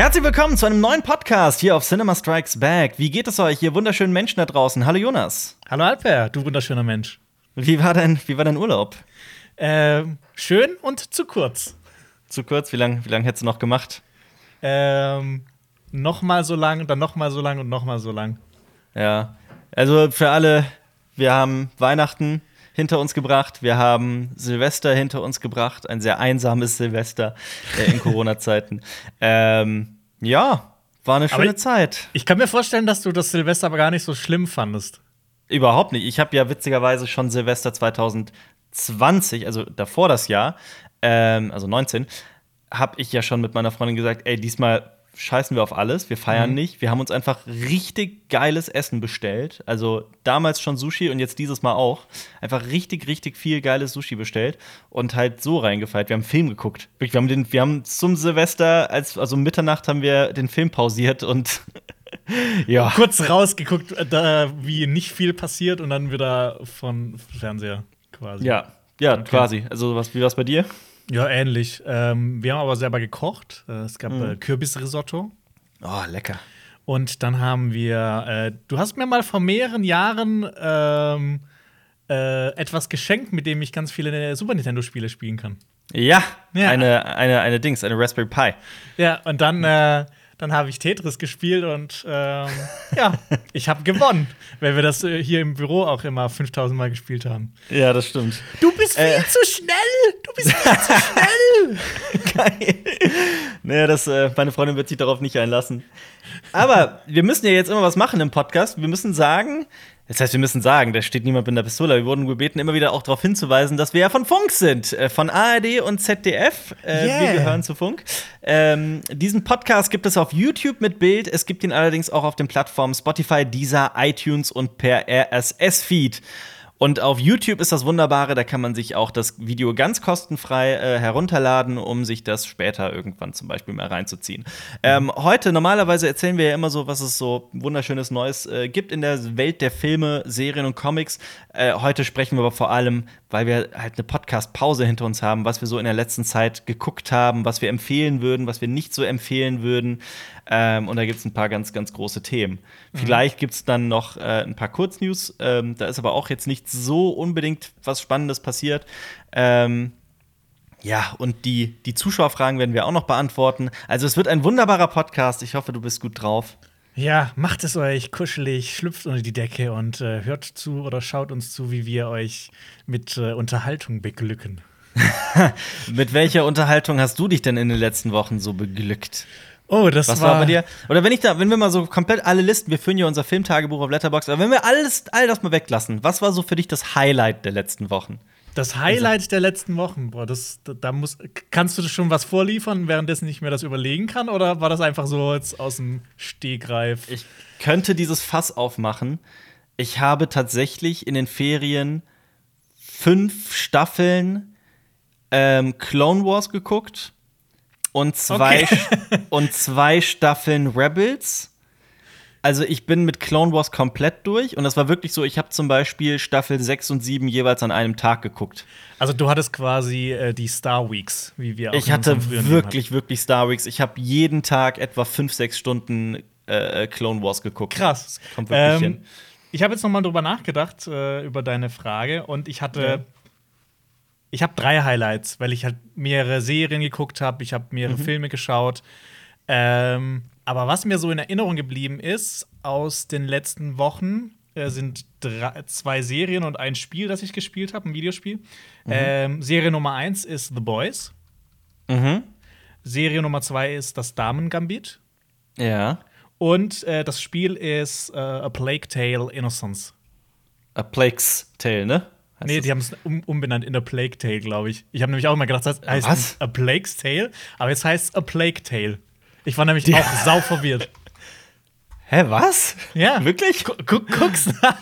Herzlich willkommen zu einem neuen Podcast hier auf Cinema Strikes Back. Wie geht es euch, ihr wunderschönen Menschen da draußen? Hallo Jonas. Hallo Alper, du wunderschöner Mensch. Wie war dein, wie war dein Urlaub? Ähm, schön und zu kurz. Zu kurz? Wie lange wie lang hättest du noch gemacht? Ähm, noch mal so lang, dann noch mal so lang und noch mal so lang. Ja, also für alle, wir haben Weihnachten hinter uns gebracht, wir haben Silvester hinter uns gebracht, ein sehr einsames Silvester äh, in Corona-Zeiten. ähm, ja, war eine schöne ich, Zeit. Ich kann mir vorstellen, dass du das Silvester aber gar nicht so schlimm fandest. Überhaupt nicht. Ich habe ja witzigerweise schon Silvester 2020, also davor das Jahr, ähm, also 19, habe ich ja schon mit meiner Freundin gesagt, ey, diesmal scheißen wir auf alles, wir feiern mhm. nicht. Wir haben uns einfach richtig geiles Essen bestellt. Also damals schon Sushi und jetzt dieses Mal auch. Einfach richtig, richtig viel geiles Sushi bestellt und halt so reingefeiert. Wir haben einen Film geguckt. Wir haben, den, wir haben zum Silvester, als, also Mitternacht, haben wir den Film pausiert und ja. Kurz rausgeguckt, äh, da, wie nicht viel passiert und dann wieder von Fernseher quasi. Ja, ja, okay. quasi. Also, was, wie war es bei dir? Ja, ähnlich. Ähm, wir haben aber selber gekocht. Äh, es gab mhm. äh, Kürbisrisotto. Oh, lecker. Und dann haben wir, äh, du hast mir mal vor mehreren Jahren ähm, äh, etwas geschenkt, mit dem ich ganz viele Super Nintendo-Spiele spielen kann. Ja, ja, Eine, eine, eine Dings, eine Raspberry Pi. Ja, und dann äh, dann habe ich Tetris gespielt und ähm, ja, ich habe gewonnen, weil wir das äh, hier im Büro auch immer 5000 Mal gespielt haben. Ja, das stimmt. Du bist viel äh. zu schnell! Du bist viel zu schnell! Geil. Naja, das, äh, meine Freundin wird sich darauf nicht einlassen. Aber wir müssen ja jetzt immer was machen im Podcast. Wir müssen sagen, das heißt, wir müssen sagen, da steht niemand mit der Pistole. Wir wurden gebeten, immer wieder auch darauf hinzuweisen, dass wir ja von Funk sind. Äh, von ARD und ZDF. Äh, yeah. Wir gehören zu Funk. Ähm, diesen Podcast gibt es auf YouTube mit Bild. Es gibt ihn allerdings auch auf den Plattformen Spotify, Deezer, iTunes und per RSS-Feed. Und auf YouTube ist das Wunderbare, da kann man sich auch das Video ganz kostenfrei äh, herunterladen, um sich das später irgendwann zum Beispiel mal reinzuziehen. Ähm, heute, normalerweise erzählen wir ja immer so, was es so wunderschönes Neues äh, gibt in der Welt der Filme, Serien und Comics. Äh, heute sprechen wir aber vor allem, weil wir halt eine Podcast-Pause hinter uns haben, was wir so in der letzten Zeit geguckt haben, was wir empfehlen würden, was wir nicht so empfehlen würden. Ähm, und da gibt es ein paar ganz, ganz große Themen. Mhm. Vielleicht gibt es dann noch äh, ein paar Kurznews. Ähm, da ist aber auch jetzt nicht so unbedingt was Spannendes passiert. Ähm, ja, und die, die Zuschauerfragen werden wir auch noch beantworten. Also es wird ein wunderbarer Podcast. Ich hoffe, du bist gut drauf. Ja, macht es euch kuschelig, schlüpft unter die Decke und äh, hört zu oder schaut uns zu, wie wir euch mit äh, Unterhaltung beglücken. mit welcher Unterhaltung hast du dich denn in den letzten Wochen so beglückt? Oh, das Was war, war bei dir? Oder wenn ich da, wenn wir mal so komplett alle Listen, wir führen ja unser Filmtagebuch auf Letterbox, aber wenn wir alles, all das mal weglassen, was war so für dich das Highlight der letzten Wochen? Das Highlight also. der letzten Wochen, boah, das, da muss, kannst du schon was vorliefern, währenddessen ich mir das überlegen kann, oder war das einfach so jetzt aus dem Stegreif? Ich könnte dieses Fass aufmachen. Ich habe tatsächlich in den Ferien fünf Staffeln ähm, Clone Wars geguckt und zwei, okay. und zwei Staffeln Rebels. Also ich bin mit Clone Wars komplett durch und das war wirklich so, ich habe zum Beispiel Staffel 6 und 7 jeweils an einem Tag geguckt. Also du hattest quasi äh, die Star Weeks, wie wir auch Ich hatte wirklich, wirklich Star Weeks. Ich habe jeden Tag etwa 5, 6 Stunden äh, Clone Wars geguckt. Krass. kommt wirklich ähm, hin. Ich habe jetzt noch mal drüber nachgedacht, äh, über deine Frage und ich hatte ja ich habe drei Highlights, weil ich halt mehrere Serien geguckt habe, ich habe mehrere mhm. Filme geschaut. Ähm, aber was mir so in Erinnerung geblieben ist aus den letzten Wochen, äh, sind drei, zwei Serien und ein Spiel, das ich gespielt habe, ein Videospiel. Mhm. Ähm, Serie Nummer eins ist The Boys. Mhm. Serie Nummer zwei ist das Damen-Gambit. Ja. Und äh, das Spiel ist äh, A Plague Tale Innocence. A Plague's Tale, ne? nee, das? die haben es um, umbenannt in A Plague Tale, glaube ich. Ich habe nämlich auch immer gedacht, das heißt Was? A Plague's Tale, aber jetzt heißt es A Plague Tale. Ich war nämlich auch sau verwirrt. Hä, was? Ja. Wirklich? Guck, guck's nach.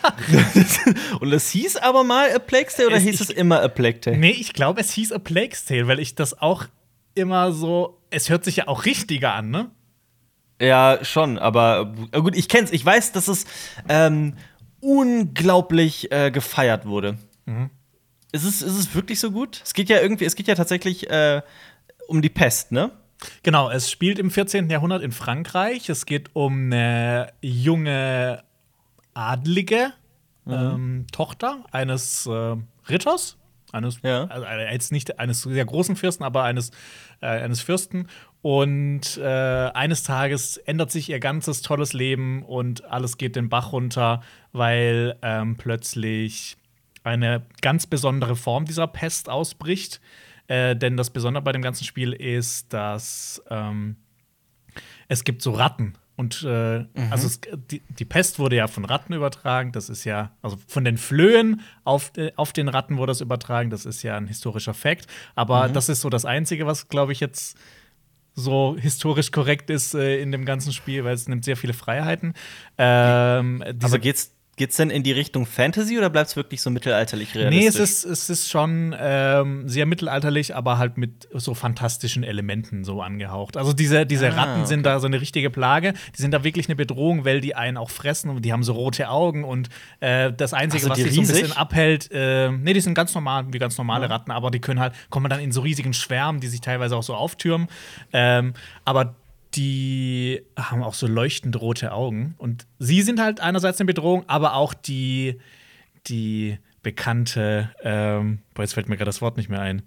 Und es hieß aber mal A Plague's Tale oder es, hieß ich, es immer A Plague Tale? Nee, ich glaube, es hieß A Plague's Tale, weil ich das auch immer so. Es hört sich ja auch richtiger an, ne? Ja, schon, aber gut, ich kenn's. Ich weiß, dass es ähm, unglaublich äh, gefeiert wurde. Mhm. Ist, es, ist es wirklich so gut? Es geht ja irgendwie, es geht ja tatsächlich äh, um die Pest, ne? Genau, es spielt im 14. Jahrhundert in Frankreich. Es geht um eine junge Adlige mhm. ähm, Tochter eines äh, Ritters. Eines, ja. also jetzt nicht eines sehr großen Fürsten, aber eines, äh, eines Fürsten. Und äh, eines Tages ändert sich ihr ganzes tolles Leben und alles geht den Bach runter, weil ähm, plötzlich eine ganz besondere Form dieser Pest ausbricht. Äh, denn das Besondere bei dem ganzen Spiel ist, dass ähm, es gibt so Ratten. Und äh, mhm. also es, die, die, Pest wurde ja von Ratten übertragen. Das ist ja, also von den Flöhen auf, äh, auf den Ratten wurde das übertragen. Das ist ja ein historischer Fakt. Aber mhm. das ist so das Einzige, was, glaube ich, jetzt so historisch korrekt ist äh, in dem ganzen Spiel, weil es nimmt sehr viele Freiheiten. Ähm, Aber geht's Geht es denn in die Richtung Fantasy oder bleibt es wirklich so mittelalterlich realistisch? Nee, es ist, es ist schon ähm, sehr mittelalterlich, aber halt mit so fantastischen Elementen so angehaucht. Also diese, diese ah, Ratten sind da so eine richtige Plage. Die sind da wirklich eine Bedrohung, weil die einen auch fressen und die haben so rote Augen und äh, das Einzige, also was sich so ein bisschen abhält, äh, nee, die sind ganz normal, wie ganz normale ja. Ratten, aber die können halt, kommen dann in so riesigen Schwärmen, die sich teilweise auch so auftürmen. Ähm, aber die haben auch so leuchtend rote Augen. Und sie sind halt einerseits eine Bedrohung, aber auch die, die bekannte, ähm, boah, jetzt fällt mir gerade das Wort nicht mehr ein,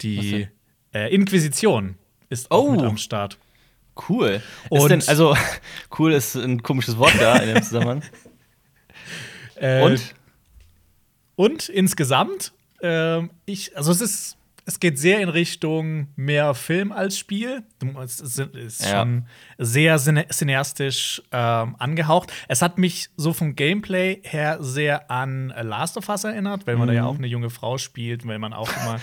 die äh, Inquisition ist auch oh. mit am Start. Cool. Und denn, also, cool ist ein komisches Wort da in dem Zusammenhang. Äh, und? Und insgesamt, äh, ich, also es ist es geht sehr in Richtung mehr Film als Spiel. Es ist ja. schon sehr cineastisch ähm, angehaucht. Es hat mich so vom Gameplay her sehr an Last of Us erinnert, weil man mhm. da ja mhm. auch eine junge Frau spielt, weil man auch immer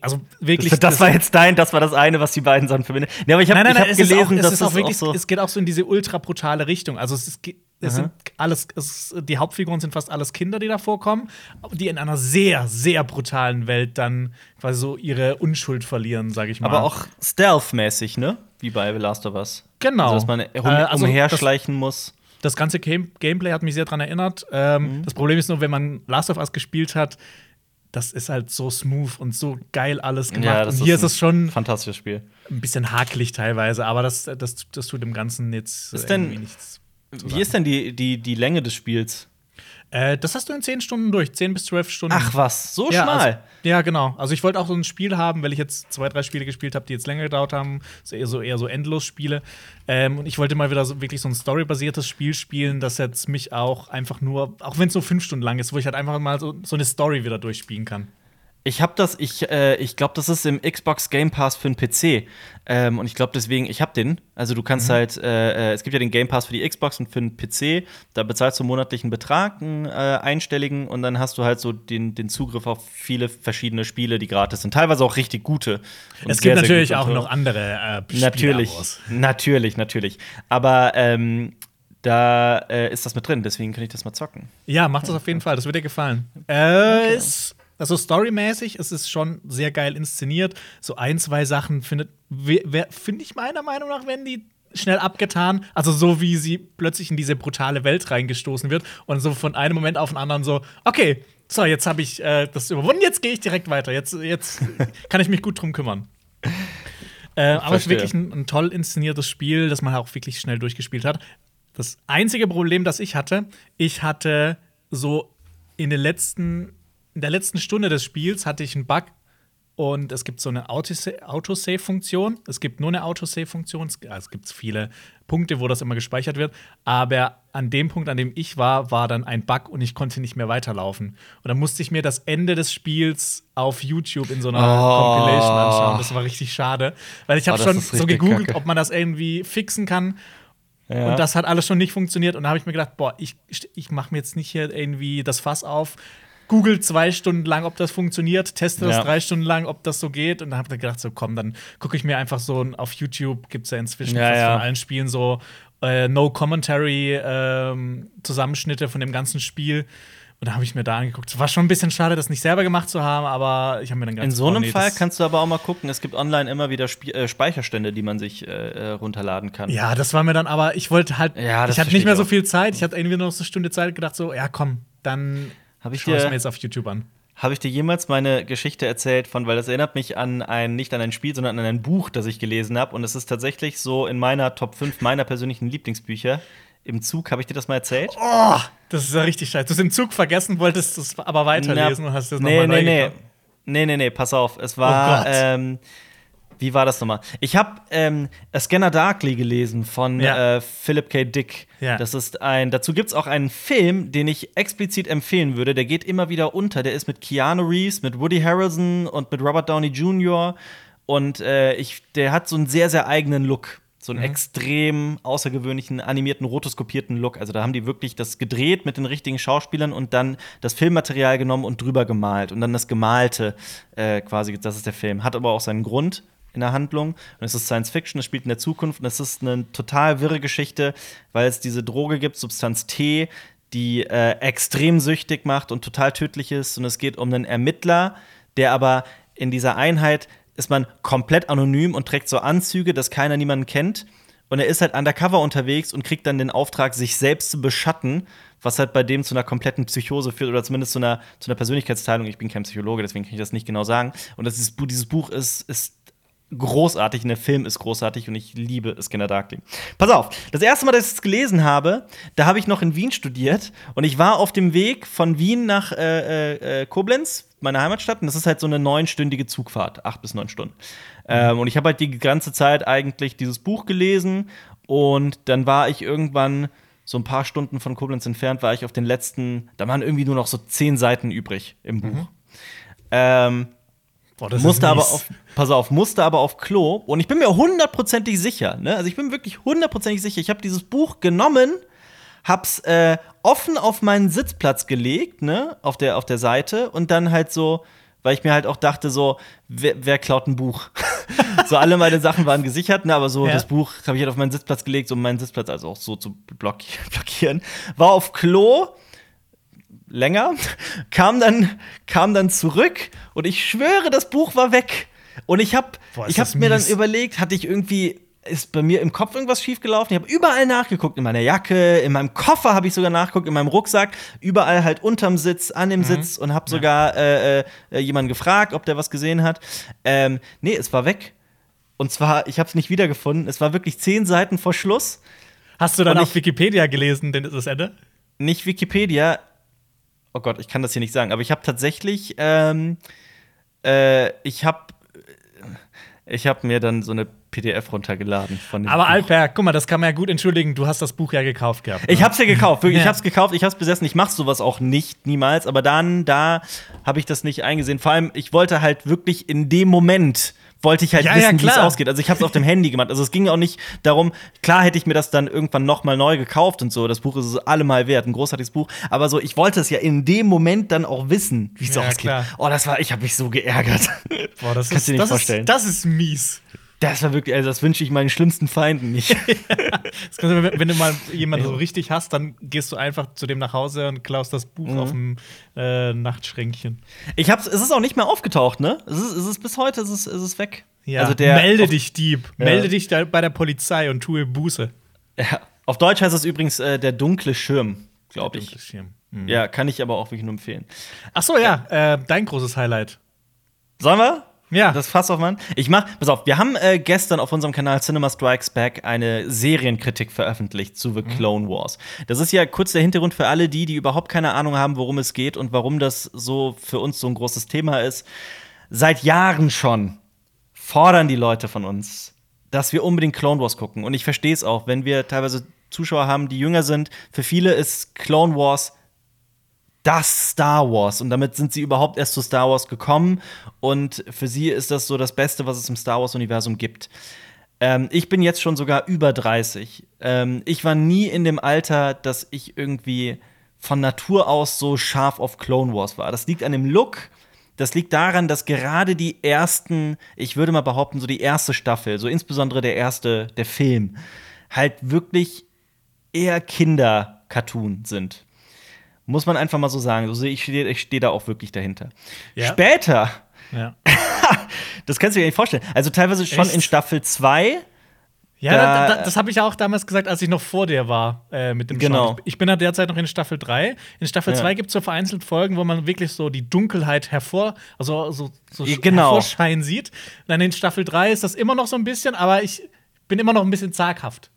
also wirklich das, das, war jetzt dein, das war das eine, was die beiden Sachen verbindet. Nee, aber ich habe gelesen, auch, dass es, auch wirklich, auch so es geht auch so in diese ultra brutale Richtung. Also es ist es sind alles, es, die Hauptfiguren sind fast alles Kinder, die da vorkommen, die in einer sehr, sehr brutalen Welt dann quasi so ihre Unschuld verlieren, sage ich mal. Aber auch stealth-mäßig, ne? Wie bei The Last of Us. Genau. Also, dass man um, äh, also umherschleichen das, muss. Das ganze Game Gameplay hat mich sehr daran erinnert. Ähm, mhm. Das Problem ist nur, wenn man Last of Us gespielt hat, das ist halt so smooth und so geil alles gemacht. Ja, und hier ist, es schon fantastisches Spiel. Ein bisschen hakelig teilweise, aber das, das, das tut dem Ganzen jetzt ist irgendwie nichts. Wie ist denn die, die, die Länge des Spiels? Äh, das hast du in 10 Stunden durch, 10 bis 12 Stunden. Ach was, so ja, schmal. Also, ja, genau. Also ich wollte auch so ein Spiel haben, weil ich jetzt zwei, drei Spiele gespielt habe, die jetzt länger gedauert haben. So eher so, eher so Endlos-Spiele. Ähm, und ich wollte mal wieder so, wirklich so ein storybasiertes Spiel spielen, das jetzt mich auch einfach nur, auch wenn es nur fünf Stunden lang ist, wo ich halt einfach mal so, so eine Story wieder durchspielen kann. Ich habe das, ich, äh, ich glaube, das ist im Xbox Game Pass für den PC. Ähm, und ich glaube deswegen, ich habe den. Also du kannst mhm. halt, äh, äh, es gibt ja den Game Pass für die Xbox und für den PC. Da bezahlst du monatlichen Betrag, einen äh, einstelligen, und dann hast du halt so den, den Zugriff auf viele verschiedene Spiele, die gratis sind. Teilweise auch richtig gute. Es gibt sehr, natürlich sehr auch noch andere äh, Natürlich, natürlich, natürlich. Aber ähm, da äh, ist das mit drin, deswegen kann ich das mal zocken. Ja, mach das auf jeden Fall, das wird dir gefallen. Äh, okay. Also storymäßig ist es schon sehr geil inszeniert. So ein, zwei Sachen findet, finde ich meiner Meinung nach, wenn die schnell abgetan. Also so wie sie plötzlich in diese brutale Welt reingestoßen wird und so von einem Moment auf den anderen so, okay, so jetzt habe ich äh, das überwunden, jetzt gehe ich direkt weiter. Jetzt, jetzt kann ich mich gut drum kümmern. Äh, aber es ist wirklich ein, ein, toll inszeniertes Spiel, das man auch wirklich schnell durchgespielt hat. Das einzige Problem, das ich hatte, ich hatte so in den letzten in der letzten Stunde des Spiels hatte ich einen Bug und es gibt so eine Autosave-Funktion. Es gibt nur eine Autosave-Funktion. Es gibt viele Punkte, wo das immer gespeichert wird. Aber an dem Punkt, an dem ich war, war dann ein Bug und ich konnte nicht mehr weiterlaufen. Und dann musste ich mir das Ende des Spiels auf YouTube in so einer oh. Compilation anschauen. Das war richtig schade, weil ich habe oh, schon so gegoogelt, Kacke. ob man das irgendwie fixen kann. Ja. Und das hat alles schon nicht funktioniert. Und da habe ich mir gedacht, boah, ich, ich mache mir jetzt nicht hier irgendwie das Fass auf, google zwei Stunden lang, ob das funktioniert, teste das ja. drei Stunden lang, ob das so geht. Und dann habe ich gedacht, so komm, dann gucke ich mir einfach so auf YouTube, gibt es ja inzwischen ja, ja. von allen Spielen so äh, No-Commentary-Zusammenschnitte ähm, von dem ganzen Spiel. Und da habe ich mir da angeguckt. War schon ein bisschen schade, das nicht selber gemacht zu haben, aber ich habe mir dann ganz In so einem nee, Fall kannst du aber auch mal gucken. Es gibt online immer wieder Sp äh, Speicherstände, die man sich äh, äh, runterladen kann. Ja, das war mir dann aber, ich wollte halt, ja, ich hatte nicht mehr so viel Zeit. Ich hatte irgendwie nur noch so eine Stunde Zeit gedacht, so, ja, komm, dann habe ich dir mir jetzt auf YouTube an. Habe ich dir jemals meine Geschichte erzählt von, weil das erinnert mich an ein, nicht an ein Spiel, sondern an ein Buch, das ich gelesen habe. Und es ist tatsächlich so in meiner Top 5 meiner persönlichen Lieblingsbücher. Im Zug, habe ich dir das mal erzählt? Oh, das ist ja richtig scheiße. Du hast im Zug vergessen, wolltest es aber weiterlesen Na, und hast nee, nochmal nee, neu nee. gekauft. Nee, nee, nee, pass auf. Es Oh war, Gott. Wie war das nochmal? Ich habe ähm, A Scanner Darkly gelesen von Ja. äh, Philip K. Dick. Ja. Das ist ein, dazu gibt es auch einen Film, den ich explizit empfehlen würde. Der geht immer wieder unter. Der ist mit Keanu Reeves, mit Woody Harrelson und mit Robert Downey Jr. Und äh, ich, der hat so einen sehr, sehr eigenen Look. So Mhm. einen extrem außergewöhnlichen, animierten, rotoskopierten Look. Also da haben die wirklich das gedreht mit den richtigen Schauspielern und dann das Filmmaterial genommen und drüber gemalt. Und dann das Gemalte äh, quasi, das ist der Film. Hat aber auch seinen Grund in der Handlung. Und es ist Science Fiction, es spielt in der Zukunft und es ist eine total wirre Geschichte, weil es diese Droge gibt, Substanz T, die äh, extrem süchtig macht und total tödlich ist. Und es geht um einen Ermittler, der aber in dieser Einheit ist man komplett anonym und trägt so Anzüge, dass keiner niemanden kennt. Und er ist halt undercover unterwegs und kriegt dann den Auftrag, sich selbst zu beschatten, was halt bei dem zu einer kompletten Psychose führt oder zumindest zu einer, zu einer Persönlichkeitsteilung. Ich bin kein Psychologe, deswegen kann ich das nicht genau sagen. Und das ist, dieses Buch ist, ist großartig und der Film ist großartig und ich liebe Skinner Darkly. Pass auf, das erste Mal, dass ich es gelesen habe, da habe ich noch in Wien studiert und ich war auf dem Weg von Wien nach äh, äh, Koblenz, meiner Heimatstadt, und das ist halt so eine neunstündige Zugfahrt, acht bis neun Stunden. Ähm, und ich habe halt die ganze Zeit eigentlich dieses Buch gelesen und dann war ich irgendwann so ein paar Stunden von Koblenz entfernt, war ich auf den letzten, da waren irgendwie nur noch so zehn Seiten übrig im Buch. Ähm, Boah, das musste aber auf, pass auf, musste aber auf Klo und ich bin mir hundertprozentig sicher, ne? Also ich bin wirklich hundertprozentig sicher. Ich habe dieses Buch genommen, hab's äh, offen auf meinen Sitzplatz gelegt, ne? Auf der, auf der Seite und dann halt so, weil ich mir halt auch dachte, so, wer, wer klaut ein Buch? so, alle meine Sachen waren gesichert, ne? Aber so, Ja. das Buch habe ich halt auf meinen Sitzplatz gelegt, um meinen Sitzplatz also auch so zu blocki- blockieren. War auf Klo, länger, kam dann, kam dann zurück und ich schwöre, das Buch war weg. Und ich habe ist ich hab mir dann überlegt, hatte ich irgendwie, ist bei mir im Kopf irgendwas schiefgelaufen? Ich habe überall nachgeguckt, in meiner Jacke, in meinem Koffer habe ich sogar nachgeguckt, in meinem Rucksack, überall halt unterm Sitz, an Mhm. dem Sitz und habe sogar äh, äh, jemanden gefragt, ob der was gesehen hat. Ähm, nee, es war weg. Und zwar, ich habe es nicht wiedergefunden. Es war wirklich zehn Seiten vor Schluss. Hast du dann auf Wikipedia gelesen, denn das Ende? nicht Wikipedia. Oh Gott, ich kann das hier nicht sagen, aber ich habe tatsächlich, ähm, äh, ich habe, ich habe mir dann so eine PDF runtergeladen von dem Aber Buch. Alper, guck mal, das kann man ja gut entschuldigen. Du hast das Buch ja gekauft gehabt. Ich hab's ja gekauft, wirklich, ich Ja. hab's gekauft, ich hab's besessen, ich mach sowas auch nicht, niemals, aber dann, da habe ich das nicht eingesehen. Vor allem, ich wollte halt wirklich in dem Moment, wollte ich halt Ja, ja, wissen, wie es ausgeht. Also ich hab's auf dem Handy gemacht. Also es ging auch nicht darum, klar hätte ich mir das dann irgendwann noch mal neu gekauft und so. Das Buch ist es allemal wert, ein großartiges Buch. Aber so, ich wollte es ja in dem Moment dann auch wissen, wie es Ja, ausgeht. klar. Oh, das war, ich habe mich so geärgert. Boah, das Kannst ist, du dir nicht das vorstellen. Ist, das ist mies. Das war wirklich, also das wünsche ich meinen schlimmsten Feinden nicht. Das du, wenn du mal jemanden so richtig hast, dann gehst du einfach zu dem nach Hause und klaust das Buch Mhm. auf dem äh, Nachtschränkchen. Ich hab's, es ist auch nicht mehr aufgetaucht, ne? Es ist, es ist bis heute, es ist, es ist weg. Ja, Also der, melde dich, Dieb. Ja. Melde dich bei der Polizei und tue Buße. Ja, auf Deutsch heißt es übrigens äh, der dunkle Schirm, glaube ich. Schirm. Ja, kann ich aber auch wirklich nur empfehlen. Ach so, ja, äh, dein großes Highlight. Sollen wir? Ja. Das Fass auf Mann. Ich mach, pass auf, wir haben äh, gestern auf unserem Kanal Cinema Strikes Back eine Serienkritik veröffentlicht zu The Clone Wars. Das ist ja kurz der Hintergrund für alle die, die überhaupt keine Ahnung haben, worum es geht und warum das so für uns so ein großes Thema ist. Seit Jahren schon fordern die Leute von uns, dass wir unbedingt Clone Wars gucken. Und ich verstehe es auch, wenn wir teilweise Zuschauer haben, die jünger sind. Für viele ist Clone Wars das Star Wars und damit sind sie überhaupt erst zu Star Wars gekommen und für sie ist das so das Beste, was es im Star Wars Universum gibt. Ähm, ich bin jetzt schon sogar über 30. Ähm, ich war nie in dem Alter, dass ich irgendwie von Natur aus so scharf auf Clone Wars war. Das liegt an dem Look. Das liegt daran, dass gerade die ersten, ich würde mal behaupten, so die erste Staffel, so insbesondere der erste, der Film, halt wirklich eher Kinder-Cartoon sind. Muss man einfach mal so sagen. Also ich stehe steh da auch wirklich dahinter. Ja. Später, Ja. das kannst du dir nicht vorstellen. Also teilweise schon Echt? in Staffel 2 Ja, da, da, das habe ich auch damals gesagt, als ich noch vor dir war äh, mit dem Genau. Schauen. Ich bin ja derzeit noch in Staffel 3. In Staffel Ja. 2 gibt es so vereinzelt Folgen, wo man wirklich so die Dunkelheit hervor, also so, so Ja, genau. hervorscheinen sieht. Dann in Staffel 3 ist das immer noch so ein bisschen, aber ich bin immer noch ein bisschen zaghaft.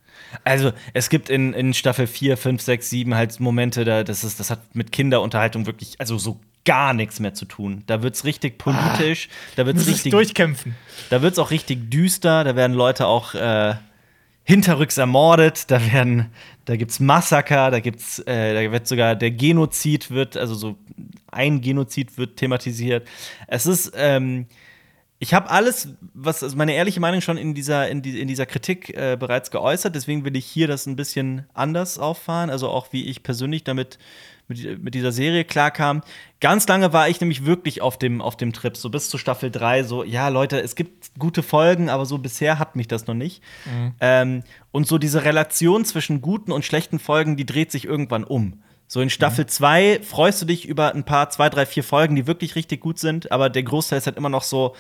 Also, es gibt in, in Staffel 4, 5, 6, 7 halt Momente, da das, ist, das hat mit Kinderunterhaltung wirklich, also so gar nichts mehr zu tun. Da wird's richtig politisch, da wird's Muss es richtig durchkämpfen. Da wird's auch richtig düster, da werden Leute auch äh, hinterrücks ermordet, da werden, da gibt's Massaker, da gibt's, äh, da wird sogar der Genozid wird, also so ein Genozid wird thematisiert. Es ist, ähm, ich habe alles, was also meine ehrliche Meinung schon in dieser, in, die, in dieser Kritik äh, bereits geäußert, deswegen will ich hier das ein bisschen anders auffahren, also auch wie ich persönlich damit mit, mit dieser Serie klarkam. Ganz lange war ich nämlich wirklich auf dem, auf dem Trip, so bis zu Staffel 3, so, ja, Leute, es gibt gute Folgen, aber so bisher hat mich das noch nicht. Ähm, und so diese Relation zwischen guten und schlechten Folgen, die dreht sich irgendwann um. So in Staffel 2 freust du dich über ein paar, zwei, drei, vier Folgen, die wirklich richtig gut sind, aber der Großteil ist halt immer noch so,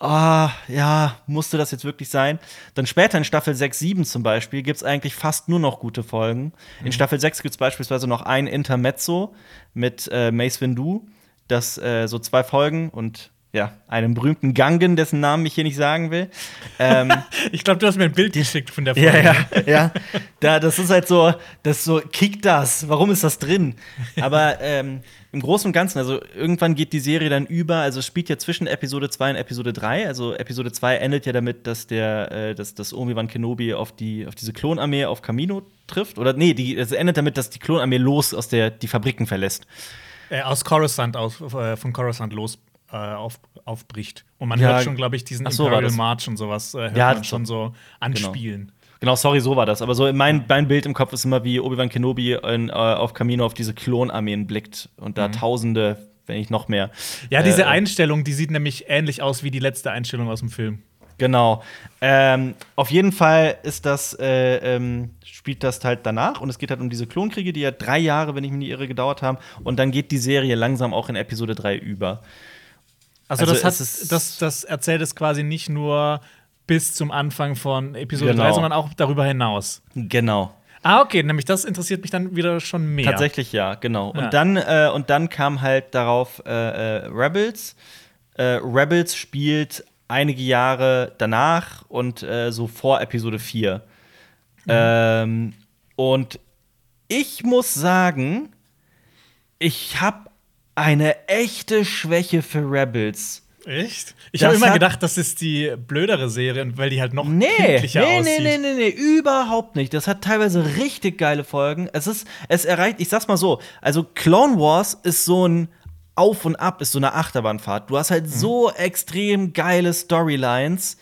ah, ja, musste das jetzt wirklich sein? Dann später in Staffel 6, 7 zum Beispiel gibt es eigentlich fast nur noch gute Folgen. In Staffel 6 gibt es beispielsweise noch ein Intermezzo mit äh, Mace Windu, das äh, so zwei Folgen und ja, einem berühmten Gangen, dessen Namen ich hier nicht sagen will. Ähm, Ich glaube, du hast mir ein Bild geschickt von der Folge. ja, ja, ja. Da, das ist halt so, das so, kick das, warum ist das drin? Aber ähm, im Großen und Ganzen, also irgendwann geht die Serie dann über, also spielt ja zwischen Episode 2 und Episode 3. Also Episode 2 endet ja damit, dass der, äh, dass, dass Obi-Wan Kenobi auf, die, auf diese Klonarmee auf Kamino trifft. Oder nee, die, es endet damit, dass die Klonarmee los aus der, die Fabriken verlässt. Äh, aus Coruscant, aus, äh, von Coruscant los äh, auf, aufbricht. Und man Ja, hört schon, glaube ich, diesen so Imperial. March und sowas, äh, hört Ja, man schon so anspielen. Genau, sorry, so war das. Aber so mein, mein Bild im Kopf ist immer, wie Obi-Wan Kenobi in, äh, auf Kamino auf diese Klonarmeen blickt und da Tausende, wenn nicht noch mehr. Ja, diese äh, Einstellung, die sieht nämlich ähnlich aus wie die letzte Einstellung aus dem Film. Genau. Ähm, auf jeden Fall ist das, äh, ähm, spielt das halt danach und es geht halt um diese Klonkriege, die ja drei Jahre, wenn ich mich nicht irre, gedauert haben. Und dann geht die Serie langsam auch in Episode 3 über. Also, Also das, hat, das, das erzählt es quasi nicht nur bis zum Anfang von Episode Genau. 3, sondern auch darüber hinaus. Genau. Ah, okay, nämlich das interessiert mich dann wieder schon mehr. Tatsächlich ja, genau. Ja. Und dann äh, und dann kam halt darauf äh, äh, Rebels. Äh, Rebels spielt einige Jahre danach und äh, so vor Episode 4. Ähm, und ich muss sagen, ich habe eine echte Schwäche für Rebels. Echt? Ich habe immer gedacht, das ist die blödere Serie, weil die halt noch Nee, kindlicher nee, aussieht. nee, nee, nee, nee, überhaupt nicht. Das hat teilweise richtig geile Folgen. Es ist, es erreicht, ich sag's mal so, also Clone Wars ist so ein Auf und Ab, ist so eine Achterbahnfahrt. Du hast halt so extrem geile Storylines.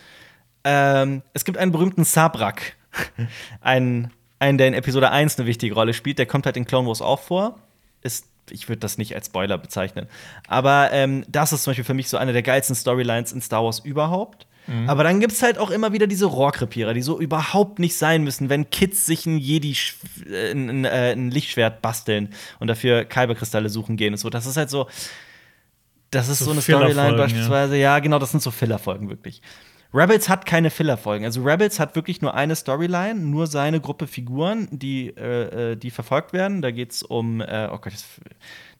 Ähm, es gibt einen berühmten Sabrak, einen, einen, der in Episode 1 eine wichtige Rolle spielt. Der kommt halt in Clone Wars auch vor. Ist, ich würde das nicht als Spoiler bezeichnen. Aber ähm, das ist zum Beispiel für mich so eine der geilsten Storylines in Star Wars überhaupt. Aber dann gibt es halt auch immer wieder diese Rohrkrepierer, die so überhaupt nicht sein müssen, wenn Kids sich ein Jedi äh, ein, ein, äh, ein Lichtschwert basteln und dafür Kyberkristalle suchen gehen und so. Das ist halt so. Das ist So so, eine Storyline ja. beispielsweise. Ja. genau, das sind so Fillerfolgen wirklich. Rebels hat keine Fillerfolgen. Also Rebels hat wirklich nur eine Storyline, nur seine Gruppe Figuren, die, äh, äh, die verfolgt werden. Da geht es um, äh, oh Gott,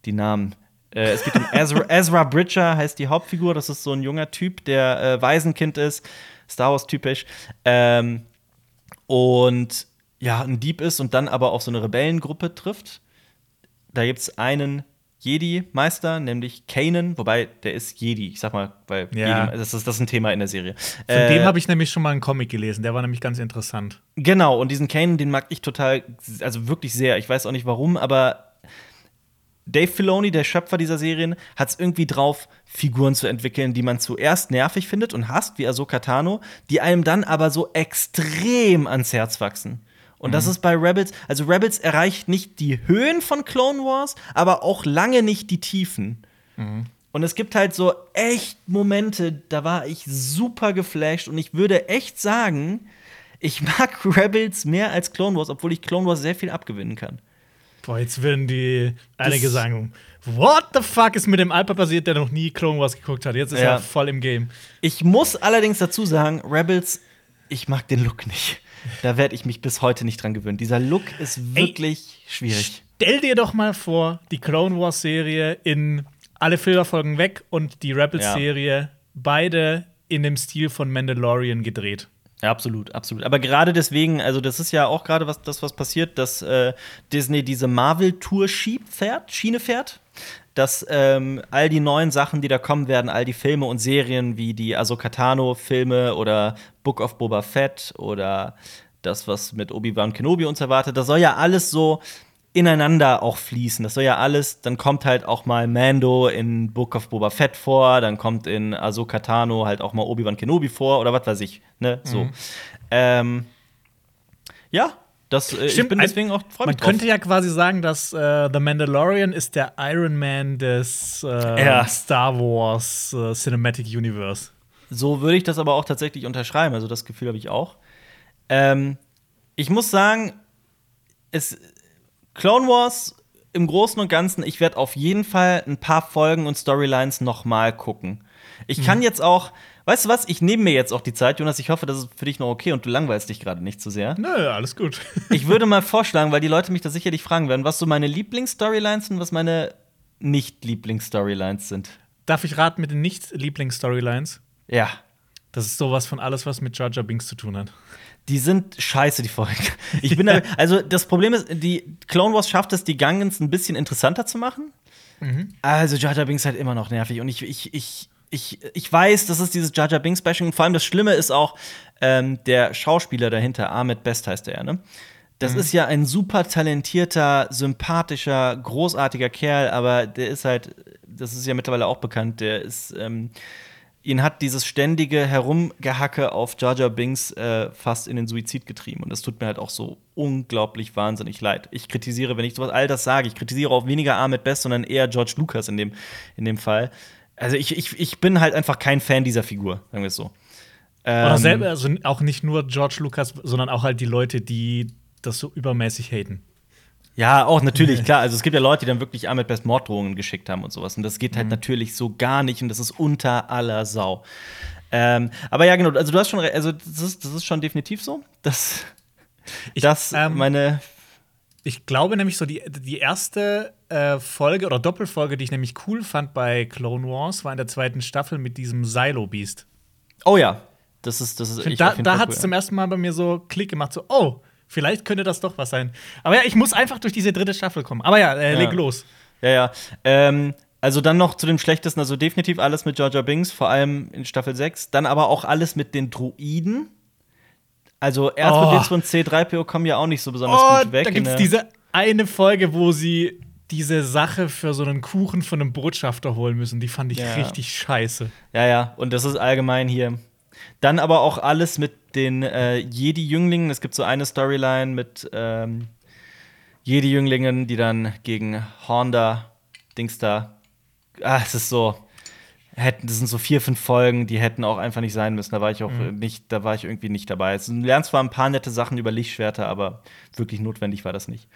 die Namen. Äh, es geht um Ezra, Ezra Bridger, heißt die Hauptfigur. Das ist so ein junger Typ, der äh, Waisenkind ist, Star Wars typisch. Ähm, und ja, ein Dieb ist und dann aber auf so eine Rebellengruppe trifft. Da gibt es einen Jedi-Meister, nämlich Kanan, wobei der ist Jedi, ich sag mal, weil Ja. Jedi, das, ist, das ist ein Thema in der Serie. Von Äh, dem habe ich nämlich schon mal einen Comic gelesen, der war nämlich ganz interessant. Genau, und diesen Kanan, den mag ich total, also wirklich sehr. Ich weiß auch nicht warum, aber Dave Filoni, der Schöpfer dieser Serien, hat es irgendwie drauf, Figuren zu entwickeln, die man zuerst nervig findet und hasst, wie Ahsoka Tano, die einem dann aber so extrem ans Herz wachsen. Und das ist bei Rebels, also Rebels erreicht nicht die Höhen von Clone Wars, aber auch lange nicht die Tiefen. Und es gibt halt so echt Momente, da war ich super geflasht und ich würde echt sagen, ich mag Rebels mehr als Clone Wars, obwohl ich Clone Wars sehr viel abgewinnen kann. Boah, jetzt würden die einige sagen, what the fuck ist mit dem Alper passiert, der noch nie Clone Wars geguckt hat? Jetzt ist Ja. er voll im Game. Ich muss allerdings dazu sagen, Rebels ich mag den Look nicht. Da werde ich mich bis heute nicht dran gewöhnen. Dieser Look ist wirklich Ey, schwierig. Stell dir doch mal vor, die Clone Wars Serie in alle Filmerfolgen weg und die Rebels Serie ja. beide in dem Stil von Mandalorian gedreht. Ja, absolut, absolut. Aber gerade deswegen, also das ist ja auch gerade was das was passiert, dass äh, Disney diese Marvel Tour schiebt, fährt, Schiene fährt dass ähm, all die neuen Sachen, die da kommen werden, all die Filme und Serien wie die Ahsoka Tano-Filme oder Book of Boba Fett oder das, was mit Obi-Wan Kenobi uns erwartet, das soll ja alles so ineinander auch fließen. Das soll ja alles, dann kommt halt auch mal Mando in Book of Boba Fett vor, dann kommt in Ahsoka Tano halt auch mal Obi-Wan Kenobi vor oder was weiß ich, ne, so. Mhm. Ähm, ja, das, äh, Stimmt, ich bin deswegen auch freue Man drauf. könnte ja quasi sagen, dass äh, The Mandalorian ist der Iron Man des äh, ja. Star Wars äh, Cinematic Universe. So würde ich das aber auch tatsächlich unterschreiben. Also das Gefühl habe ich auch. Ähm, ich muss sagen, es Clone Wars im Großen und Ganzen, ich werde auf jeden Fall ein paar Folgen und Storylines noch mal gucken. Ich kann mhm. jetzt auch, Weißt du was? Ich nehme mir jetzt auch die Zeit, Jonas. Ich hoffe, das ist für dich noch okay und du langweilst dich gerade nicht zu sehr. Nö, alles gut. ich würde mal vorschlagen, weil die Leute mich da sicherlich fragen werden, was so meine Lieblingsstorylines sind, was meine Nicht-Lieblingsstorylines sind. Darf ich raten mit den Nicht-Lieblingsstorylines? Ja. Das ist sowas von alles, was mit Jar Jar Binks zu tun hat. Die sind scheiße, die Folgen. Ich bin da, also das Problem ist, die Clone Wars schafft es, die Gangens ein bisschen interessanter zu machen. Mhm. Also Jar Jar Binks halt immer noch nervig und ich, ich, ich ich, ich weiß, das ist dieses Jar Binks Bashing. Vor allem das Schlimme ist auch ähm, der Schauspieler dahinter, Ahmed Best heißt er, ne? Das mhm. ist ja ein super talentierter, sympathischer, großartiger Kerl, aber der ist halt, das ist ja mittlerweile auch bekannt, der ist, ähm, ihn hat dieses ständige Herumgehacke auf Jar Binks äh, fast in den Suizid getrieben. Und das tut mir halt auch so unglaublich wahnsinnig leid. Ich kritisiere, wenn ich sowas all das sage, ich kritisiere auch weniger Ahmed Best, sondern eher George Lucas in dem, in dem Fall. Also ich, ich, ich bin halt einfach kein Fan dieser Figur, sagen wir es so. Ähm, selber, also auch nicht nur George Lucas, sondern auch halt die Leute, die das so übermäßig haten. Ja, auch natürlich, klar. Also es gibt ja Leute, die dann wirklich Ahmed Best Morddrohungen geschickt haben und sowas. Und das geht halt mhm. natürlich so gar nicht und das ist unter aller Sau. Ähm, aber ja, genau, also du hast schon also das ist, das ist schon definitiv so, dass, ich, dass ähm, meine ich glaube nämlich so, die, die erste äh, Folge oder Doppelfolge, die ich nämlich cool fand bei Clone Wars, war in der zweiten Staffel mit diesem Silo-Beast. Oh ja, das ist, das ist echt Da, da hat es cool, zum ersten Mal bei mir so Klick gemacht, so, oh, vielleicht könnte das doch was sein. Aber ja, ich muss einfach durch diese dritte Staffel kommen. Aber ja, äh, ja. leg los. Ja, ja. Ähm, also dann noch zu dem schlechtesten, also definitiv alles mit Georgia Binks, vor allem in Staffel 6. Dann aber auch alles mit den Druiden. Also R2D2 und C3PO kommen ja auch nicht so besonders oh, gut weg. Da gibt's diese eine Folge, wo sie diese Sache für so einen Kuchen von einem Botschafter holen müssen. Die fand ich ja. richtig scheiße. Ja, ja, und das ist allgemein hier. Dann aber auch alles mit den äh, Jedi-Jünglingen. Es gibt so eine Storyline mit ähm, Jedi-Jünglingen, die dann gegen Honda, Dings da. Ah, es ist so hätten, das sind so vier, fünf Folgen, die hätten auch einfach nicht sein müssen. Da war ich auch mhm. nicht, da war ich irgendwie nicht dabei. Du lernst zwar ein paar nette Sachen über Lichtschwerter, aber wirklich notwendig war das nicht.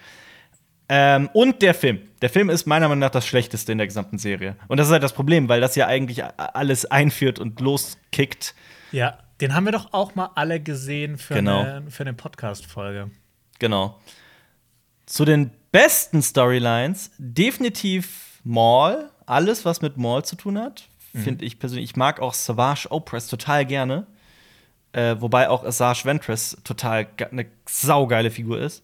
Ähm, und der Film. Der Film ist meiner Meinung nach das Schlechteste in der gesamten Serie. Und das ist halt das Problem, weil das ja eigentlich alles einführt und loskickt. Ja, den haben wir doch auch mal alle gesehen für genau. eine, für eine Podcast-Folge. Genau. Zu den besten Storylines definitiv Maul. Alles, was mit Maul zu tun hat, mhm. finde ich persönlich. Ich mag auch Savage Opress total gerne. Äh, wobei auch Asajj Ventress total eine saugeile Figur ist.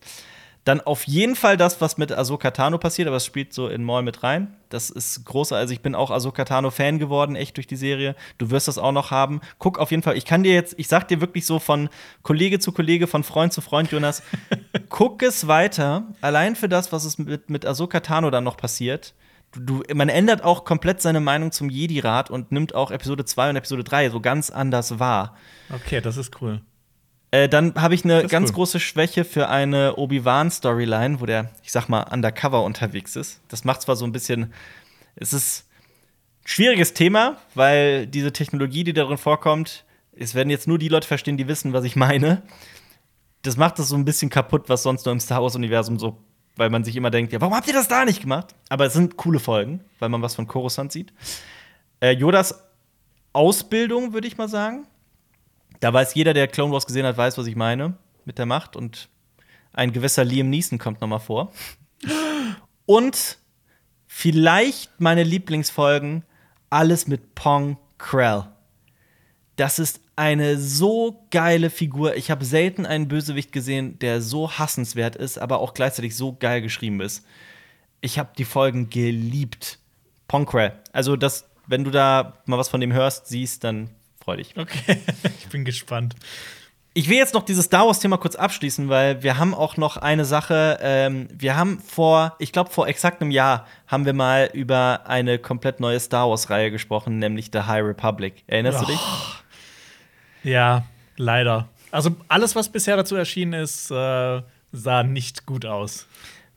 Dann auf jeden Fall das, was mit Ahsoka Tano passiert, aber es spielt so in Maul mit rein. Das ist groß. Also ich bin auch Ahsoka Tano Fan geworden, echt durch die Serie. Du wirst das auch noch haben. Guck auf jeden Fall. Ich kann dir jetzt, ich sag dir wirklich so von Kollege zu Kollege, von Freund zu Freund, Jonas, guck es weiter. Allein für das, was es mit, mit Ahsoka Tano dann noch passiert du, man ändert auch komplett seine Meinung zum Jedi-Rat und nimmt auch Episode 2 und Episode 3 so ganz anders wahr. Okay, das ist cool. Äh, dann habe ich eine ganz cool. große Schwäche für eine Obi-Wan-Storyline, wo der, ich sag mal, undercover unterwegs ist. Das macht zwar so ein bisschen, es ist ein schwieriges Thema, weil diese Technologie, die darin vorkommt, es werden jetzt nur die Leute verstehen, die wissen, was ich meine. Das macht das so ein bisschen kaputt, was sonst nur im Star Wars-Universum so weil man sich immer denkt, ja, warum habt ihr das da nicht gemacht? Aber es sind coole Folgen, weil man was von Coruscant sieht. Äh, Yodas Ausbildung, würde ich mal sagen. Da weiß jeder, der Clone Wars gesehen hat, weiß, was ich meine mit der Macht. Und ein gewisser Liam Neeson kommt noch mal vor. Und vielleicht meine Lieblingsfolgen, alles mit Pong Krell. Das ist eine so geile Figur. Ich habe selten einen Bösewicht gesehen, der so hassenswert ist, aber auch gleichzeitig so geil geschrieben ist. Ich habe die Folgen geliebt. Pong Krell. Also das, wenn du da mal was von dem hörst, siehst, dann freu dich. Okay, ich bin gespannt. Ich will jetzt noch dieses Star Wars-Thema kurz abschließen, weil wir haben auch noch eine Sache. Ähm, wir haben vor, ich glaube, vor exakt einem Jahr haben wir mal über eine komplett neue Star Wars-Reihe gesprochen, nämlich The High Republic. Erinnerst oh. du dich? Ja, leider. Also alles, was bisher dazu erschienen ist, äh, sah nicht gut aus.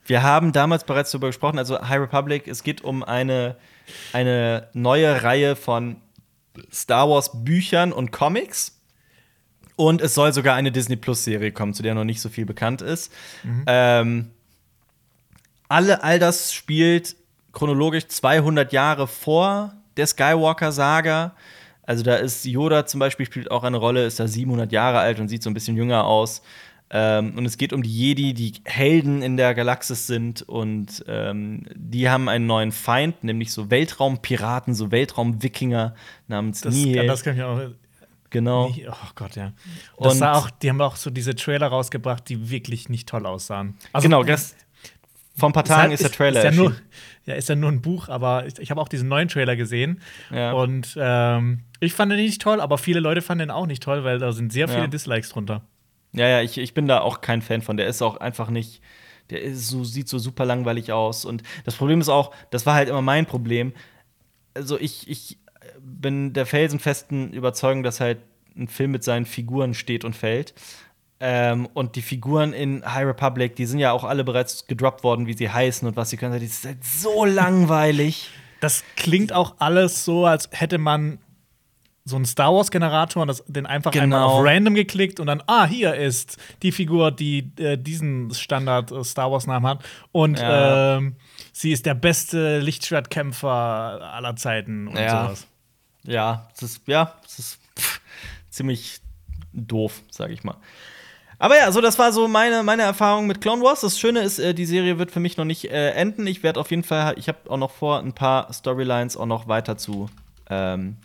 Wir haben damals bereits darüber gesprochen, also High Republic, es geht um eine, eine neue Reihe von Star Wars Büchern und Comics. Und es soll sogar eine Disney Plus-Serie kommen, zu der noch nicht so viel bekannt ist. Mhm. Ähm, alle, all das spielt chronologisch 200 Jahre vor der Skywalker-Saga. Also da ist Yoda zum Beispiel spielt auch eine Rolle, ist da 700 Jahre alt und sieht so ein bisschen jünger aus. Ähm, und es geht um die Jedi, die Helden in der Galaxis sind und ähm, die haben einen neuen Feind, nämlich so Weltraumpiraten, so Weltraumwikinger namens das, Nihil. Das kann ich auch. Genau. Oh Gott, ja. Das und auch, die haben auch so diese Trailer rausgebracht, die wirklich nicht toll aussahen. Also, genau, das, vor ein paar Tagen ist, ist der Trailer. Ist ja, nur, ja, ist ja nur ein Buch, aber ich, ich habe auch diesen neuen Trailer gesehen. Ja. Und ähm, ich fand den nicht toll, aber viele Leute fanden den auch nicht toll, weil da sind sehr viele ja. Dislikes drunter. Ja, ja, ich, ich bin da auch kein Fan von. Der ist auch einfach nicht. Der ist so, sieht so super langweilig aus. Und das Problem ist auch, das war halt immer mein Problem. Also ich, ich bin der felsenfesten Überzeugung, dass halt ein Film mit seinen Figuren steht und fällt. Ähm, und die Figuren in High Republic, die sind ja auch alle bereits gedroppt worden, wie sie heißen und was sie können. Das ist halt so langweilig. Das klingt auch alles so, als hätte man so einen Star Wars Generator und das, den einfach genau. einmal auf random geklickt und dann ah hier ist die Figur, die äh, diesen Standard äh, Star Wars Namen hat und ja. ähm, sie ist der beste Lichtschwertkämpfer aller Zeiten und ja. sowas. Ja, es ist ja, es ist pff, ziemlich doof, sag ich mal. Aber ja, so das war so meine, meine Erfahrung mit Clone Wars. Das Schöne ist, äh, die Serie wird für mich noch nicht äh, enden. Ich werde auf jeden Fall, ich habe auch noch vor, ein paar Storylines auch noch weiter zu ähm,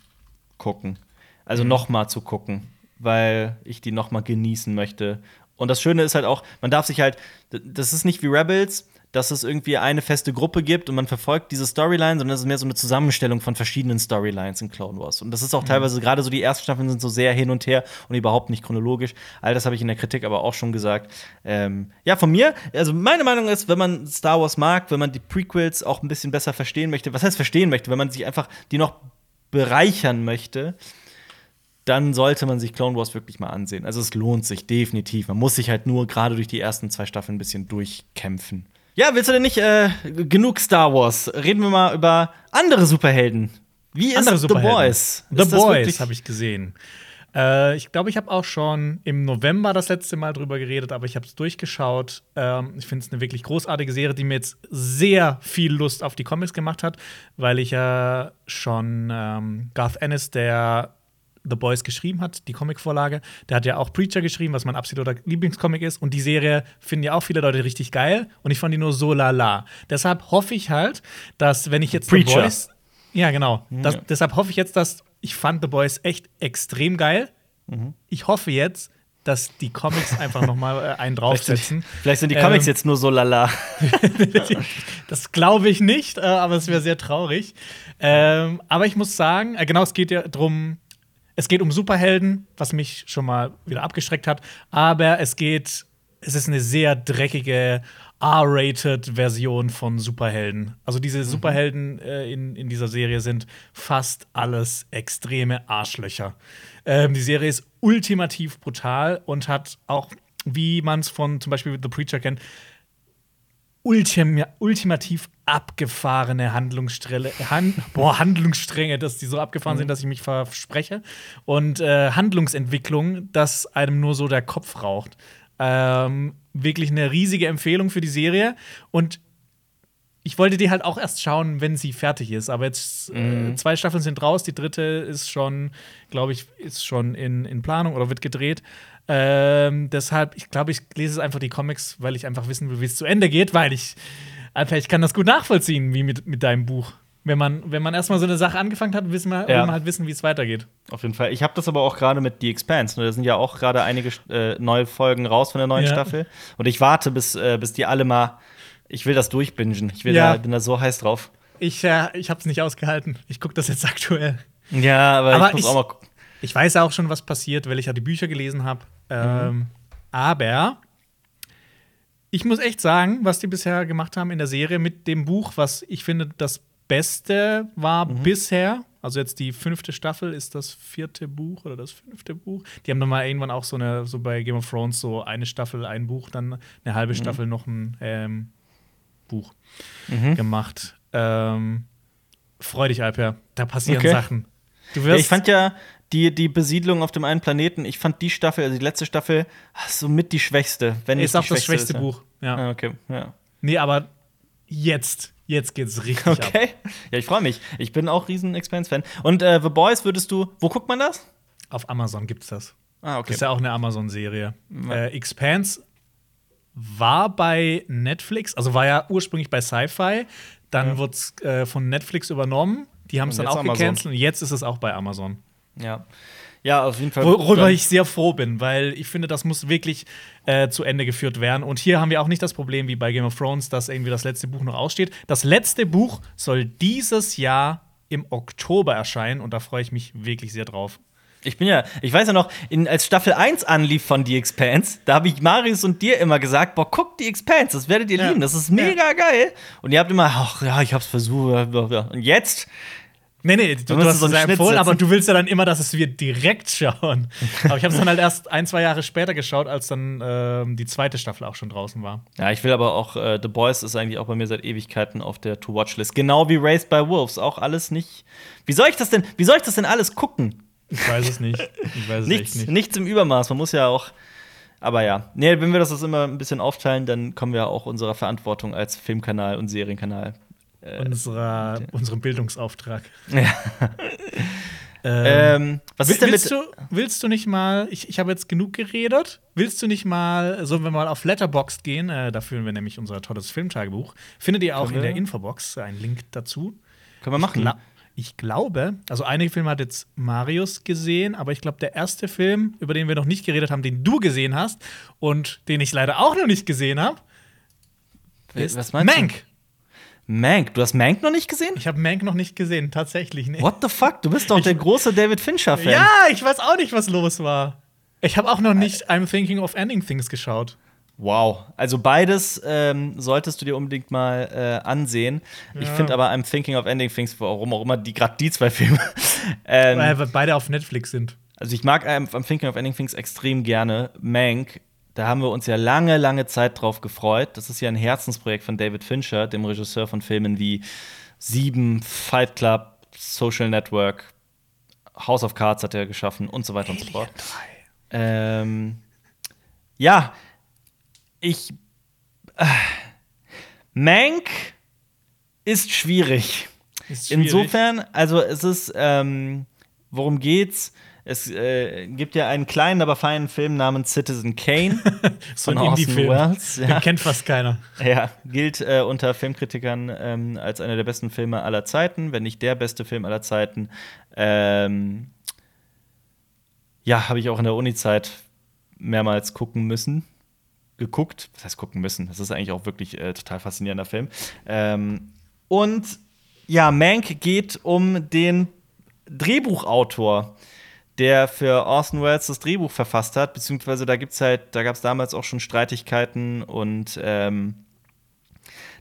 gucken. Also mhm. noch mal zu gucken, weil ich die noch mal genießen möchte. Und das Schöne ist halt auch, man darf sich halt, das ist nicht wie Rebels, dass es irgendwie eine feste Gruppe gibt und man verfolgt diese Storyline, sondern es ist mehr so eine Zusammenstellung von verschiedenen Storylines in Clone Wars. Und das ist auch mhm. teilweise, gerade so die ersten Staffeln sind so sehr hin und her und überhaupt nicht chronologisch. All das habe ich in der Kritik aber auch schon gesagt. Ähm, ja, von mir, also meine Meinung ist, wenn man Star Wars mag, wenn man die Prequels auch ein bisschen besser verstehen möchte, was heißt verstehen möchte, wenn man sich einfach die noch bereichern möchte, dann sollte man sich Clone Wars wirklich mal ansehen. Also es lohnt sich definitiv. Man muss sich halt nur gerade durch die ersten zwei Staffeln ein bisschen durchkämpfen. Ja, willst du denn nicht äh, genug Star Wars? Reden wir mal über andere Superhelden. Wie ist andere The Boys? The Boys habe ich gesehen. Äh, ich glaube, ich habe auch schon im November das letzte Mal drüber geredet, aber ich habe es durchgeschaut. Ähm, ich finde es eine wirklich großartige Serie, die mir jetzt sehr viel Lust auf die Comics gemacht hat, weil ich ja schon ähm, Garth Ennis, der The Boys geschrieben hat, die Comicvorlage. Der hat ja auch Preacher geschrieben, was mein absoluter Lieblingscomic ist. Und die Serie finden ja auch viele Leute richtig geil. Und ich fand die nur so lala. Deshalb hoffe ich halt, dass, wenn ich jetzt Preacher. The Boys. Ja, genau. Das, ja. Deshalb hoffe ich jetzt, dass ich fand The Boys echt extrem geil. Mhm. Ich hoffe jetzt, dass die Comics einfach noch mal äh, einen draufsetzen. Vielleicht, vielleicht sind die Comics ähm, jetzt nur so lala. das glaube ich nicht, äh, aber es wäre sehr traurig. Ähm, aber ich muss sagen, äh, genau, es geht ja darum, es geht um Superhelden, was mich schon mal wieder abgeschreckt hat, aber es geht, es ist eine sehr dreckige, R-rated-Version von Superhelden. Also diese mhm. Superhelden äh, in, in dieser Serie sind fast alles extreme Arschlöcher. Ähm, die Serie ist ultimativ brutal und hat auch, wie man es von zum Beispiel The Preacher kennt, ultim ultimativ abgefahrene Handlungsstränge, Han boah, Handlungsstränge, dass die so abgefahren mhm. sind, dass ich mich verspreche. Und äh, Handlungsentwicklung, dass einem nur so der Kopf raucht. Ähm, wirklich eine riesige Empfehlung für die Serie. Und ich wollte die halt auch erst schauen, wenn sie fertig ist. Aber jetzt mhm. äh, zwei Staffeln sind raus, die dritte ist schon, glaube ich, ist schon in, in Planung oder wird gedreht. Ähm, deshalb, ich glaube, ich lese einfach die Comics, weil ich einfach wissen will, wie es zu Ende geht, weil ich einfach, ich kann das gut nachvollziehen, wie mit, mit deinem Buch. Wenn man, wenn man erstmal so eine Sache angefangen hat, wissen wir, ja. will man halt wissen, wie es weitergeht. Auf jeden Fall. Ich habe das aber auch gerade mit The Expanse. Ne? Da sind ja auch gerade einige äh, neue Folgen raus von der neuen ja. Staffel. Und ich warte, bis, äh, bis die alle mal. Ich will das durchbingen. Ich will ja. da, bin da so heiß drauf. Ich, äh, ich habe es nicht ausgehalten. Ich gucke das jetzt aktuell. Ja, aber, aber ich muss ich, auch mal gucken. Ich weiß ja auch schon, was passiert, weil ich ja die Bücher gelesen habe. Ähm, mhm. Aber ich muss echt sagen, was die bisher gemacht haben in der Serie mit dem Buch, was ich finde das Beste war mhm. bisher. Also jetzt die fünfte Staffel ist das vierte Buch oder das fünfte Buch. Die haben dann mal irgendwann auch so eine, so bei Game of Thrones so eine Staffel, ein Buch, dann eine halbe mhm. Staffel noch ein ähm, Buch mhm. gemacht. Ähm, freu dich, Alper. Da passieren okay. Sachen. Du wirst ich fand ja, die, die Besiedlung auf dem einen Planeten, ich fand die Staffel, also die letzte Staffel, somit die schwächste. Wenn ist auch das schwächste ist, Buch. Ja. Ah, okay, ja. Nee, aber jetzt, jetzt geht's richtig okay. ab. Ja, ich freue mich. Ich bin auch riesen Expanse-Fan. Und äh, The Boys würdest du, wo guckt man das? Auf Amazon gibt's das. Ah, okay. Das ist ja auch eine Amazon-Serie. Ja. Äh, Expanse war bei Netflix, also war ja ursprünglich bei Sci-Fi, dann ja. wurde es äh, von Netflix übernommen. Die haben es dann auch gecancelt und jetzt ist es auch bei Amazon. Ja. Ja, auf jeden Fall. Worüber ich sehr froh bin, weil ich finde, das muss wirklich äh, zu Ende geführt werden. Und hier haben wir auch nicht das Problem wie bei Game of Thrones, dass irgendwie das letzte Buch noch aussteht. Das letzte Buch soll dieses Jahr im Oktober erscheinen und da freue ich mich wirklich sehr drauf. Ich bin ja, ich weiß ja noch, in, als Staffel 1 anlief von The Expanse, da habe ich Marius und dir immer gesagt, boah, guck The Expanse, das werdet ihr ja. lieben, das ist mega ja. geil. Und ihr habt immer, ach ja, ich hab's versucht. Und jetzt Nee, nee, du, du hast es so empfohlen, aber du willst ja dann immer, dass es wir direkt schauen. aber ich habe es dann halt erst ein, zwei Jahre später geschaut, als dann ähm, die zweite Staffel auch schon draußen war. Ja, ich will aber auch, äh, The Boys ist eigentlich auch bei mir seit Ewigkeiten auf der To-Watch-List. Genau wie Raised by Wolves. Auch alles nicht. Wie soll ich das denn, wie soll ich das denn alles gucken? Ich weiß es nicht. Ich weiß es nichts, nicht. Nichts im Übermaß. Man muss ja auch. Aber ja, nee, wenn wir das immer ein bisschen aufteilen, dann kommen wir auch unserer Verantwortung als Filmkanal und Serienkanal äh, unserer, unserem Bildungsauftrag. Ja. ähm, was ist denn willst, du, willst du nicht mal, ich, ich habe jetzt genug geredet, willst du nicht mal, sollen wir mal auf Letterboxd gehen? Äh, da führen wir nämlich unser tolles Filmtagebuch. Findet ihr auch in der Infobox einen Link dazu. Können wir machen. Ich, ich glaube, also einige Filme hat jetzt Marius gesehen, aber ich glaube, der erste Film, über den wir noch nicht geredet haben, den du gesehen hast und den ich leider auch noch nicht gesehen habe, ist Was meinst Mank. Mank, du hast Mank noch nicht gesehen? Ich habe Mank noch nicht gesehen, tatsächlich nicht. What the fuck? Du bist doch ich, der große David Fincher-Fan. Ja, ich weiß auch nicht, was los war. Ich habe auch noch nicht I'm Thinking of Ending Things geschaut. Wow, also beides ähm, solltest du dir unbedingt mal äh, ansehen. Ja. Ich finde aber I'm Thinking of Ending Things, warum auch immer, die gerade die zwei Filme. ähm, Weil beide auf Netflix sind. Also ich mag I'm, I'm Thinking of Ending Things extrem gerne. Mank da haben wir uns ja lange, lange Zeit drauf gefreut. Das ist ja ein Herzensprojekt von David Fincher, dem Regisseur von Filmen wie Sieben, Fight Club, Social Network, House of Cards hat er geschaffen und so weiter Alien und so fort. Ähm, ja, ich. Äh, Mank ist schwierig. ist schwierig. Insofern, also es ist, ähm, worum geht's? Es äh, gibt ja einen kleinen, aber feinen Film namens Citizen Kane so von Orson Welles. Ja. Den kennt fast keiner. Ja, gilt äh, unter Filmkritikern ähm, als einer der besten Filme aller Zeiten, wenn nicht der beste Film aller Zeiten. Ähm, ja, habe ich auch in der Uni-Zeit mehrmals gucken müssen. Geguckt, was heißt gucken müssen? Das ist eigentlich auch wirklich äh, total faszinierender Film. Ähm, und ja, Mank geht um den Drehbuchautor der für Orson Welles das Drehbuch verfasst hat, beziehungsweise da gibt's halt, da gab es damals auch schon Streitigkeiten und ähm,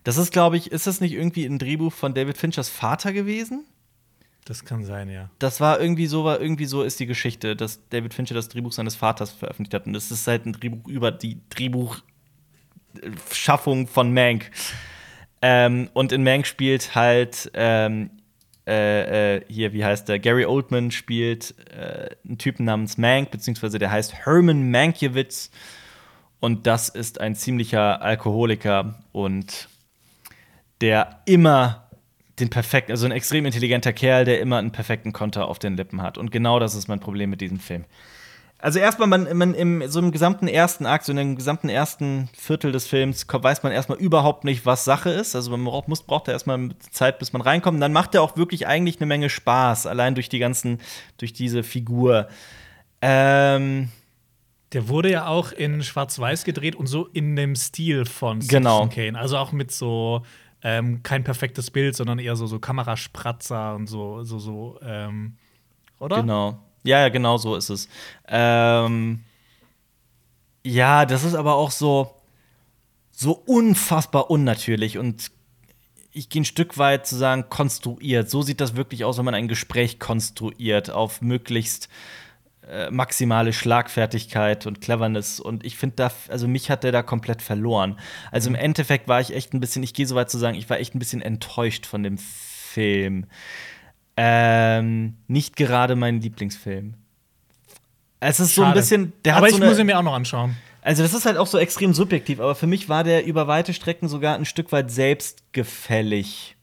das ist, glaube ich, ist das nicht irgendwie ein Drehbuch von David Finchers Vater gewesen? Das kann sein, ja. Das war irgendwie so, war irgendwie so ist die Geschichte, dass David Fincher das Drehbuch seines Vaters veröffentlicht hat. Und das ist halt ein Drehbuch über die Drehbuchschaffung von Mank. Ähm, und in Mank spielt halt ähm, äh, äh, hier, wie heißt der? Gary Oldman spielt äh, einen Typen namens Mank, beziehungsweise der heißt Herman Mankiewicz. Und das ist ein ziemlicher Alkoholiker und der immer den perfekten, also ein extrem intelligenter Kerl, der immer einen perfekten Konter auf den Lippen hat. Und genau das ist mein Problem mit diesem Film. Also erstmal, man, man im so im gesamten ersten Akt, so in dem gesamten ersten Viertel des Films, weiß man erstmal überhaupt nicht, was Sache ist. Also man braucht, muss, braucht da erstmal Zeit, bis man reinkommt. Und dann macht er auch wirklich eigentlich eine Menge Spaß, allein durch die ganzen, durch diese Figur. Ähm der wurde ja auch in Schwarz-Weiß gedreht und so in dem Stil von Citizen genau. Kane. Also auch mit so ähm, kein perfektes Bild, sondern eher so, so Kameraspratzer und so, so, so, ähm, oder? Genau. Ja, ja, genau so ist es. Ähm, ja, das ist aber auch so, so unfassbar unnatürlich und ich gehe ein Stück weit zu sagen, konstruiert. So sieht das wirklich aus, wenn man ein Gespräch konstruiert auf möglichst äh, maximale Schlagfertigkeit und Cleverness. Und ich finde da, also mich hat der da komplett verloren. Also im mhm. Endeffekt war ich echt ein bisschen, ich gehe so weit zu sagen, ich war echt ein bisschen enttäuscht von dem Film. Ähm, nicht gerade mein Lieblingsfilm. Es ist Schade. so ein bisschen. aber ich so muss ihn mir auch noch anschauen. Also, das ist halt auch so extrem subjektiv, aber für mich war der über weite Strecken sogar ein Stück weit selbstgefällig.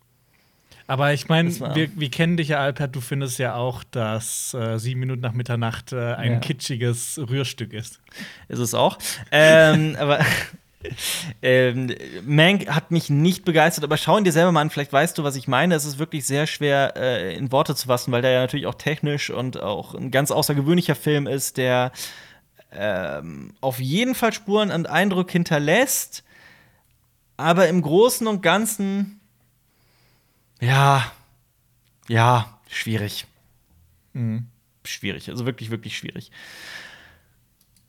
Aber ich meine, wir, wir, kennen dich ja, Alpert, du findest ja auch, dass äh, sieben Minuten nach Mitternacht äh, ein ja. kitschiges Rührstück ist. Ist es auch. ähm, aber ähm, Mank hat mich nicht begeistert, aber schau ihn dir selber mal an, vielleicht weißt du, was ich meine. Es ist wirklich sehr schwer äh, in Worte zu fassen, weil der ja natürlich auch technisch und auch ein ganz außergewöhnlicher Film ist, der ähm, auf jeden Fall Spuren und Eindruck hinterlässt, aber im Großen und Ganzen, ja, ja, schwierig. Mhm. Schwierig, also wirklich, wirklich schwierig.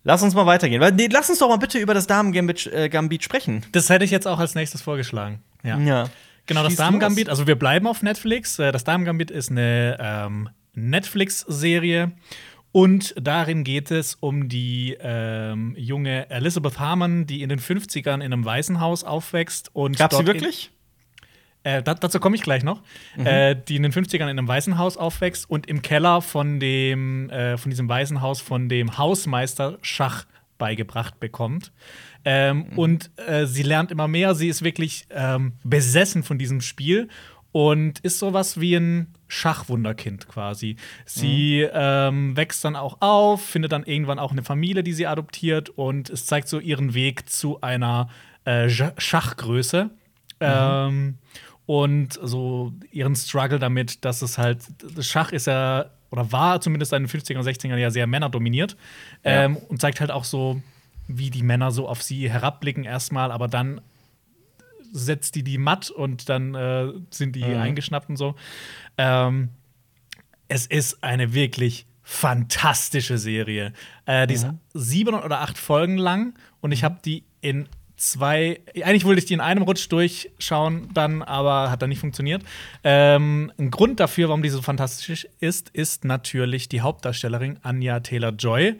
Lass uns mal weitergehen. Weil, nee, lass uns doch mal bitte über das Damen-Gambit äh, Gambit sprechen. Das hätte ich jetzt auch als nächstes vorgeschlagen. Ja. ja. Genau, das Damen-Gambit, also wir bleiben auf Netflix. Äh, das Damen-Gambit ist eine ähm, Netflix-Serie. Und darin geht es um die ähm, junge Elizabeth Harmon, die in den 50ern in einem Waisenhaus aufwächst. Und Gab sie wirklich? Äh, dazu komme ich gleich noch, mhm. äh, die in den 50ern in einem Waisenhaus aufwächst und im Keller von dem, äh, von diesem Waisenhaus von dem Hausmeister Schach beigebracht bekommt. Ähm, mhm. Und äh, sie lernt immer mehr, sie ist wirklich ähm, besessen von diesem Spiel und ist sowas wie ein Schachwunderkind quasi. Sie mhm. ähm, wächst dann auch auf, findet dann irgendwann auch eine Familie, die sie adoptiert und es zeigt so ihren Weg zu einer äh, Schachgröße. Mhm. Ähm, und so ihren Struggle damit, dass es halt, das Schach ist ja, oder war zumindest in den 50er und 60er ja sehr männerdominiert ja. ähm, und zeigt halt auch so, wie die Männer so auf sie herabblicken erstmal, aber dann setzt die die matt und dann äh, sind die mhm. eingeschnappt und so. Ähm, es ist eine wirklich fantastische Serie. Äh, die mhm. ist sieben oder acht Folgen lang und ich mhm. habe die in zwei, eigentlich wollte ich die in einem Rutsch durchschauen, dann aber hat dann nicht funktioniert. Ähm, ein Grund dafür, warum die so fantastisch ist, ist natürlich die Hauptdarstellerin Anja Taylor-Joy.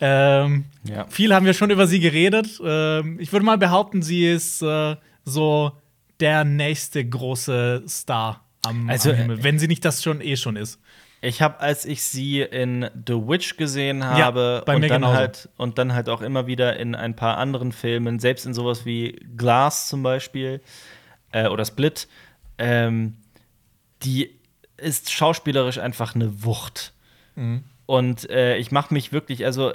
Ähm, ja. Viel haben wir schon über sie geredet. Ähm, ich würde mal behaupten, sie ist äh, so der nächste große Star am, also, am Himmel, wenn sie nicht das schon eh schon ist. Ich habe, als ich sie in The Witch gesehen habe ja, und, dann halt, und dann halt auch immer wieder in ein paar anderen Filmen, selbst in sowas wie Glass zum Beispiel äh, oder Split, ähm, die ist schauspielerisch einfach eine Wucht. Mhm. Und äh, ich mache mich wirklich, also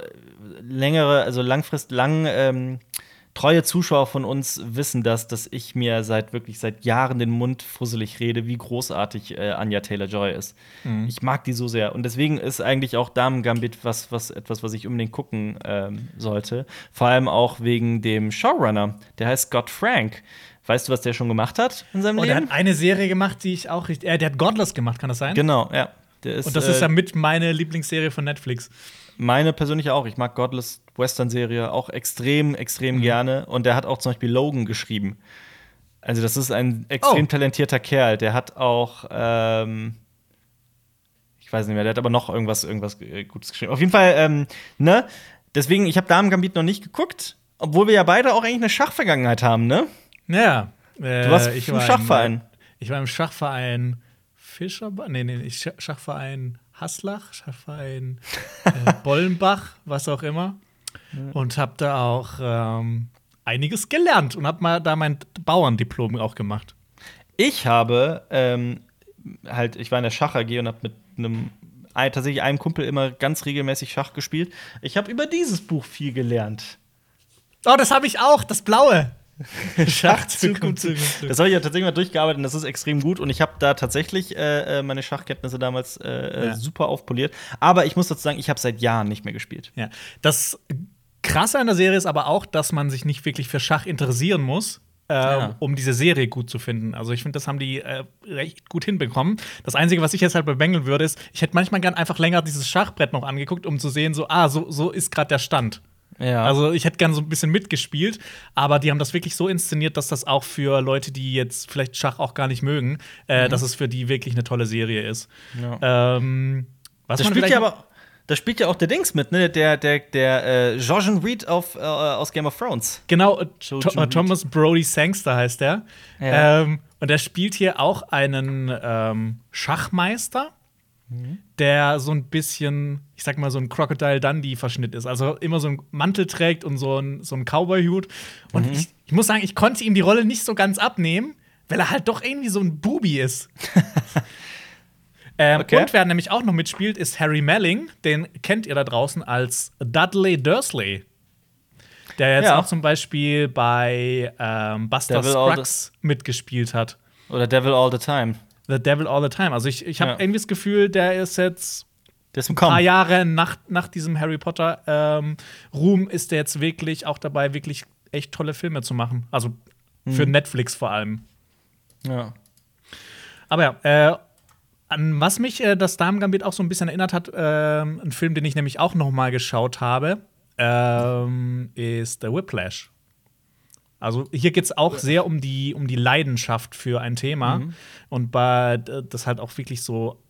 längere, also langfrist lang ähm, treue Zuschauer von uns wissen das, dass ich mir seit wirklich seit Jahren den Mund fusselig rede, wie großartig äh, Anja Taylor Joy ist. Mhm. Ich mag die so sehr und deswegen ist eigentlich auch Damen Gambit was, was etwas, was ich unbedingt gucken ähm, sollte. Vor allem auch wegen dem Showrunner. Der heißt Scott Frank. Weißt du, was der schon gemacht hat in seinem oh, Leben? Der hat eine Serie gemacht, die ich auch richtig. Äh, der hat Godless gemacht, kann das sein? Genau, ja. Ist, und das ist ja äh, mit meine Lieblingsserie von Netflix. Meine persönliche auch. Ich mag Godless Western-Serie auch extrem, extrem mhm. gerne. Und der hat auch zum Beispiel Logan geschrieben. Also, das ist ein extrem oh. talentierter Kerl. Der hat auch, ähm, ich weiß nicht mehr, der hat aber noch irgendwas, irgendwas Gutes geschrieben. Auf jeden Fall, ähm, ne? Deswegen, ich habe Damen Gambit noch nicht geguckt, obwohl wir ja beide auch eigentlich eine Schachvergangenheit haben, ne? Ja. Äh, du warst ich im war Schachverein. Im, ich war im Schachverein Fischer, nee, nee, Schachverein Haslach, Schachverein äh, Bollenbach, was auch immer. Und habe da auch ähm, einiges gelernt und habe mal da mein Bauerndiplom auch gemacht. Ich habe ähm, halt, ich war in der Schach AG und habe mit einem tatsächlich einem Kumpel immer ganz regelmäßig Schach gespielt. Ich habe über dieses Buch viel gelernt. Oh, das habe ich auch, das blaue. Schach Zukunft, Zukunft. Das habe ich ja tatsächlich mal durchgearbeitet und das ist extrem gut. Und ich habe da tatsächlich äh, äh, meine Schachkenntnisse damals äh, äh, ja. super aufpoliert. Aber ich muss dazu sagen, ich habe seit Jahren nicht mehr gespielt. Ja. Das Krasse an der Serie ist aber auch, dass man sich nicht wirklich für Schach interessieren muss. Äh, ja. um diese Serie gut zu finden. Also ich finde, das haben die äh, recht gut hinbekommen. Das Einzige, was ich jetzt halt bemängeln würde, ist, ich hätte manchmal gern einfach länger dieses Schachbrett noch angeguckt, um zu sehen, so, ah, so, so ist gerade der Stand. Ja. Also ich hätte gerne so ein bisschen mitgespielt, aber die haben das wirklich so inszeniert, dass das auch für Leute, die jetzt vielleicht Schach auch gar nicht mögen, äh, mhm. dass es für die wirklich eine tolle Serie ist. Ja. Ähm, was das spielt ja aber da spielt ja auch der Dings mit, ne? Der, der, der äh, Georgian Reed auf, äh, aus Game of Thrones. Genau, äh, Th Thomas Brody Sangster heißt der. Ja. Ähm, und der spielt hier auch einen ähm, Schachmeister der so ein bisschen, ich sag mal, so ein Crocodile Dundee-Verschnitt ist. Also immer so einen Mantel trägt und so ein, so ein Cowboy-Hut. Und mhm. ich, ich muss sagen, ich konnte ihm die Rolle nicht so ganz abnehmen, weil er halt doch irgendwie so ein Bubi ist. ähm, okay. Und wer nämlich auch noch mitspielt, ist Harry Melling. Den kennt ihr da draußen als Dudley Dursley. Der jetzt ja. auch zum Beispiel bei ähm, Buster Devil Scruggs mitgespielt hat. Oder Devil All the Time. The Devil All the Time. Also ich, ich habe ja. irgendwie das Gefühl, der ist jetzt ein paar Jahre nach, nach diesem Harry Potter ähm, Ruhm ist der jetzt wirklich auch dabei, wirklich echt tolle Filme zu machen. Also für mhm. Netflix vor allem. Ja. Aber ja, äh, an was mich äh, das Damen-Gambit auch so ein bisschen erinnert hat, äh, ein Film, den ich nämlich auch noch mal geschaut habe, ähm, ist The Whiplash. Also hier geht es auch sehr um die, um die Leidenschaft für ein Thema. Mhm. Und bei das halt auch wirklich so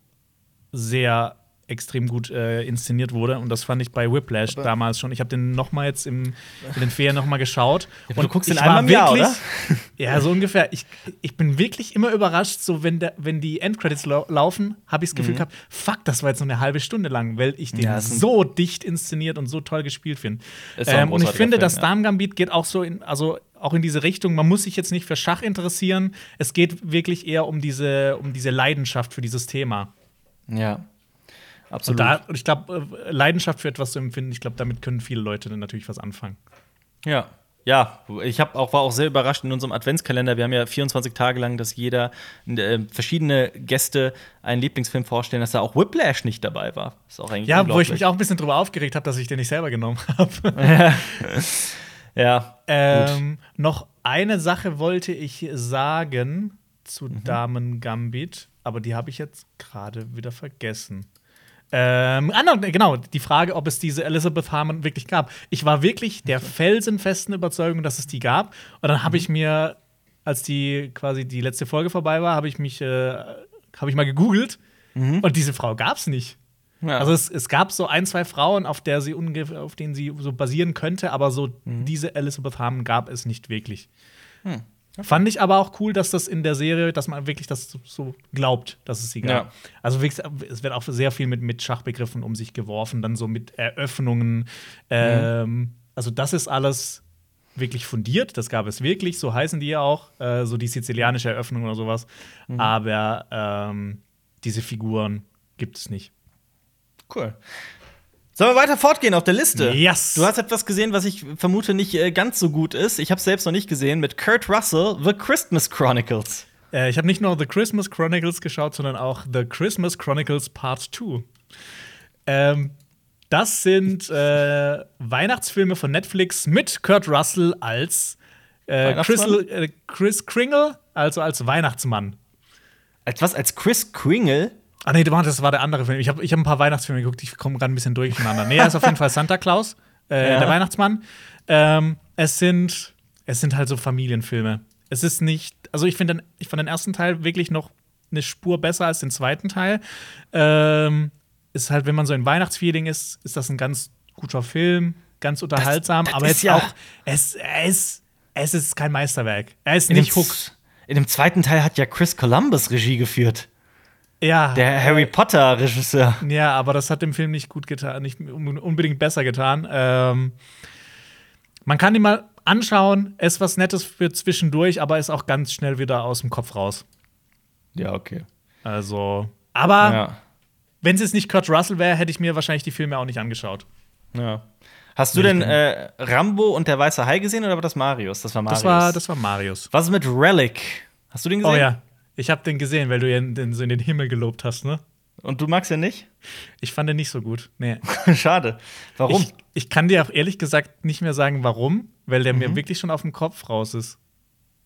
sehr extrem gut äh, inszeniert wurde. Und das fand ich bei Whiplash aber damals schon. Ich habe den noch mal jetzt im, in den Ferien noch mal geschaut. Ja, und du guckst den einmal im Jahr, oder? ja, so ungefähr. Ich, ich bin wirklich immer überrascht, so wenn, der, wenn die Endcredits lau laufen, habe ich das Gefühl mhm. gehabt, fuck, das war jetzt noch eine halbe Stunde lang, weil ich den ja, so dicht inszeniert und so toll gespielt finde. Ähm, und ich finde, Film, das ja. Damen-Gambit geht auch so in, also auch in diese Richtung. Man muss sich jetzt nicht für Schach interessieren. Es geht wirklich eher um diese, um diese Leidenschaft für dieses Thema. Ja. Absolut. Und, da, ich glaube, äh, Leidenschaft für etwas zu empfinden, ich glaube, damit können viele Leute dann natürlich was anfangen. Ja. Ja, ich hab auch, war auch sehr überrascht in unserem Adventskalender. Wir haben ja 24 Tage lang, dass jeder äh, verschiedene Gäste einen Lieblingsfilm vorstellen, dass da auch Whiplash nicht dabei war. ist auch eigentlich ja, wo ich mich auch ein bisschen drüber aufgeregt habe, dass ich den nicht selber genommen habe. ja. ähm, noch eine Sache wollte ich sagen zu mhm. Damen Gambit, aber die habe ich jetzt gerade wieder vergessen. Ähm, ah, genau, die Frage, ob es diese Elizabeth Harmon wirklich gab. Ich war wirklich der felsenfesten Überzeugung, dass es die gab. Und dann habe mhm. ich mir, als die quasi die letzte Folge vorbei war, habe ich mich, äh, habe ich mal gegoogelt. Mhm. Und diese Frau gab es nicht. Ja. Also es, es, gab so ein, zwei Frauen, auf, der sie auf denen sie so basieren könnte, aber so mhm. diese Elizabeth Harmon gab es nicht wirklich. Hm. Okay. Fand ich aber auch cool, dass das in der Serie, dass man wirklich das so glaubt, dass es sie gab. Ja. Also es wird auch sehr viel mit, mit Schachbegriffen um sich geworfen, dann so mit Eröffnungen. Ähm, mhm. Also das ist alles wirklich fundiert, das gab es wirklich, so heißen die ja auch, äh, so die sizilianische Eröffnung oder sowas. Mhm. Aber ähm, diese Figuren gibt es nicht. Cool. Sollen wir weiter fortgehen auf der Liste? Yes. Du hast etwas gesehen, was ich vermute nicht äh, ganz so gut ist. Ich habe es selbst noch nicht gesehen mit Kurt Russell, The Christmas Chronicles. Äh, ich habe nicht nur The Christmas Chronicles geschaut, sondern auch The Christmas Chronicles Part 2. Ähm, das sind äh, Weihnachtsfilme von Netflix mit Kurt Russell als äh, Chris, äh, Chris Kringle, also als Weihnachtsmann. Als was? Als Chris Kringle? Ah, nee, das war der andere Film. Ich habe ich hab ein paar Weihnachtsfilme geguckt, ich komme gerade ein bisschen durcheinander. Nee, er ist auf jeden Fall Santa Claus, äh, ja. der Weihnachtsmann. Ähm, es, sind, es sind halt so Familienfilme. Es ist nicht, also ich finde ich fand den ersten Teil wirklich noch eine Spur besser als den zweiten Teil. Ähm, ist halt, wenn man so in Weihnachtsfeeling ist, ist das ein ganz guter Film, ganz unterhaltsam, das, das aber jetzt ja auch, es, es, es ist kein Meisterwerk. Er ist nicht Hook. In dem zweiten Teil hat ja Chris Columbus Regie geführt. Ja. Der Harry Potter-Regisseur. Ja, aber das hat dem Film nicht gut getan, nicht unbedingt besser getan. Ähm, man kann ihn mal anschauen, ist was Nettes für zwischendurch, aber ist auch ganz schnell wieder aus dem Kopf raus. Ja, okay. Also, aber ja. wenn es jetzt nicht Kurt Russell wäre, hätte ich mir wahrscheinlich die Filme auch nicht angeschaut. Ja. Hast du denn äh, Rambo und der weiße Hai gesehen oder war das Marius? Das war Marius. Das war, das war Marius. Was ist mit Relic? Hast du den gesehen? Oh ja, ich habe den gesehen, weil du ihn in, so in den Himmel gelobt hast, ne? Und du magst ja nicht? Ich fand den nicht so gut. Nee. Schade. Warum? Ich, ich, kann dir auch ehrlich gesagt nicht mehr sagen, warum, weil der mhm. mir wirklich schon auf dem Kopf raus ist.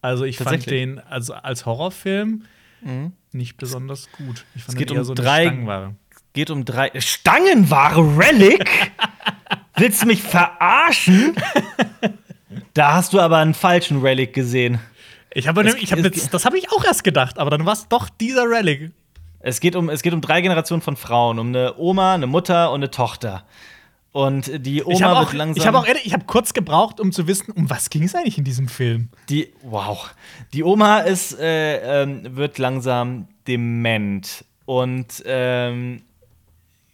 Also ich fand den also als Horrorfilm mhm. nicht besonders gut. Ich fand es geht um so drei Stangenware. Geht um drei Stangenware Relic. Willst du mich verarschen? da hast du aber einen falschen Relic gesehen. Ich habe ich hab das habe ich auch erst gedacht, aber dann war es doch dieser Relic. Es geht, um, es geht um drei Generationen von Frauen, um eine Oma, eine Mutter und eine Tochter. Und die Oma ich auch, wird langsam. Ich habe auch ich habe kurz gebraucht, um zu wissen, um was ging es eigentlich in diesem Film. Die wow, die Oma ist äh, ähm, wird langsam dement und ähm,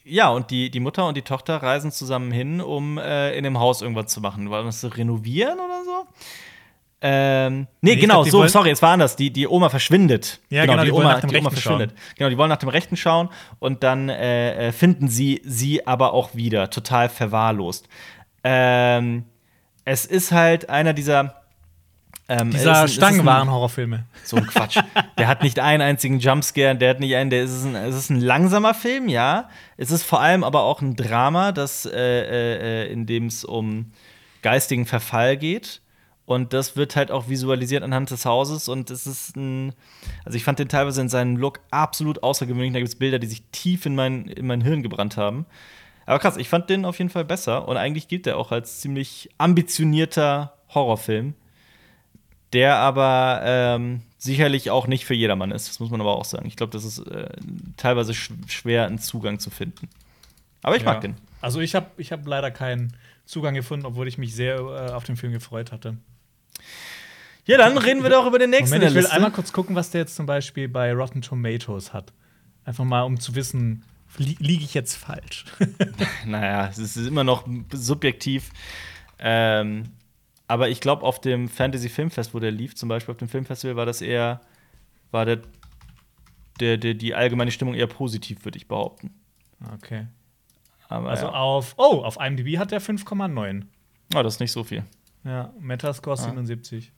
ja und die die Mutter und die Tochter reisen zusammen hin, um äh, in dem Haus irgendwas zu machen, weil das renovieren oder so. Ähm, nee, nee genau, glaub, so, sorry, es war anders. Die, die Oma verschwindet. Ja, genau, genau die, die Oma, die Oma verschwindet. Schauen. Genau, die wollen nach dem Rechten schauen und dann äh, äh, finden sie sie aber auch wieder, total verwahrlost. Ähm, es ist halt einer dieser ähm, Dieser Stangenwaren-Horrorfilme. So ein Quatsch. der hat nicht einen einzigen Jumpscare, der hat nicht einen, der ist ein, es ist ein langsamer Film, ja. Es ist vor allem aber auch ein Drama, das, äh, äh, in dem es um geistigen Verfall geht. Und das wird halt auch visualisiert anhand des Hauses. Und es ist ein. Also, ich fand den teilweise in seinem Look absolut außergewöhnlich. Da gibt es Bilder, die sich tief in mein, in mein Hirn gebrannt haben. Aber krass, ich fand den auf jeden Fall besser. Und eigentlich gilt der auch als ziemlich ambitionierter Horrorfilm. Der aber ähm, sicherlich auch nicht für jedermann ist. Das muss man aber auch sagen. Ich glaube, das ist äh, teilweise sch schwer, einen Zugang zu finden. Aber ich ja. mag den. Also, ich habe ich hab leider keinen Zugang gefunden, obwohl ich mich sehr äh, auf den Film gefreut hatte. Ja, dann reden wir doch über den nächsten. Moment, ich will einmal kurz gucken, was der jetzt zum Beispiel bei Rotten Tomatoes hat. Einfach mal, um zu wissen, li liege ich jetzt falsch. naja, es ist immer noch subjektiv. Ähm, aber ich glaube, auf dem Fantasy Filmfest, wo der lief, zum Beispiel auf dem Filmfestival, war das eher, war der, der, der die allgemeine Stimmung eher positiv, würde ich behaupten. Okay. Aber also ja. auf, oh, auf IMDb hat der 5,9. Oh, das ist nicht so viel. Ja, Metascore ah. 77.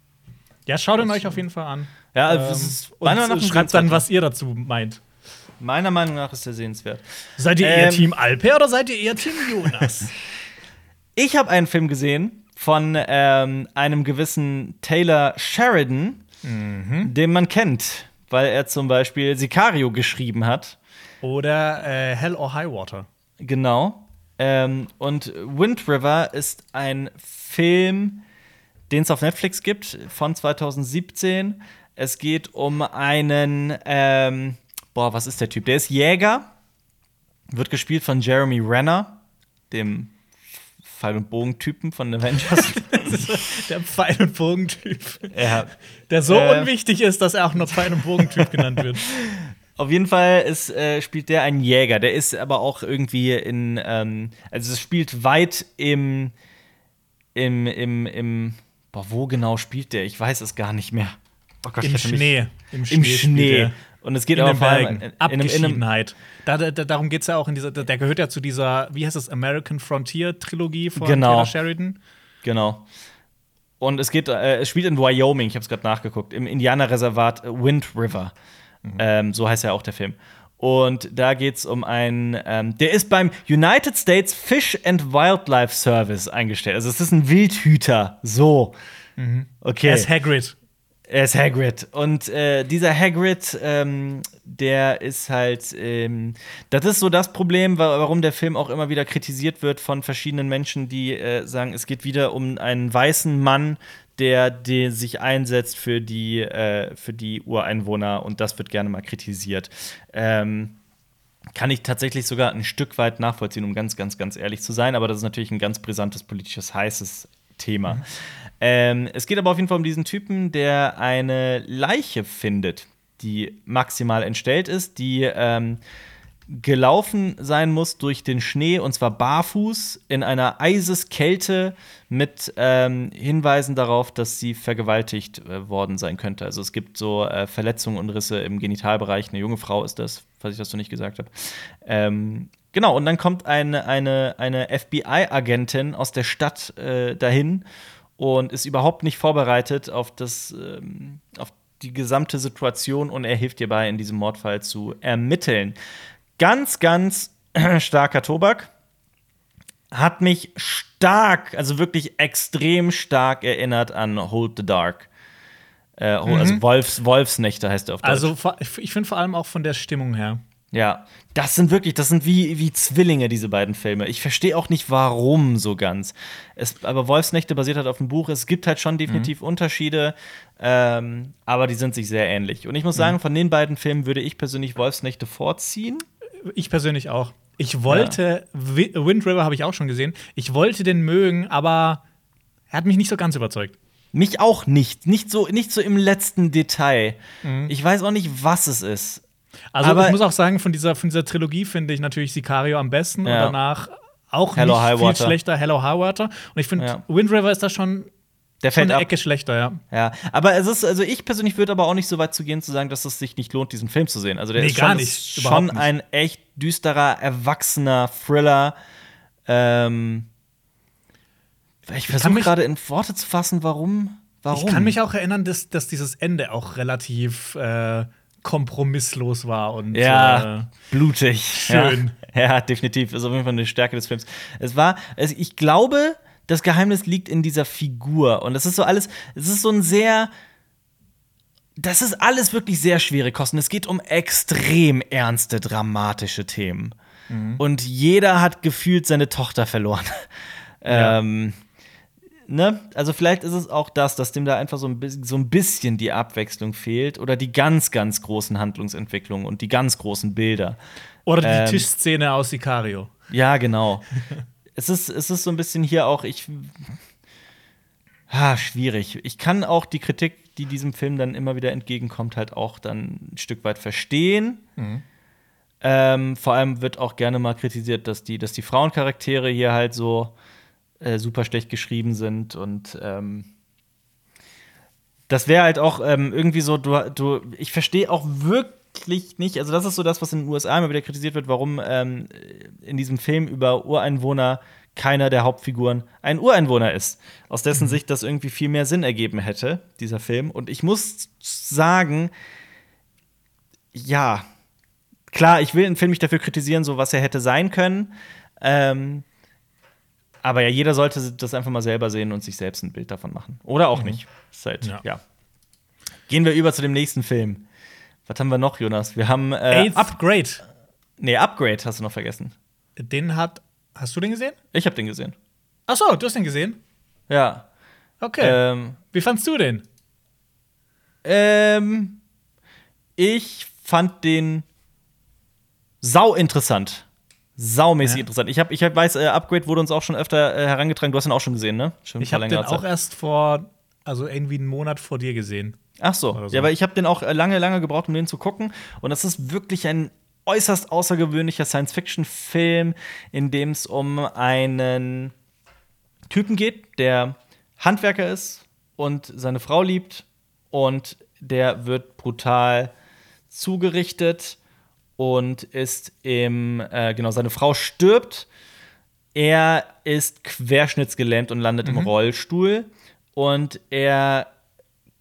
Ja, schaut ihn euch auf jeden Fall an. Ja, ähm, ist meiner und schreibt dann, was ihr dazu meint. Meiner Meinung nach ist er sehenswert. Seid ihr ähm, eher Team Alper oder seid ihr eher Team Jonas? ich habe einen Film gesehen von ähm, einem gewissen Taylor Sheridan, mhm. den man kennt, weil er zum Beispiel Sicario geschrieben hat. Oder äh, Hell or High Water. Genau. Ähm, und Wind River ist ein Film, den es auf Netflix gibt, von 2017. Es geht um einen, ähm, boah, was ist der Typ? Der ist Jäger, wird gespielt von Jeremy Renner, dem Pfeil- und Bogentypen von Avengers. der Pfeil- und Bogentyp. Ja. Der so äh, unwichtig ist, dass er auch nur Pfeil- und Bogentyp genannt wird. Auf jeden Fall ist, äh, spielt der einen Jäger. Der ist aber auch irgendwie in, ähm, also es spielt weit im, im, im, im Boah, wo genau spielt der? Ich weiß es gar nicht mehr. Oh Gott, Im Schnee. Im Schnee. Im Schnee. Und es geht in aber vor allem in, Abgeschiedenheit. Da, da, darum geht es ja auch in dieser, der gehört ja zu dieser, wie heißt das, American Frontier Trilogie von genau. Taylor Sheridan. Genau. Und es geht, äh, es spielt in Wyoming, ich habe es gerade nachgeguckt, im Indianerreservat Wind River. Mhm. Ähm, so heißt ja auch der Film. Und da geht es um einen, ähm, der ist beim United States Fish and Wildlife Service eingestellt. Also es ist ein Wildhüter. So. Mhm. Okay. Er ist Hagrid. Er ist Hagrid. Und äh, dieser Hagrid, ähm, der ist halt, ähm, das ist so das Problem, warum der Film auch immer wieder kritisiert wird von verschiedenen Menschen, die äh, sagen, es geht wieder um einen weißen Mann, der, der sich einsetzt für die, äh, für die Ureinwohner und das wird gerne mal kritisiert. Ähm, kann ich tatsächlich sogar ein Stück weit nachvollziehen, um ganz, ganz, ganz ehrlich zu sein, aber das ist natürlich ein ganz brisantes, politisches, heißes Thema. Mhm. Ähm, es geht aber auf jeden Fall um diesen Typen, der eine Leiche findet, die maximal entstellt ist, die ähm, gelaufen sein muss durch den Schnee und zwar barfuß in einer Eiseskälte mit ähm, Hinweisen darauf, dass sie vergewaltigt äh, worden sein könnte. Also es gibt so äh, Verletzungen und Risse im Genitalbereich. Eine junge Frau ist das, falls ich das so nicht gesagt habe. Ähm, genau, und dann kommt eine, eine, eine FBI-Agentin aus der Stadt äh, dahin und ist überhaupt nicht vorbereitet auf das, ähm, auf die gesamte Situation und er hilft ihr bei, in diesem Mordfall zu ermitteln. Ganz, ganz starker Tobak. Hat mich stark, also wirklich extrem stark erinnert an Hold the Dark. Äh, also mhm. Also Wolfs, Wolfsnächte heißt er auf Deutsch. Also ich finde vor allem auch von der Stimmung her. Ja, das sind wirklich, das sind wie, wie Zwillinge, diese beiden Filme. Ich verstehe auch nicht, warum so ganz. Es, aber Wolfsnächte basiert halt auf dem Buch. Es gibt halt schon definitiv mhm. Unterschiede, ähm, aber die sind sich sehr ähnlich. Und ich muss mhm. sagen, mhm. von den beiden Filmen würde ich persönlich Wolfsnächte vorziehen. Ich persönlich auch. Ich wollte, ja. Wind River habe ich auch schon gesehen. Ich wollte den mögen, aber er hat mich nicht so ganz überzeugt. Mich auch nicht. Nicht so, nicht so im letzten Detail. Mhm. Ich weiß auch nicht, was es ist. Also aber ich muss auch sagen, von dieser, von dieser Trilogie finde ich natürlich Sicario am besten ja. und danach auch Hello nicht viel schlechter Hello High Water. Und ich finde, ja. Wind River ist da schon der fällt eine Ecke schlechter, ja. Ja, aber es ist, also ich persönlich würde aber auch nicht so weit zu gehen, zu sagen, dass es sich nicht lohnt, diesen Film zu sehen. Also der nee, ist schon, nicht, schon nicht. ein echt düsterer, erwachsener Thriller. Ähm, ich versuche gerade in Worte zu fassen, warum. Warum? Ich kann mich auch erinnern, dass, dass dieses Ende auch relativ äh, kompromisslos war und ja, äh, blutig. Schön. Ja, ja, definitiv. Das ist auf jeden Fall eine Stärke des Films. Es war, also ich glaube, das Geheimnis liegt in dieser Figur. Und das ist so alles, es ist so ein sehr. Das ist alles wirklich sehr schwere Kosten. Es geht um extrem ernste, dramatische Themen. Mhm. Und jeder hat gefühlt seine Tochter verloren. Ja. ähm, ne? Also vielleicht ist es auch das, dass dem da einfach so ein, bisschen, so ein bisschen die Abwechslung fehlt oder die ganz, ganz großen Handlungsentwicklungen und die ganz großen Bilder. Oder die ähm, Tischszene aus Sicario. Ja, genau. es, ist, es ist so ein bisschen hier auch, ich. Ah, schwierig. Ich kann auch die Kritik, die diesem Film dann immer wieder entgegenkommt, halt auch dann ein Stück weit verstehen. Mhm. Ähm, vor allem wird auch gerne mal kritisiert, dass die, dass die Frauencharaktere hier halt so äh, super schlecht geschrieben sind und ähm, das wäre halt auch ähm, irgendwie so, du, du ich verstehe auch wirklich nicht, also das ist so das, was in den USA immer wieder kritisiert wird, warum ähm, in diesem Film über Ureinwohner keiner der Hauptfiguren ein Ureinwohner ist. Aus dessen mhm. Sicht das irgendwie viel mehr Sinn ergeben hätte, dieser Film. Und ich muss sagen, ja, klar, ich will einen Film nicht dafür kritisieren, so was er hätte sein können. Ähm, aber ja, jeder sollte das einfach mal selber sehen und sich selbst ein Bild davon machen. Oder auch mhm. nicht. Halt, ja. ja. Gehen wir über zu dem nächsten Film. Was haben wir noch, Jonas? Wir haben äh, Upgrade. Nee, Upgrade hast du noch vergessen. Den hat. Hast du den gesehen? Ich habe den gesehen. Ach so, du hast den gesehen? Ja. Okay. Ähm, Wie fandst du den? Ähm, ich fand den sau interessant saumäßig ja. interessant. Ich, hab, ich weiß, äh, Upgrade wurde uns auch schon öfter äh, herangetragen. Du hast ihn auch schon gesehen, ne? Schon ich habe den auch erst vor, also irgendwie einen Monat vor dir gesehen. Ach so. so. Ja, aber ich habe den auch äh, lange, lange gebraucht, um den zu gucken. Und das ist wirklich ein äußerst außergewöhnlicher Science-Fiction-Film, in dem es um einen Typen geht, der Handwerker ist und seine Frau liebt. Und der wird brutal zugerichtet und ist im, äh, genau, seine Frau stirbt. Er ist querschnittsgelähmt und landet mhm. im Rollstuhl. Und er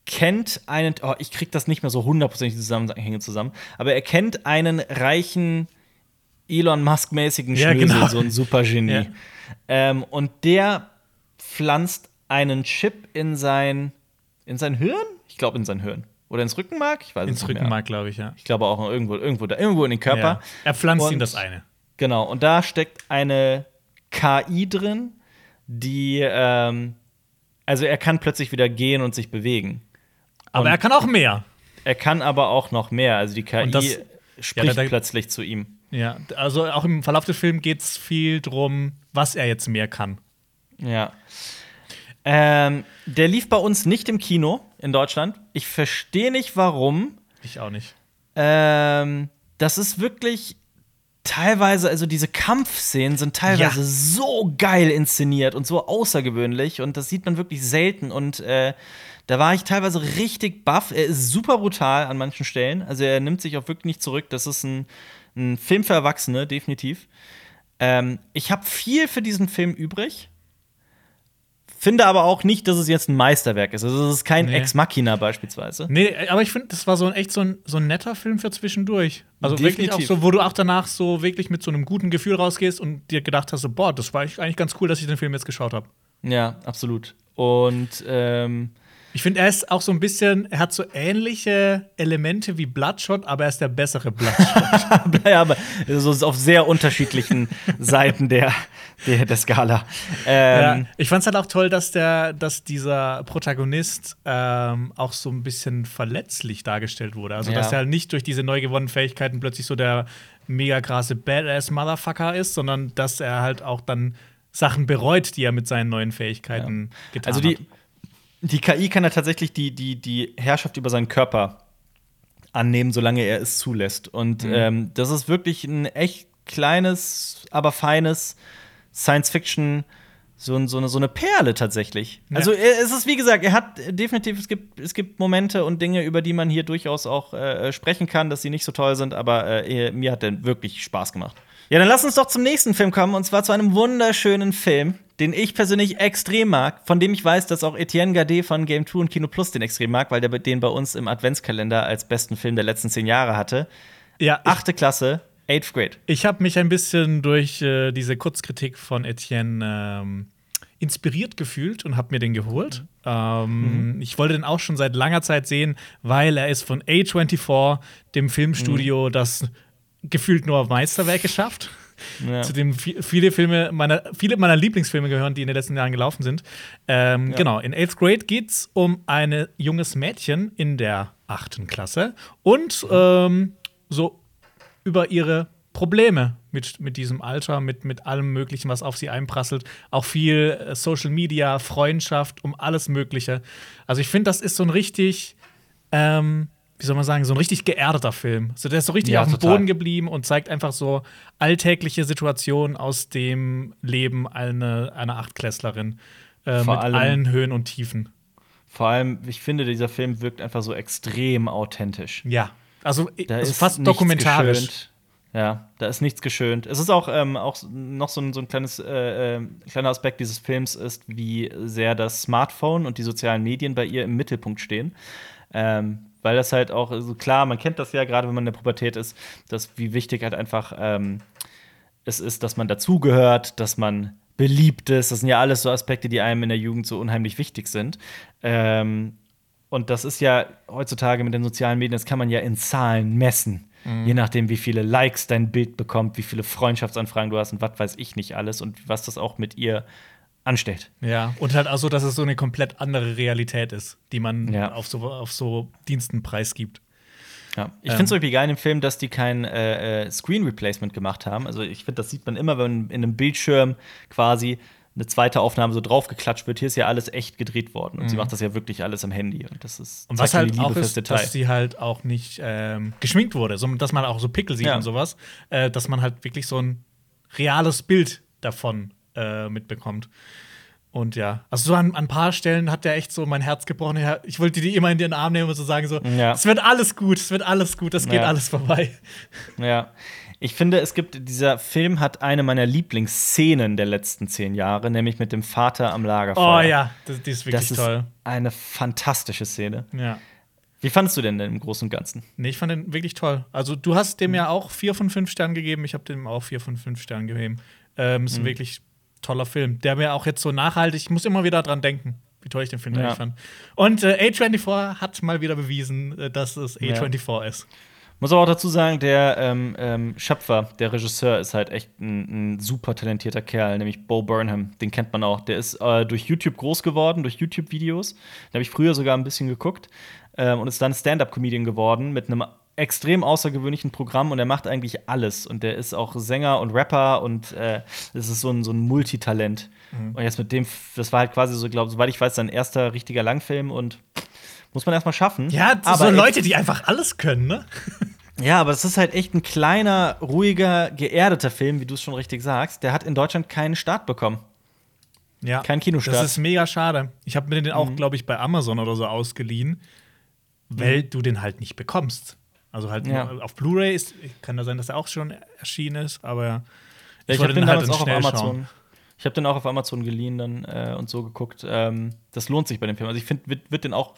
kennt einen, oh, ich krieg das nicht mehr so hundertprozentig Zusammenhänge zusammen, aber er kennt einen reichen Elon Musk-mäßigen ja, genau. so ein Supergenie. Ja. Ähm, und der pflanzt einen Chip in sein, in sein Hirn? Ich glaube, in sein Hirn. Oder ins Rückenmark? Ich weiß ins Rückenmark, glaube ich, ja. Ich glaube auch irgendwo, irgendwo, da, irgendwo in den Körper. Ja. Er pflanzt und, ihm das eine. Genau, und da steckt eine KI drin, die, ähm, also er kann plötzlich wieder gehen und sich bewegen. Aber und er kann auch mehr. Er kann aber auch noch mehr. Also die KI das, spricht ja, da, da, plötzlich zu ihm. Ja, also auch im Verlauf des Films geht es viel drum, was er jetzt mehr kann. Ja. Ähm, der lief bei uns nicht im Kino in Deutschland. Ich verstehe nicht, warum. Ich auch nicht. Ähm, das ist wirklich. teilweise, also diese Kampfszenen sind teilweise Ja. so geil inszeniert und so außergewöhnlich und das sieht man wirklich selten und äh, da war ich teilweise richtig baff. Er ist super brutal an manchen Stellen, also er nimmt sich auch wirklich nicht zurück. Das ist ein, ein Film für Erwachsene, definitiv. Ähm, ich habe viel für diesen Film übrig. Finde aber auch nicht, dass es jetzt ein Meisterwerk ist. Also, es ist kein Nee. Ex Machina beispielsweise. Nee, aber ich finde, das war so ein echt so ein, so ein netter Film für zwischendurch. Also wirklich auch Definitiv. so, wo du auch danach so wirklich mit so einem guten Gefühl rausgehst und dir gedacht hast, so, boah, das war eigentlich ganz cool, dass ich den Film jetzt geschaut habe. Ja, absolut. Und ähm, Ich finde, er ist auch so ein bisschen, er hat so ähnliche Elemente wie Bloodshot, aber er ist der bessere Bloodshot. ja, aber so auf sehr unterschiedlichen Seiten der, der, der Skala. Ähm, ja, ich fand es halt auch toll, dass der, dass dieser Protagonist ähm, auch so ein bisschen verletzlich dargestellt wurde. Also, Ja. dass er halt nicht durch diese neu gewonnenen Fähigkeiten plötzlich so der mega krasse Badass-Motherfucker ist, sondern dass er halt auch dann Sachen bereut, die er mit seinen neuen Fähigkeiten getan Also die, hat. Die KI kann ja tatsächlich die, die, die Herrschaft über seinen Körper annehmen, solange er es zulässt. Und Mhm. ähm, das ist wirklich ein echt kleines, aber feines Science-Fiction, so, so, eine, so eine Perle tatsächlich. Ja. Also er- es ist, wie gesagt, er hat definitiv, es gibt, es gibt Momente und Dinge, über die man hier durchaus auch äh, sprechen kann, dass sie nicht so toll sind, aber äh, mir hat der wirklich Spaß gemacht. Ja, dann lass uns doch zum nächsten Film kommen, und zwar zu einem wunderschönen Film, den ich persönlich extrem mag, von dem ich weiß, dass auch Etienne Gade von Game 2 und Kino Plus den extrem mag, weil der den bei uns im Adventskalender als besten Film der letzten zehn Jahre hatte. Ja, Achte Klasse, Eighth Grade. ich habe mich ein bisschen durch äh, diese Kurzkritik von Etienne ähm, inspiriert gefühlt und habe mir den geholt. Ähm, Ich wollte den auch schon seit langer Zeit sehen, weil er ist von A24, dem Filmstudio, das gefühlt nur Meisterwerke schafft. Ja. Zu dem vi- viele Filme meiner, viele meiner Lieblingsfilme gehören, die in den letzten Jahren gelaufen sind. Ähm, Ja. Genau, in 8th Grade geht es um ein junges Mädchen in der achten Klasse und ähm, so über ihre Probleme mit, mit diesem Alter, mit, mit allem Möglichen, was auf sie einprasselt. Auch viel äh, Social Media, Freundschaft, um alles Mögliche. Also ich finde, das ist so ein richtig, ähm, wie soll man sagen, so ein richtig geerdeter Film. So, der ist so richtig Ja, auf dem. Boden geblieben und zeigt einfach so alltägliche Situationen aus dem Leben einer, einer Achtklässlerin. Äh, mit allem- allen Höhen und Tiefen. Vor allem, ich finde, dieser Film wirkt einfach so extrem authentisch. Ja. Also, Da also ist fast dokumentarisch. geschönt. Ja, da ist nichts geschönt. Es ist auch, ähm, auch noch so ein, so ein kleines, äh, äh, kleiner Aspekt dieses Films ist, wie sehr das Smartphone und die sozialen Medien bei ihr im Mittelpunkt stehen. Ähm, weil das halt auch, also klar, man kennt das ja, gerade wenn man in der Pubertät ist, dass wie wichtig halt einfach ähm, es ist, dass man dazugehört, dass man beliebt ist. Das sind ja alles so Aspekte, die einem in der Jugend so unheimlich wichtig sind. Ähm, und das ist ja heutzutage mit den sozialen Medien, das kann man ja in Zahlen messen. Je nachdem, wie viele Likes dein Bild bekommt, wie viele Freundschaftsanfragen du hast und was weiß ich nicht alles und was das auch mit ihr anstellt. Ja, und halt auch so, dass es so eine komplett andere Realität ist, die man Ja. auf, so, auf so Diensten preisgibt. Ja. Ich Ähm. finde es irgendwie geil im Film, dass die kein äh, äh, Screen Replacement gemacht haben. Also ich finde, das sieht man immer, wenn in einem Bildschirm quasi eine zweite Aufnahme so draufgeklatscht wird. Hier ist ja alles echt gedreht worden. Und sie macht das ja wirklich alles am Handy. Und das ist Mhm. Und was halt die auch Liebe fürs ist, Detail. dass sie halt auch nicht ähm, geschminkt wurde, sondern dass man auch so Pickel sieht Ja. und sowas, äh, dass man halt wirklich so ein reales Bild davon äh, mitbekommt. Und ja, also so an, an ein paar Stellen hat der echt so mein Herz gebrochen. Ich wollte die immer in den Arm nehmen und so sagen so, Ja. es wird alles gut, es wird alles gut, es geht Ja. alles vorbei. Ja. Ich finde, es gibt, dieser Film hat eine meiner Lieblingsszenen der letzten zehn Jahre, nämlich mit dem Vater am Lagerfeuer. Oh ja, das, die ist wirklich das ist toll. eine fantastische Szene. Ja. Wie fandest du denn denn im Großen und Ganzen? Nee, ich fand den wirklich toll. Also, du hast Mhm. dem ja auch vier von fünf Sternen gegeben. Ich habe dem auch vier von fünf Sternen gegeben. Ähm, ist Mhm. wirklich toller Film, der mir auch jetzt so nachhaltig, ich muss immer wieder dran denken, wie toll ich den Film Ja. eigentlich fand. Und äh, A24 hat mal wieder bewiesen, äh, dass es A24 ist. Muss aber auch dazu sagen, der ähm, ähm, Schöpfer, der Regisseur, ist halt echt ein, ein super talentierter Kerl, nämlich Bo Burnham. Den kennt man auch. Der ist äh, durch YouTube groß geworden, durch YouTube-Videos. Den habe ich früher sogar ein bisschen geguckt ähm, und ist dann Stand-up-Comedian geworden mit einem extrem außergewöhnlichen Programm und er macht eigentlich alles. Und der ist auch Sänger und Rapper und äh, das ist so ein, so ein Multitalent. Und jetzt mit dem, das war halt quasi so, glaube soweit ich weiß, sein erster richtiger Langfilm und muss man erstmal schaffen. Ja, Aber so Leute, die einfach alles können, ne? Ja, aber es ist halt echt ein kleiner, ruhiger, geerdeter Film, wie du es schon richtig sagst. Der hat in Deutschland keinen Start bekommen. Ja. Kein Kinostart. Das ist mega schade. Ich habe mir den auch, glaube ich, bei Amazon oder so ausgeliehen, weil du den halt nicht bekommst. Also halt Ja. nur auf Blu-ray ist, kann da sein, dass er auch schon erschienen ist, aber Ja, ich, wollte habe den halt damals in auch auf Amazon. schauen. Ich habe den auch auf Amazon geliehen dann äh, und so geguckt. Ähm, das lohnt sich bei dem Film. Also ich finde, wird, wird den auch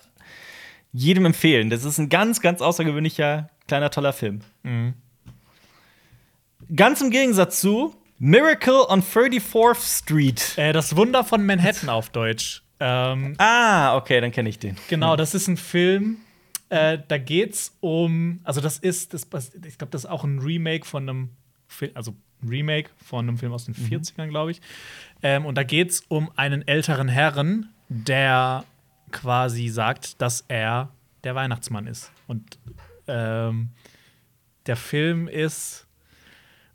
jedem empfehlen. Das ist ein ganz, ganz außergewöhnlicher, kleiner, toller Film. Mhm. Ganz im Gegensatz zu Miracle on 34th Street. Äh, das Wunder von Manhattan auf Deutsch. Ähm, Ah, okay, dann kenne ich den. Genau, das ist ein Film. Äh, da geht's um, also das ist, das, ich glaube, das ist auch ein Remake von einem Film, also Remake von einem Film aus den 40ern, glaube ich. Ähm, und da geht's um einen älteren Herren, der quasi sagt, dass er der Weihnachtsmann ist. Und ähm, der Film ist,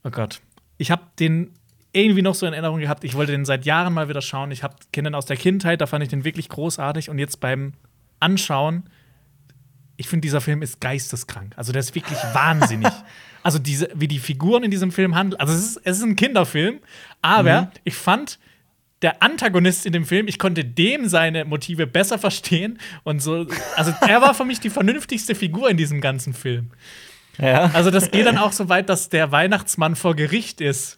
oh Gott, ich habe den irgendwie noch so in Erinnerung gehabt. Ich wollte den seit Jahren mal wieder schauen. Ich habe kenne den aus der Kindheit, da fand ich den wirklich großartig. Und jetzt beim Anschauen, ich finde, dieser Film ist geisteskrank. Also der ist wirklich wahnsinnig. Also diese, wie die Figuren in diesem Film handeln. Also es ist, es ist ein Kinderfilm, aber ich fand der Antagonist in dem Film, ich konnte dem seine Motive besser verstehen und so. Also er war für mich die vernünftigste Figur in diesem ganzen Film. Ja. Also das geht dann auch so weit, dass der Weihnachtsmann vor Gericht ist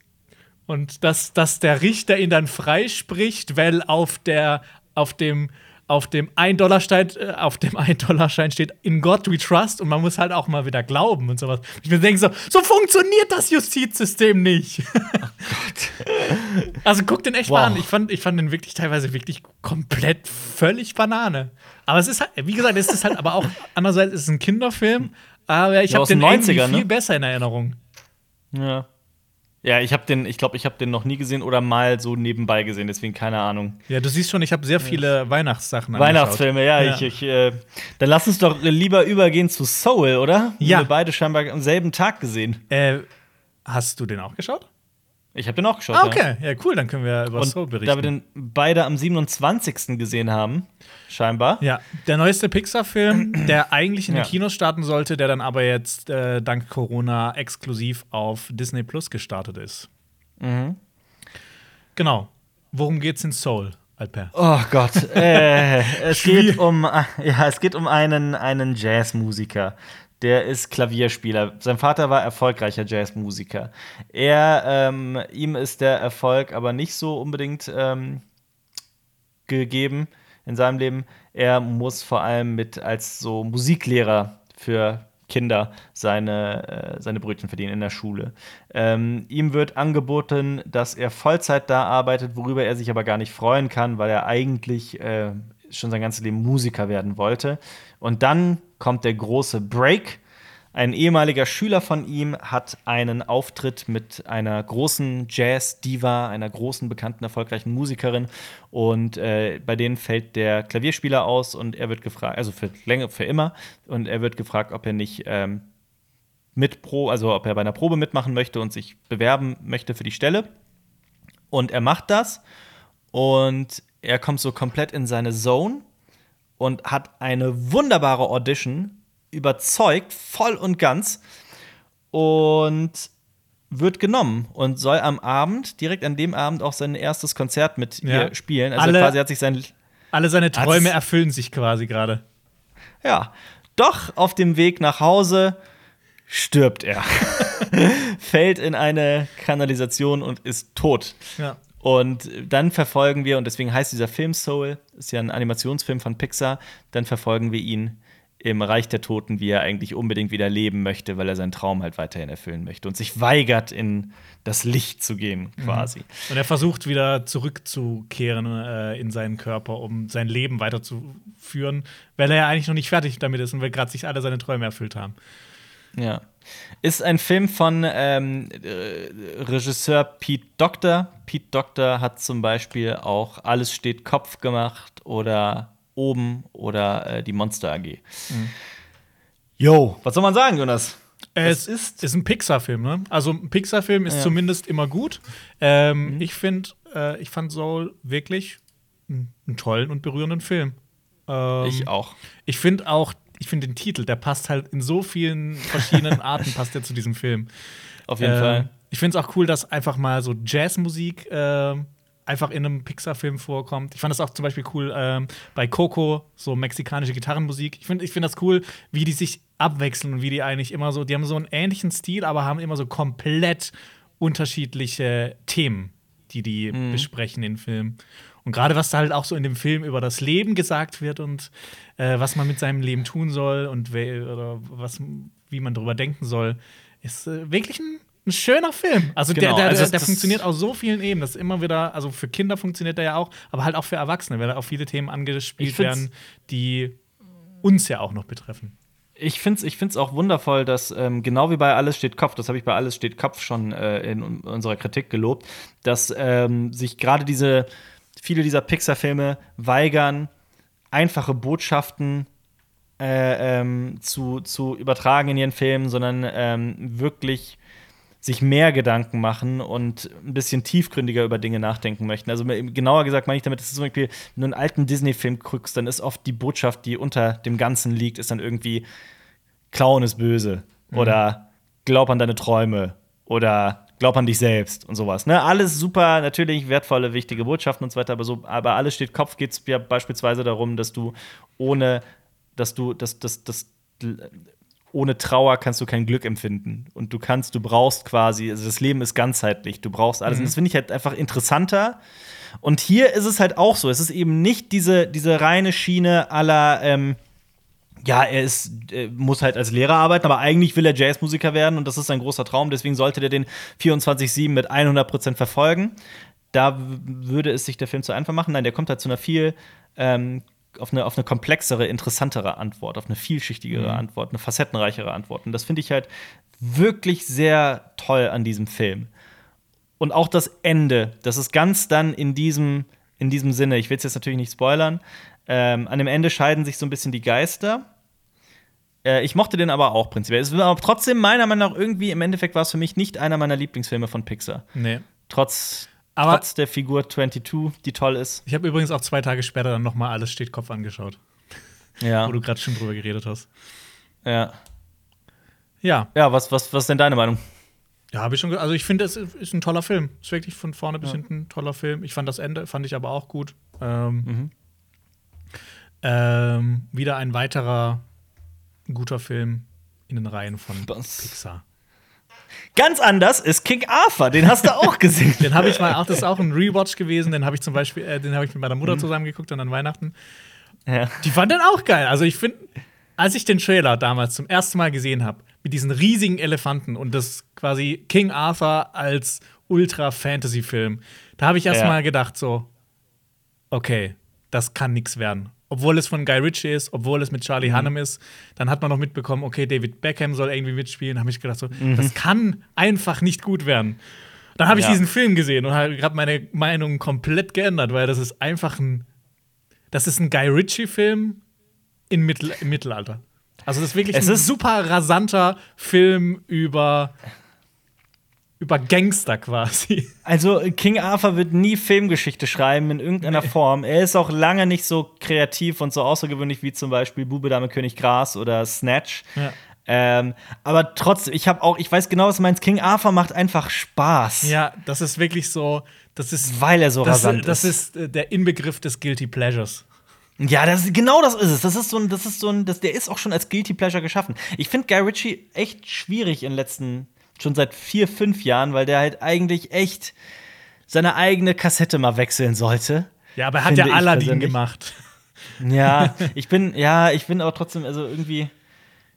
und dass, dass der Richter ihn dann freispricht, weil auf der auf dem auf dem 1-Dollar-Stein äh, auf dem 1-Dollar-Schein steht in God we trust und man muss halt auch mal wieder glauben und sowas. Ich mir denke so, so funktioniert das Justizsystem nicht. also guck den echt mal Wow. an. Ich fand, ich fand den wirklich teilweise wirklich komplett völlig Banane. Aber es ist halt, wie gesagt, es ist halt aber auch andererseits ist es ein Kinderfilm, aber ich Ja, habe den den irgendwie 90ern, ne? viel besser in Erinnerung. Ja. Ja, ich habe den, ich glaube, ich habe den noch nie gesehen oder mal so nebenbei gesehen, deswegen keine Ahnung. Ja, du siehst schon, ich habe sehr viele Weihnachtssachen angeschaut. Weihnachtsfilme, ja, Ja. ich, ich äh, dann lass uns doch lieber übergehen zu Soul, oder? Die Ja. Wir beide scheinbar am selben Tag gesehen. Äh, hast du den auch geschaut? Ich habe den auch geschaut. Ah, Ja. okay, ja, cool, dann können wir über Und Soul berichten. da wir den beide am 27. gesehen haben, scheinbar. ja, der neueste Pixar-Film, der eigentlich in den Ja. Kinos starten sollte, der dann aber jetzt äh, dank Corona exklusiv auf Disney Plus gestartet ist. Mhm. Genau. Worum geht's in Soul, Alper? Oh Gott, äh, es geht um, ja, es geht um einen, einen Jazzmusiker. Der ist Klavierspieler. Sein Vater war erfolgreicher Jazzmusiker. Er, ähm, ihm ist der Erfolg aber nicht so unbedingt ähm, gegeben in seinem Leben. Er muss vor allem mit als so Musiklehrer für Kinder seine, äh, seine Brötchen verdienen in der Schule. Ähm, ihm wird angeboten, dass er Vollzeit da arbeitet, worüber er sich aber gar nicht freuen kann, weil er eigentlich äh, schon sein ganzes Leben Musiker werden wollte. Und dann kommt der große Break. Ein ehemaliger Schüler von ihm hat einen Auftritt mit einer großen Jazz-Diva, einer großen, bekannten, erfolgreichen Musikerin. Und äh, bei denen fällt der Klavierspieler aus und er wird gefragt, also für länger, für immer, und er wird gefragt, ob er nicht ähm, mit Pro, also ob er bei einer Probe mitmachen möchte und sich bewerben möchte für die Stelle. Und er macht das und er kommt so komplett in seine Zone und hat eine wunderbare Audition, überzeugt, voll und ganz und wird genommen und soll am Abend, direkt an dem Abend, auch sein erstes Konzert mit Ja. ihr spielen. Also Alle- quasi hat sich sein Alle seine Träume erfüllen sich quasi gerade. Ja. Doch auf dem Weg nach Hause stirbt er. Fällt in eine Kanalisation und ist tot. Ja. Und dann verfolgen wir, und deswegen heißt dieser Film Soul, ist ja ein Animationsfilm von Pixar, dann verfolgen wir ihn im Reich der Toten, wie er eigentlich unbedingt wieder leben möchte, weil er seinen Traum halt weiterhin erfüllen möchte und sich weigert, in das Licht zu gehen, quasi. Und er versucht wieder zurückzukehren äh, in seinen Körper, um sein Leben weiterzuführen, weil er ja eigentlich noch nicht fertig damit ist und weil gerade sich alle seine Träume erfüllt haben. Ja. Ist ein Film von ähm, äh, Regisseur Pete Doctor. Pete Doctor hat zum Beispiel auch Alles steht Kopf gemacht oder Oben oder äh, die Monster AG. Jo, was soll man sagen, Jonas? Es ist, ist ein Pixar-Film, ne? Also ein Pixar-Film ist Ja. zumindest immer gut. Ähm, Ich finde, äh, ich fand Soul wirklich einen, einen tollen und berührenden Film. Ähm, Ich auch. Ich finde auch ich finde den Titel, der passt halt in so vielen verschiedenen Arten, passt der zu diesem Film. Auf jeden Ähm, Fall. Ich finde es auch cool, dass einfach mal so Jazzmusik äh, einfach in einem Pixar-Film vorkommt. Ich fand das auch zum Beispiel cool ähm, bei Coco, so mexikanische Gitarrenmusik. Ich finde ich find das cool, wie die sich abwechseln und wie die eigentlich immer so, die haben so einen ähnlichen Stil, aber haben immer so komplett unterschiedliche Themen, die die besprechen in Filmen. Und gerade was da halt auch so in dem Film über das Leben gesagt wird und äh, was man mit seinem Leben tun soll und oder was, wie man darüber denken soll, ist äh, wirklich ein, ein schöner Film. Also, Genau, der, der, also der, der das- funktioniert auf so vielen Ebenen. Das ist immer wieder, also für Kinder funktioniert der ja auch, aber halt auch für Erwachsene, weil da auch viele Themen angespielt werden, die uns ja auch noch betreffen. Ich finde es ich find's auch wundervoll, dass ähm, genau wie bei Alles steht Kopf, das habe ich bei Alles steht Kopf schon äh, in un- unserer Kritik gelobt, dass ähm, sich gerade diese, viele dieser Pixar-Filme weigern, einfache Botschaften äh, ähm, zu, zu übertragen in ihren Filmen, sondern ähm, wirklich sich mehr Gedanken machen und ein bisschen tiefgründiger über Dinge nachdenken möchten. Also genauer gesagt meine ich damit, dass zum Beispiel, wenn du einen alten Disney-Film guckst, dann ist oft die Botschaft, die unter dem Ganzen liegt, ist dann irgendwie Klauen ist böse oder glaub an deine Träume oder glaub an dich selbst und sowas. Ne? Alles super, natürlich wertvolle, wichtige Botschaften und so weiter, aber so, aber alles steht Kopf geht es ja beispielsweise darum, dass du ohne, dass du, dass, dass, dass ohne Trauer kannst du kein Glück empfinden. Und du kannst, du brauchst quasi, also das Leben ist ganzheitlich, du brauchst alles. Und das finde ich halt einfach interessanter. Und hier ist es halt auch so. Es ist eben nicht diese, diese reine Schiene aller, ähm, ja, er ist, äh, muss halt als Lehrer arbeiten, aber eigentlich will er Jazzmusiker werden und das ist sein großer Traum. Deswegen sollte der den 24-7 mit 100% verfolgen. Da würde es sich der Film zu einfach machen. Nein, der kommt halt zu einer viel, ähm, auf eine, auf eine komplexere, interessantere Antwort, auf eine vielschichtigere Antwort, eine facettenreichere Antwort. Und das finde ich halt wirklich sehr toll an diesem Film. Und auch das Ende, das ist ganz dann in diesem, in diesem Sinne, ich will es jetzt natürlich nicht spoilern, ähm, an dem Ende scheiden sich so ein bisschen die Geister. Äh, ich mochte den aber auch prinzipiell. Es war aber trotzdem meiner Meinung nach irgendwie, im Endeffekt war es für mich nicht einer meiner Lieblingsfilme von Pixar. Nee. Trotz, Aber- trotz der Figur 22, die toll ist. Ich habe übrigens auch zwei Tage später dann noch mal alles steht Kopf angeschaut, Ja. wo du gerade schon drüber geredet hast. Ja, Ja, ja was, was, was ist denn deine Meinung? ja, habe ich schon. Also ich finde, es ist ein toller Film. Ist wirklich von vorne bis hinten ein toller Film. Ich fand das Ende, fand ich aber auch gut. Ähm, Mhm. ähm, wieder ein weiterer guter Film in den Reihen von Was? Pixar. Ganz anders ist King Arthur, den hast du auch gesehen. Den habe ich mal auch, das ist auch ein Rewatch gewesen. Den habe ich zum Beispiel, äh, den habe ich mit meiner Mhm. Mutter zusammen geguckt und an Weihnachten. ja. Die fand den auch geil. Also ich finde, als ich den Trailer damals zum ersten Mal gesehen habe, mit diesen riesigen Elefanten und das quasi King Arthur als Ultra-Fantasy-Film, da habe ich erst Ja. mal gedacht so, okay, das kann nix werden. Obwohl es von Guy Ritchie ist, obwohl es mit Charlie Mhm. Hunnam ist, dann hat man noch mitbekommen, okay, David Beckham soll irgendwie mitspielen. Da habe ich gedacht so, Mhm. das kann einfach nicht gut werden. Dann habe ich Ja. diesen Film gesehen und habe gerade meine Meinung komplett geändert, weil das ist einfach ein das ist ein Guy Ritchie-Film in Mittel im Mittelalter. Also das ist wirklich Es ein ist- super rasanter Film über über Gangster quasi. Also King Arthur wird nie Filmgeschichte schreiben in irgendeiner Form. Er ist auch lange nicht so kreativ und so außergewöhnlich wie zum Beispiel Bube, Dame, König, Gras oder Snatch. Ja. Ähm, aber trotzdem, ich habe auch, ich weiß genau, was du meinst. King Arthur macht einfach Spaß, Ja, das ist wirklich so, das ist weil er so das, rasant das ist. ist äh, der Inbegriff des Guilty Pleasures. Ja, das, genau das ist es. Das ist so ein, das ist so ein, das, der ist auch schon als Guilty Pleasure geschaffen. Ich finde Guy Ritchie echt schwierig in den letzten, schon seit vier, fünf Jahren, weil der halt eigentlich echt seine eigene Kassette mal wechseln sollte. Ja, aber er hat ja Aladdin gemacht. Ja, ich bin, ja, ich bin aber trotzdem, also irgendwie.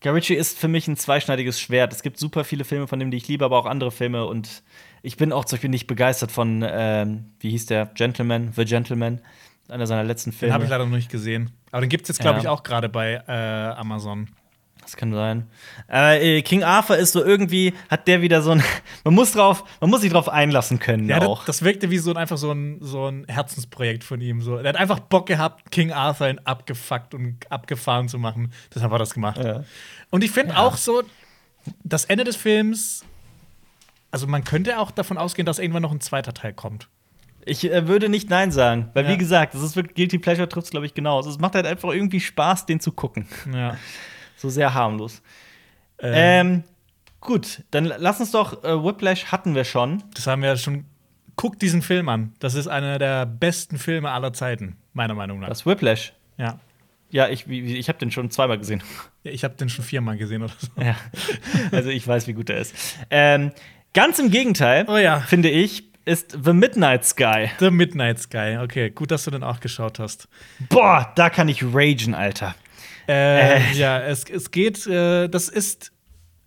Guy Ritchie ist für mich ein zweischneidiges Schwert. Es gibt super viele Filme von dem, die ich liebe, aber auch andere Filme. Und ich bin auch zum Beispiel nicht begeistert von, ähm, wie hieß der? Gentleman, The Gentleman. Einer seiner letzten Den Filme. habe ich leider noch nicht gesehen. Aber den gibt es jetzt, glaube Ja. ich, auch gerade bei äh, Amazon. Das kann sein. Äh, King Arthur ist so irgendwie, hat der wieder so ein. Man muss drauf, man muss sich drauf einlassen können Ja, auch. das, das wirkte wie so ein, einfach so ein, so ein Herzensprojekt von ihm. So. Er hat einfach Bock gehabt, King Arthur in abgefuckt und abgefahren zu machen. Deshalb hat er das gemacht. Ja. Und ich finde auch so, das Ende des Films, also man könnte auch davon ausgehen, dass irgendwann noch ein zweiter Teil kommt. Ich äh, würde nicht Nein sagen, weil Ja. wie gesagt, das ist wirklich Guilty Pleasure trifft es, glaube ich, genau. Es macht halt einfach irgendwie Spaß, den zu gucken. Ja. So sehr harmlos. Ähm, Ähm, gut, dann lass uns doch, äh, Whiplash hatten wir schon. das haben wir ja schon. Guck diesen Film an. Das ist einer der besten Filme aller Zeiten, meiner Meinung nach. Das Whiplash. Ja. Ja, ich, ich habe den schon zweimal gesehen. Ja, Ich habe den schon viermal gesehen oder so. ja. Also ich weiß, wie gut er ist. Ähm, ganz im Gegenteil, Oh ja. finde ich, ist The Midnight Sky. The Midnight Sky. Okay, gut, dass du den auch geschaut hast. Boah, da kann ich ragen, Alter. Äh, Äh. Ja, es, es geht, äh, das ist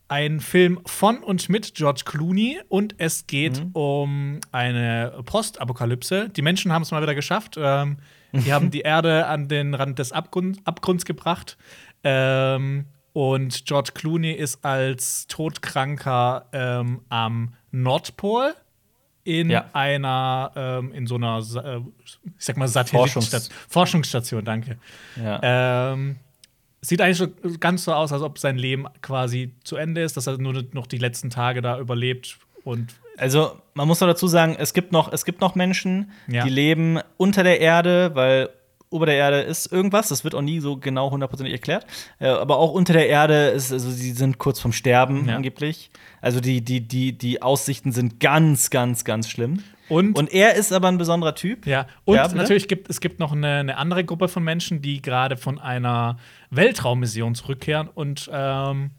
ein Film von und mit George Clooney und es geht um eine Postapokalypse. Die Menschen haben es mal wieder geschafft. Ähm, die haben die Erde an den Rand des Abgrund, Abgrunds gebracht. Ähm, und George Clooney ist als todkranker ähm, am Nordpol in Ja. einer, ähm, in so einer, äh, ich sag mal, Satellitenstation. Forschungs- Forschungsstation, danke. Ja. Ähm, sieht eigentlich so ganz so aus, als ob sein Leben quasi zu Ende ist, dass er nur noch die letzten Tage da überlebt und Also, man muss noch dazu sagen, es gibt noch, es gibt noch Menschen, Ja. die leben unter der Erde, weil ober der Erde ist irgendwas, das wird auch nie so genau hundertprozentig erklärt. Äh, aber auch unter der Erde ist, also sie sind kurz vorm Sterben Ja. angeblich. Also die, die, die, die Aussichten sind ganz, ganz, ganz schlimm. und, Und er ist aber ein besonderer Typ. ja und Ja, natürlich gibt es gibt noch eine, eine andere Gruppe von Menschen, die gerade von einer Weltraummission zurückkehren und ähm,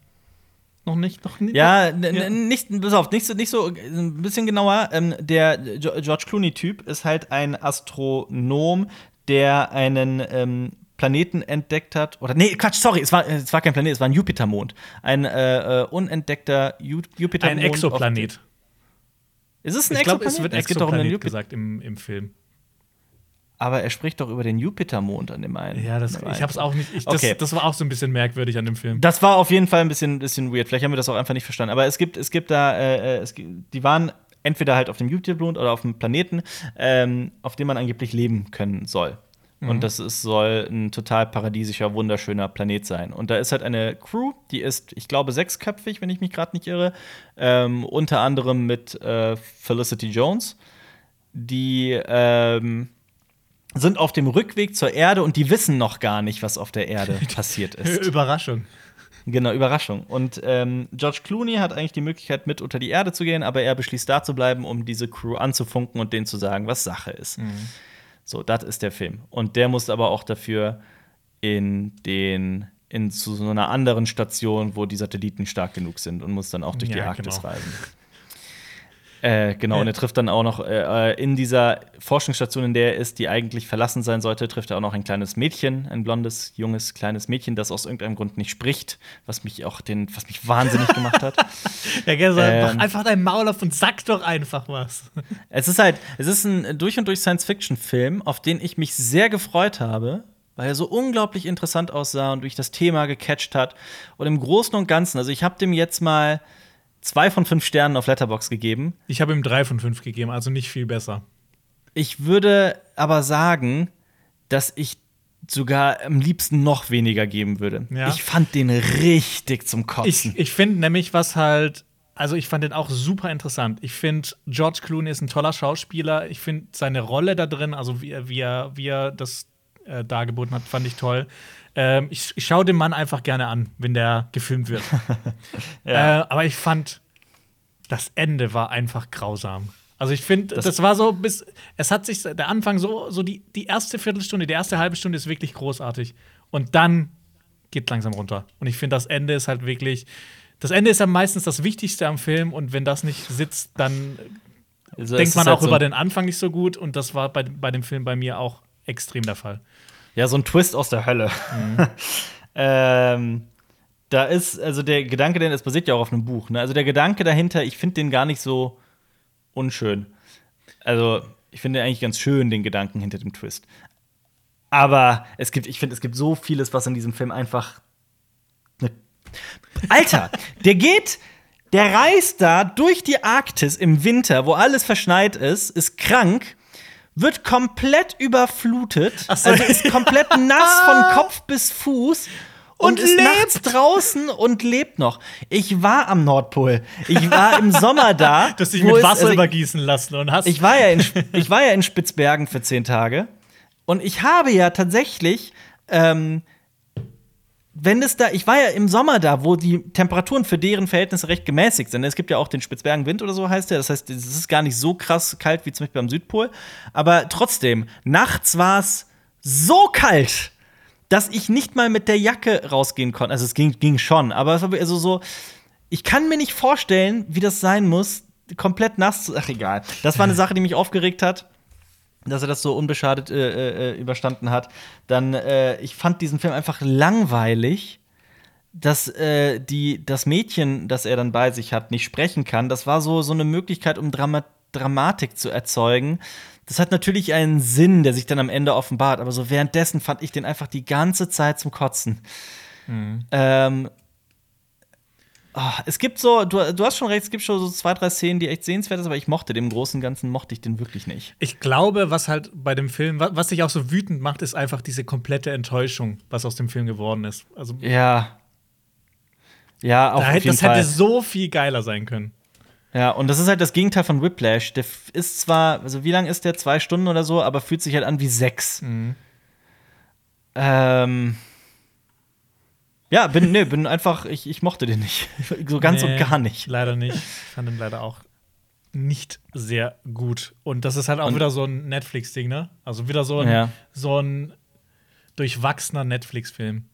noch nicht noch nicht Ja, Ja. nicht, pass auf, nicht so, nicht so, ein bisschen genauer. Ähm, der George Clooney-Typ ist halt ein Astronom, der einen ähm, Planeten entdeckt hat. Oder, nee, Quatsch, sorry, es war, es war kein Planet, es war ein Jupitermond. Ein äh, äh, unentdeckter Ju Jupitermond. ein Exoplanet. Ist es ein Ich Exoplanet? es wird geht doch um den Exoplanet Jupiter. gesagt im, im Film. Aber er spricht doch über den Jupitermond an dem einen. Ja, das, ich hab's auch nicht. Ich, das, Okay. das war auch so ein bisschen merkwürdig an dem Film. Das war auf jeden Fall ein bisschen, bisschen weird. Vielleicht haben wir das auch einfach nicht verstanden. Aber es gibt, es gibt da, äh, äh, es die waren entweder halt auf dem Jupitermond oder auf dem Planeten, ähm, auf dem man angeblich leben können soll. Und das ist, soll ein total paradiesischer, wunderschöner Planet sein. Und da ist halt eine Crew, die ist, ich glaube, sechsköpfig, wenn ich mich gerade nicht irre. Ähm, unter anderem mit äh, Felicity Jones. Die ähm, sind auf dem Rückweg zur Erde und die wissen noch gar nicht, was auf der Erde passiert ist. Überraschung. Genau, Überraschung. Und ähm, George Clooney hat eigentlich die Möglichkeit, mit unter die Erde zu gehen, aber er beschließt, da zu bleiben, um diese Crew anzufunken und denen zu sagen, was Sache ist. So, das ist der Film. Und der muss aber auch dafür in den in zu so einer anderen Station, wo die Satelliten stark genug sind und muss dann auch durch die Ja, Arktis genau. reisen. Äh, genau, und er trifft dann auch noch äh, äh, in dieser Forschungsstation, in der er ist, die eigentlich verlassen sein sollte, trifft er auch noch ein kleines Mädchen, ein blondes, junges, kleines Mädchen, das aus irgendeinem Grund nicht spricht, was mich auch den, was mich wahnsinnig gemacht hat. Ja, gell, so, Ähm. mach einfach dein Maul auf und sag doch einfach was. Es ist halt, es ist ein durch und durch Science-Fiction-Film, auf den ich mich sehr gefreut habe, weil er so unglaublich interessant aussah und durch das Thema gecatcht hat. Und im Großen und Ganzen, also ich habe dem jetzt mal zwei von fünf Sternen auf Letterbox gegeben. Ich habe ihm drei von fünf gegeben, also nicht viel besser. Ich würde aber sagen, dass ich sogar am liebsten noch weniger geben würde. Ja. Ich fand den richtig zum Ich, Kotzen. ich finde nämlich, was halt, also ich fand den auch super interessant. Ich finde, George Clooney ist ein toller Schauspieler. Ich finde seine Rolle da drin, also wie, er- wie, er, wie er das äh, dargeboten hat, fand ich toll. Ähm, ich ich schaue den Mann einfach gerne an, wenn der gefilmt wird. Ja. äh, aber ich fand, das Ende war einfach grausam. Also ich finde, das, Das- war so bis es hat sich der Anfang so so die die erste Viertelstunde, die erste halbe Stunde ist wirklich großartig und dann geht langsam runter. Und ich finde das Ende ist halt wirklich das Ende ist ja meistens das Wichtigste am Film und wenn das nicht sitzt, dann Also denkt man halt auch so über den Anfang nicht so gut und das war bei, bei dem Film bei mir auch extrem der Fall. Ja, so ein Twist aus der Hölle. ähm, da ist, also der Gedanke, denn es basiert ja auch auf einem Buch. Ne? Also der Gedanke dahinter, ich finde den gar nicht so unschön. Also ich finde eigentlich ganz schön den Gedanken hinter dem Twist. Aber es gibt, ich finde, es gibt so vieles, was in diesem Film einfach. Ne Alter, der geht, der reist da durch die Arktis im Winter, wo alles verschneit ist, ist krank, wird komplett überflutet, so. also ist komplett nass von Kopf bis Fuß und, und ist lebt. nachts draußen und lebt noch. Ich war am Nordpol. Ich war im Sommer da. Du hast dich mit Wasser also, übergießen lassen und hast. Ich war, ja in, ich war ja in Spitzbergen für zehn Tage. Und ich habe ja tatsächlich. Ähm, wenn es da, ich war ja im Sommer da, wo die Temperaturen für deren Verhältnisse recht gemäßigt sind. Es gibt ja auch den Spitzbergenwind oder so heißt der. Das heißt, es ist gar nicht so krass kalt wie zum Beispiel am Südpol. Aber trotzdem, nachts war es so kalt dass ich nicht mal mit der Jacke rausgehen konnte. Also es ging, ging schon, aber es war also so, ich kann mir nicht vorstellen, wie das sein muss, komplett nass zu. Ach egal. Das war eine Sache, die mich aufgeregt hat dass er das so unbeschadet äh, äh, überstanden hat. Dann, äh, ich fand diesen Film einfach langweilig, dass äh, die, das Mädchen, das er dann bei sich hat, nicht sprechen kann. Das war so, so eine Möglichkeit, um Drama Dramatik zu erzeugen. Das hat natürlich einen Sinn, der sich dann am Ende offenbart, aber so währenddessen fand ich den einfach die ganze Zeit zum Kotzen. Mhm. Ähm, oh, es gibt so, du, du hast schon recht, es gibt schon so zwei, drei Szenen, die echt sehenswert sind, aber ich mochte dem Großen und Ganzen, mochte ich den wirklich nicht. Ich glaube, was halt bei dem Film, was, was dich auch so wütend macht, ist einfach diese komplette Enttäuschung, was aus dem Film geworden ist. Also, ja. Ja, auch da, auf jeden Das Fall. hätte so viel geiler sein können. Ja, und das ist halt das Gegenteil von Whiplash. Der ist zwar, also wie lang ist der? Zwei Stunden oder so, aber fühlt sich halt an wie sechs. Mhm. Ähm. Ja, bin, nee, bin einfach, ich, ich mochte den nicht. so ganz nee, und gar nicht. Leider nicht. Ich fand ihn leider auch nicht sehr gut. Und das ist halt auch und wieder so ein Netflix-Ding, ne? Also wieder so ein, ja. so ein durchwachsener Netflix-Film.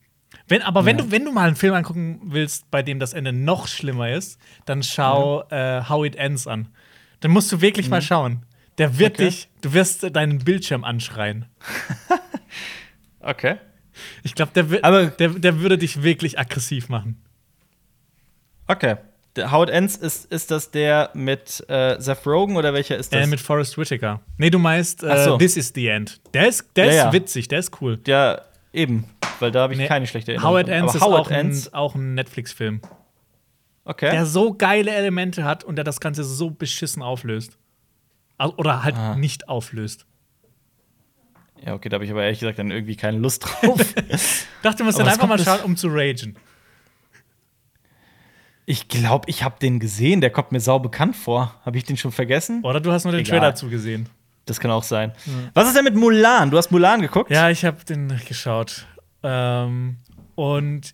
Wenn, aber wenn, ja. du, wenn du mal einen Film angucken willst, bei dem das Ende noch schlimmer ist, dann schau ja. äh, How It Ends an. Dann musst du wirklich mhm. mal schauen. Der wird okay. dich, du wirst deinen Bildschirm anschreien. okay. Ich glaube, der, aber der, der würde dich wirklich aggressiv machen. Okay. Der How It Ends ist, ist das der mit äh, Seth Rogen oder welcher ist das? Äh, mit Forrest Whitaker. Nee, du meinst äh, so. This is the End. Der ist, der ja, ist ja. witzig, der ist cool. Der, eben weil da habe ich nee, keine schlechte Erinnerung. Howard Ends ist auch, Ends ein, auch ein Netflix-Film. Okay. Der so geile Elemente hat und der das Ganze so beschissen auflöst. Oder halt ah. nicht auflöst. Ja, okay, da habe ich aber ehrlich gesagt dann irgendwie keine Lust drauf. Dachte, du musst dann einfach mal schauen, um zu ragen. Ich glaube, ich habe den gesehen. Der kommt mir sau bekannt vor. Habe ich den schon vergessen? Oder du hast nur den Egal. Trailer zugesehen. Das kann auch sein. Mhm. Was ist denn mit Mulan? Du hast Mulan geguckt? Ja, ich habe den geschaut. Ähm, und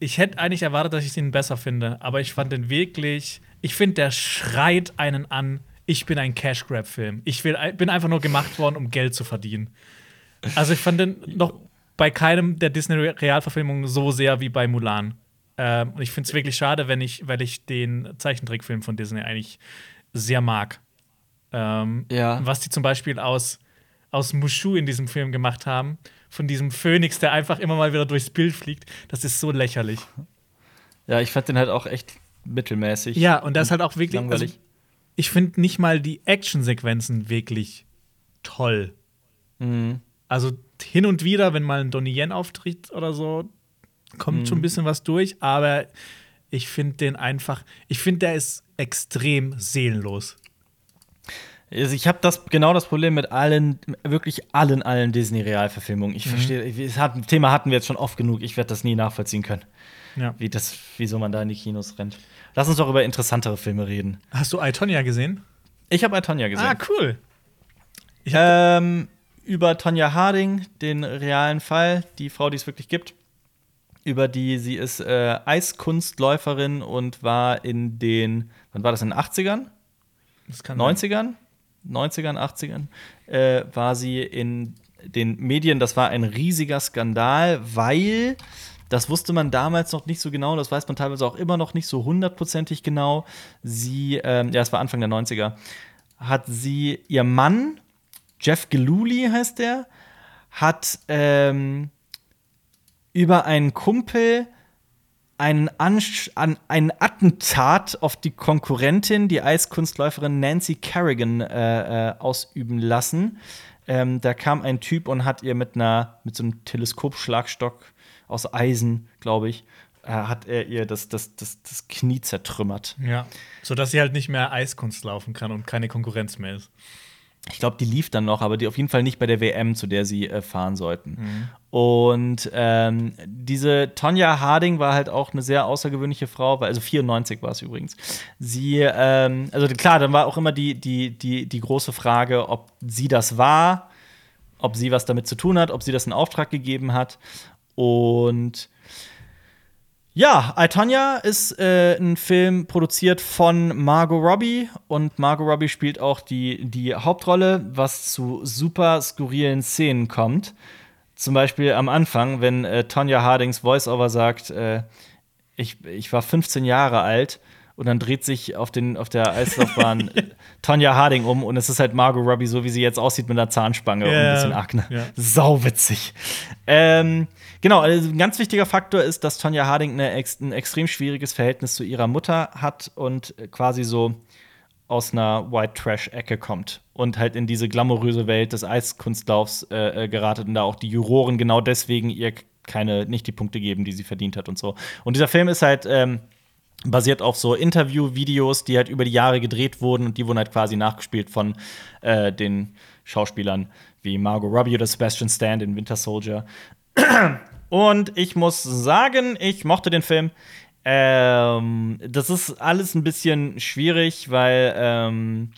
ich hätte eigentlich erwartet, dass ich den besser finde, aber ich fand den wirklich. Ich finde, der schreit einen an. Ich bin ein Cash Grab Film. Ich will, bin einfach nur gemacht worden, um Geld zu verdienen. Also ich fand den noch bei keinem der Disney Realverfilmungen so sehr wie bei Mulan. Ähm, und ich finde es wirklich schade, wenn ich, weil ich den Zeichentrickfilm von Disney eigentlich sehr mag. Ähm, ja. Was die zum Beispiel aus, aus Mushu in diesem Film gemacht haben von diesem Phönix, der einfach immer mal wieder durchs Bild fliegt. Das ist so lächerlich. Ja, ich fand den halt auch echt mittelmäßig. Ja, und das ist halt auch wirklich. Also, ich finde nicht mal die Actionsequenzen wirklich toll. Mhm. Also hin und wieder, wenn mal ein Donnie Yen auftritt oder so, kommt mhm. schon ein bisschen was durch, aber ich finde den einfach, ich finde, der ist extrem seelenlos. Also ich habe das genau das Problem mit allen, wirklich allen, allen Disney-Realverfilmungen. Ich mhm. verstehe, das Thema hatten wir jetzt schon oft genug. Ich werde das nie nachvollziehen können. Ja. Wie das, wieso man da in die Kinos rennt. Lass uns doch über interessantere Filme reden. Hast du Itonia gesehen? Ich habe Itonia gesehen. Ah, cool. Ähm, über Tonja Harding, den realen Fall, die Frau, die es wirklich gibt. Über die sie ist äh, Eiskunstläuferin und war in den, wann war das, in den 80ern? 90ern? Sein. 90ern, 80ern, äh, war sie in den Medien, das war ein riesiger Skandal, weil das wusste man damals noch nicht so genau, das weiß man teilweise auch immer noch nicht so hundertprozentig genau. Sie, ähm, ja, es war Anfang der 90er, hat sie, ihr Mann, Jeff Geluli heißt der, hat ähm, über einen Kumpel einen, Ansch an, einen Attentat auf die Konkurrentin, die Eiskunstläuferin Nancy Kerrigan, äh, äh, ausüben lassen. Ähm, da kam ein Typ und hat ihr mit einer mit so einem Teleskopschlagstock aus Eisen, glaube ich, äh, hat er ihr das, das, das, das Knie zertrümmert. Ja, sodass sie halt nicht mehr Eiskunst laufen kann und keine Konkurrenz mehr ist. ich glaube, die lief dann noch, aber die auf jeden Fall nicht bei der WM, zu der sie äh, fahren sollten. Mhm. Und ähm, diese Tonja Harding war halt auch eine sehr außergewöhnliche Frau, also 94 war es übrigens. Sie, ähm, also klar, dann war auch immer die, die, die, die große Frage, ob sie das war, ob sie was damit zu tun hat, ob sie das in Auftrag gegeben hat. Und ja, I, Tonya ist äh, ein Film produziert von Margot Robbie und Margot Robbie spielt auch die, die Hauptrolle, was zu super skurrilen Szenen kommt. Zum Beispiel am Anfang, wenn äh, Tonya Hardings Voiceover sagt, äh, ich, ich war 15 Jahre alt und dann dreht sich auf, den, auf der Eislaufbahn Tonja Harding um und es ist halt Margot Robbie, so wie sie jetzt aussieht mit einer Zahnspange yeah. und ein bisschen Akne. Yeah. Sau witzig. Ähm, genau, also ein ganz wichtiger Faktor ist, dass Tonja Harding eine, ein extrem schwieriges Verhältnis zu ihrer Mutter hat und quasi so aus einer White Trash-Ecke kommt und halt in diese glamouröse Welt des Eiskunstlaufs äh, äh geratet und da auch die Juroren genau deswegen ihr keine, nicht die Punkte geben, die sie verdient hat und so. Und dieser Film ist halt ähm, basiert auf so Interview-Videos, die halt über die Jahre gedreht wurden und die wurden halt quasi nachgespielt von äh, den Schauspielern wie Margot Robbie oder Sebastian Stan in Winter Soldier. Und ich muss sagen, ich mochte den Film. Ähm, das ist alles ein bisschen schwierig, weil ähm,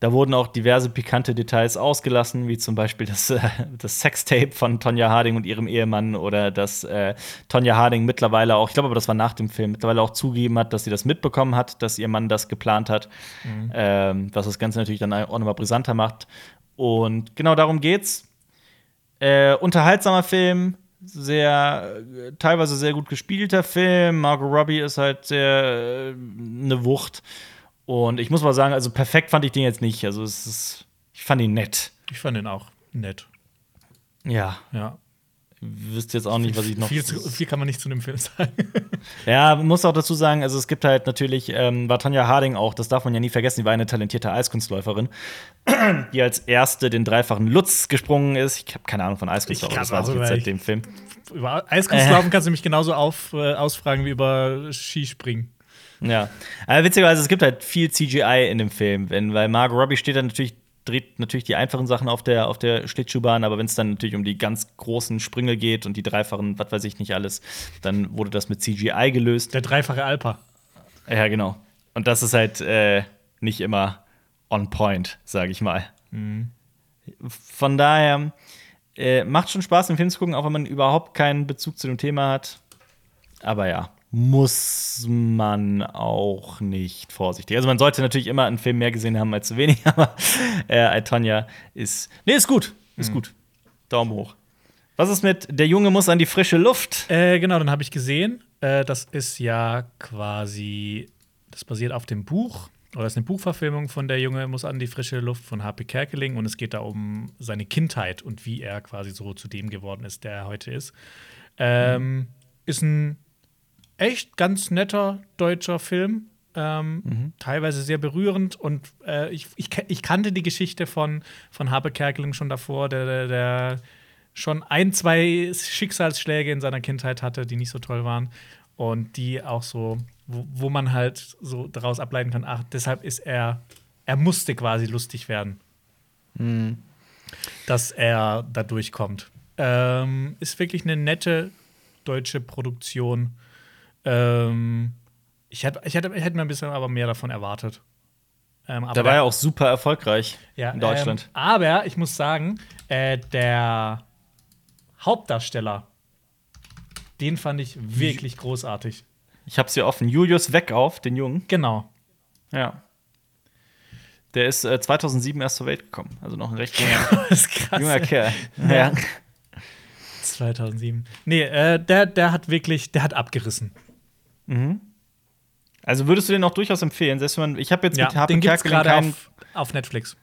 da wurden auch diverse pikante Details ausgelassen, wie zum Beispiel das, äh, das Sextape von Tonja Harding und ihrem Ehemann oder dass äh, Tonja Harding mittlerweile auch, ich glaube aber das war nach dem Film, mittlerweile auch zugegeben hat, dass sie das mitbekommen hat, dass ihr Mann das geplant hat, mhm. ähm, was das Ganze natürlich dann auch nochmal brisanter macht. Und genau darum geht's. Äh, unterhaltsamer Film, sehr, teilweise sehr gut gespielter Film. Margot Robbie ist halt sehr äh, eine Wucht. Und ich muss mal sagen, also perfekt fand ich den jetzt nicht. Also es ist, ich fand ihn nett. Ich fand ihn auch nett. Ja. Ja. Wüsste jetzt auch nicht, was ich noch. Viel, viel kann man nicht zu dem Film sagen. ja, muss auch dazu sagen, also es gibt halt natürlich, ähm, war Tanja Harding auch, das darf man ja nie vergessen, die war eine talentierte Eiskunstläuferin, die als erste den dreifachen Lutz gesprungen ist. Ich habe keine Ahnung von Eiskunstlaufen, das weiß ich jetzt seit dem Film. Über Eiskunstlaufen äh. kannst du mich genauso auf, äh, ausfragen wie über Skispringen. Ja. Aber witzigerweise, es gibt halt viel CGI in dem Film, wenn, weil Margot Robbie steht dann natürlich, dreht natürlich die einfachen Sachen auf der, auf der Schlittschuhbahn, aber wenn es dann natürlich um die ganz großen Sprünge geht und die dreifachen, was weiß ich nicht alles, dann wurde das mit CGI gelöst. Der dreifache Alpa. Ja, genau. Und das ist halt äh, nicht immer on point, sage ich mal. Mhm. Von daher äh, macht schon Spaß, den Film zu gucken, auch wenn man überhaupt keinen Bezug zu dem Thema hat. Aber ja muss man auch nicht vorsichtig. Also man sollte natürlich immer einen Film mehr gesehen haben als zu wenig, aber äh, Tonya ist. Nee, ist gut. Ist mhm. gut. Daumen hoch. Was ist mit Der Junge muss an die frische Luft? Äh, genau, dann habe ich gesehen. Äh, das ist ja quasi. Das basiert auf dem Buch. Oder das ist eine Buchverfilmung von Der Junge muss an die frische Luft von H.P. Kerkeling. Und es geht da um seine Kindheit und wie er quasi so zu dem geworden ist, der er heute ist. Ähm, mhm. Ist ein echt ganz netter deutscher Film. Ähm, mhm. Teilweise sehr berührend und äh, ich, ich, ich, kannte die Geschichte von, von Habe Kerkeling schon davor, der, der, der, schon ein, zwei Schicksalsschläge in seiner Kindheit hatte, die nicht so toll waren und die auch so, wo, wo man halt so daraus ableiten kann, ach, deshalb ist er, er musste quasi lustig werden. Mhm. Dass er da durchkommt. Ähm, ist wirklich eine nette deutsche Produktion ähm, ich, hätte, ich, hätte, ich hätte mir ein bisschen aber mehr davon erwartet. Ähm, der war ja auch super erfolgreich ja, in Deutschland. Ähm, aber ich muss sagen, äh, der Hauptdarsteller, den fand ich wirklich großartig. Ich hab's hier offen. Julius Weckauf, den Jungen. Genau. Ja. Der ist äh, 2007 erst zur Welt gekommen. Also noch ein recht junger, junger Kerl. Ja. 2007. Nee, äh, der, der hat wirklich, der hat abgerissen. Mhm. Also würdest du den auch durchaus empfehlen? Selbst wenn man, ich habe jetzt ja, mit Harpe Kerkeling keinen auf, auf, Netflix.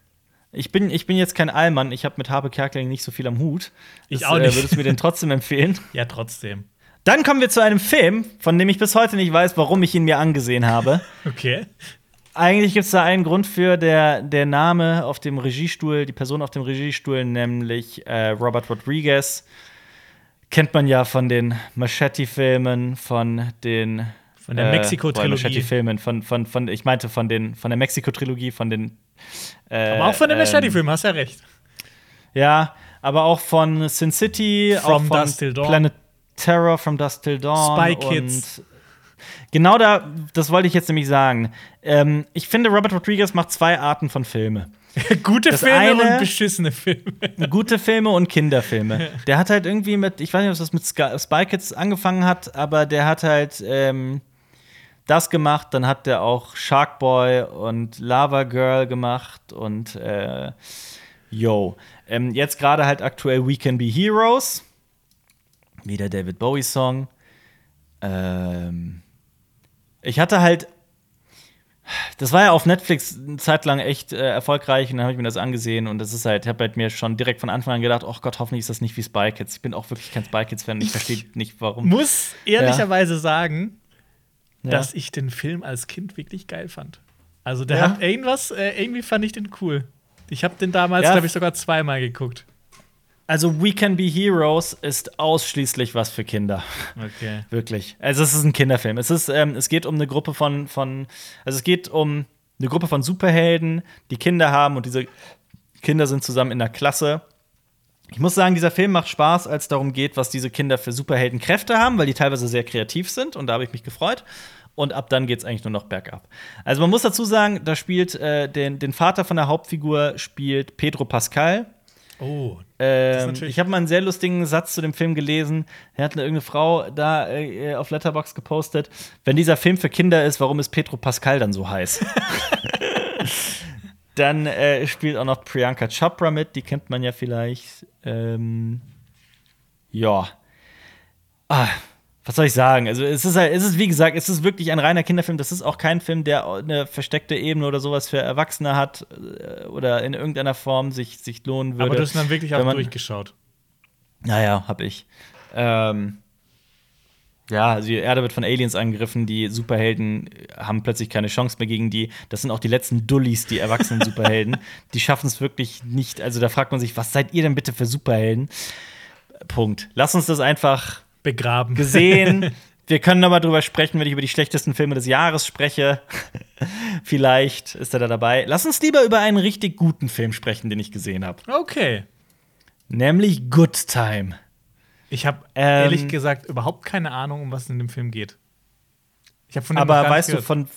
Ich bin, ich bin jetzt kein Allmann, ich habe mit Harpe Kerkeling nicht so viel am Hut. Das, ich auch nicht. Äh, würdest du mir den trotzdem empfehlen? Ja, trotzdem. Dann kommen wir zu einem Film, von dem ich bis heute nicht weiß, warum ich ihn mir angesehen habe. Okay. Eigentlich gibt es da einen Grund für, der, der Name auf dem Regiestuhl, die Person auf dem Regiestuhl, nämlich äh, Robert Rodriguez kennt man ja von den Machete-Filmen, von den Von der Mexiko-Trilogie. Äh, Filmen, von, von, von, ich meinte von, den, von der Mexiko-Trilogie, von den. Äh, aber auch von den Machete-Filmen, ähm, hast ja recht. Ja, aber auch von Sin City, From auch von Dust Till Dawn. Planet Terror, From Dust Till Dawn. Spy Kids. Genau da, das wollte ich jetzt nämlich sagen. Ähm, ich finde, Robert Rodriguez macht zwei Arten von Filme. gute Das Filme eine- und beschissene Filme. Gute Filme und Kinderfilme. Der hat halt irgendwie mit, ich weiß nicht, ob das mit Spy Kids angefangen hat, aber der hat halt ähm, das gemacht. Dann hat der auch Shark Boy und Lava Girl gemacht und äh, yo. Ähm, jetzt gerade halt aktuell We Can Be Heroes. Wieder David Bowie-Song. Ähm, ich hatte halt. Das war ja auf Netflix eine Zeit lang echt äh, erfolgreich und dann habe ich mir das angesehen und das ist halt, ich habe halt mir schon direkt von Anfang an gedacht, oh Gott, hoffentlich ist das nicht wie Spy Kids. Ich bin auch wirklich kein Spy Kids-Fan, ich verstehe nicht warum. Muss ehrlicherweise sagen, Ja. dass ich den Film als Kind wirklich geil fand. Also der Ja? hat irgendwas, äh, irgendwie fand ich den cool. Ich habe den damals, Ja. glaube ich, sogar zweimal geguckt. Also We Can Be Heroes ist ausschließlich was für Kinder. Okay. Wirklich. Also es ist ein Kinderfilm. Es ist, ähm, es geht um eine Gruppe von, von, also es geht um eine Gruppe von Superhelden, die Kinder haben und diese Kinder sind zusammen in der Klasse. Ich muss sagen, dieser Film macht Spaß, als es darum geht, was diese Kinder für Superheldenkräfte haben, weil die teilweise sehr kreativ sind und da habe ich mich gefreut. Und ab dann geht es eigentlich nur noch bergab. Also man muss dazu sagen, da spielt äh, den, den Vater von der Hauptfigur spielt Pedro Pascal. Oh, Ähm, natürlich- ich habe mal einen sehr lustigen Satz zu dem Film gelesen. Er hat eine irgendeine Frau da äh, auf Letterbox gepostet. Wenn dieser Film für Kinder ist, warum ist Petro Pascal dann so heiß? dann äh, spielt auch noch Priyanka Chopra mit, die kennt man ja vielleicht. Ähm, ja. Ah, was soll ich sagen? Also es ist halt, es ist wie gesagt, es ist wirklich ein reiner Kinderfilm. Das ist auch kein Film, der eine versteckte Ebene oder sowas für Erwachsene hat äh, oder in irgendeiner Form sich, sich lohnen würde. aber du hast dann wirklich auch durchgeschaut. naja, hab ich. Ähm, ja, also die Erde wird von Aliens angegriffen, die Superhelden haben plötzlich keine Chance mehr gegen die. Das sind auch die letzten Dullis, die erwachsenen Superhelden. Die schaffen es wirklich nicht. Also da fragt man sich, was seid ihr denn bitte für Superhelden? Punkt. Lass uns das einfach Begraben. gesehen. Wir können noch mal drüber sprechen, wenn ich über die schlechtesten Filme des Jahres spreche. Vielleicht ist er da dabei. Lass uns lieber über einen richtig guten Film sprechen, den ich gesehen habe. Okay. Nämlich Good Time. Ich habe Ähm, ehrlich gesagt überhaupt keine Ahnung, um was es in dem Film geht. Ich habe von dem Aber weißt du, gehört. von,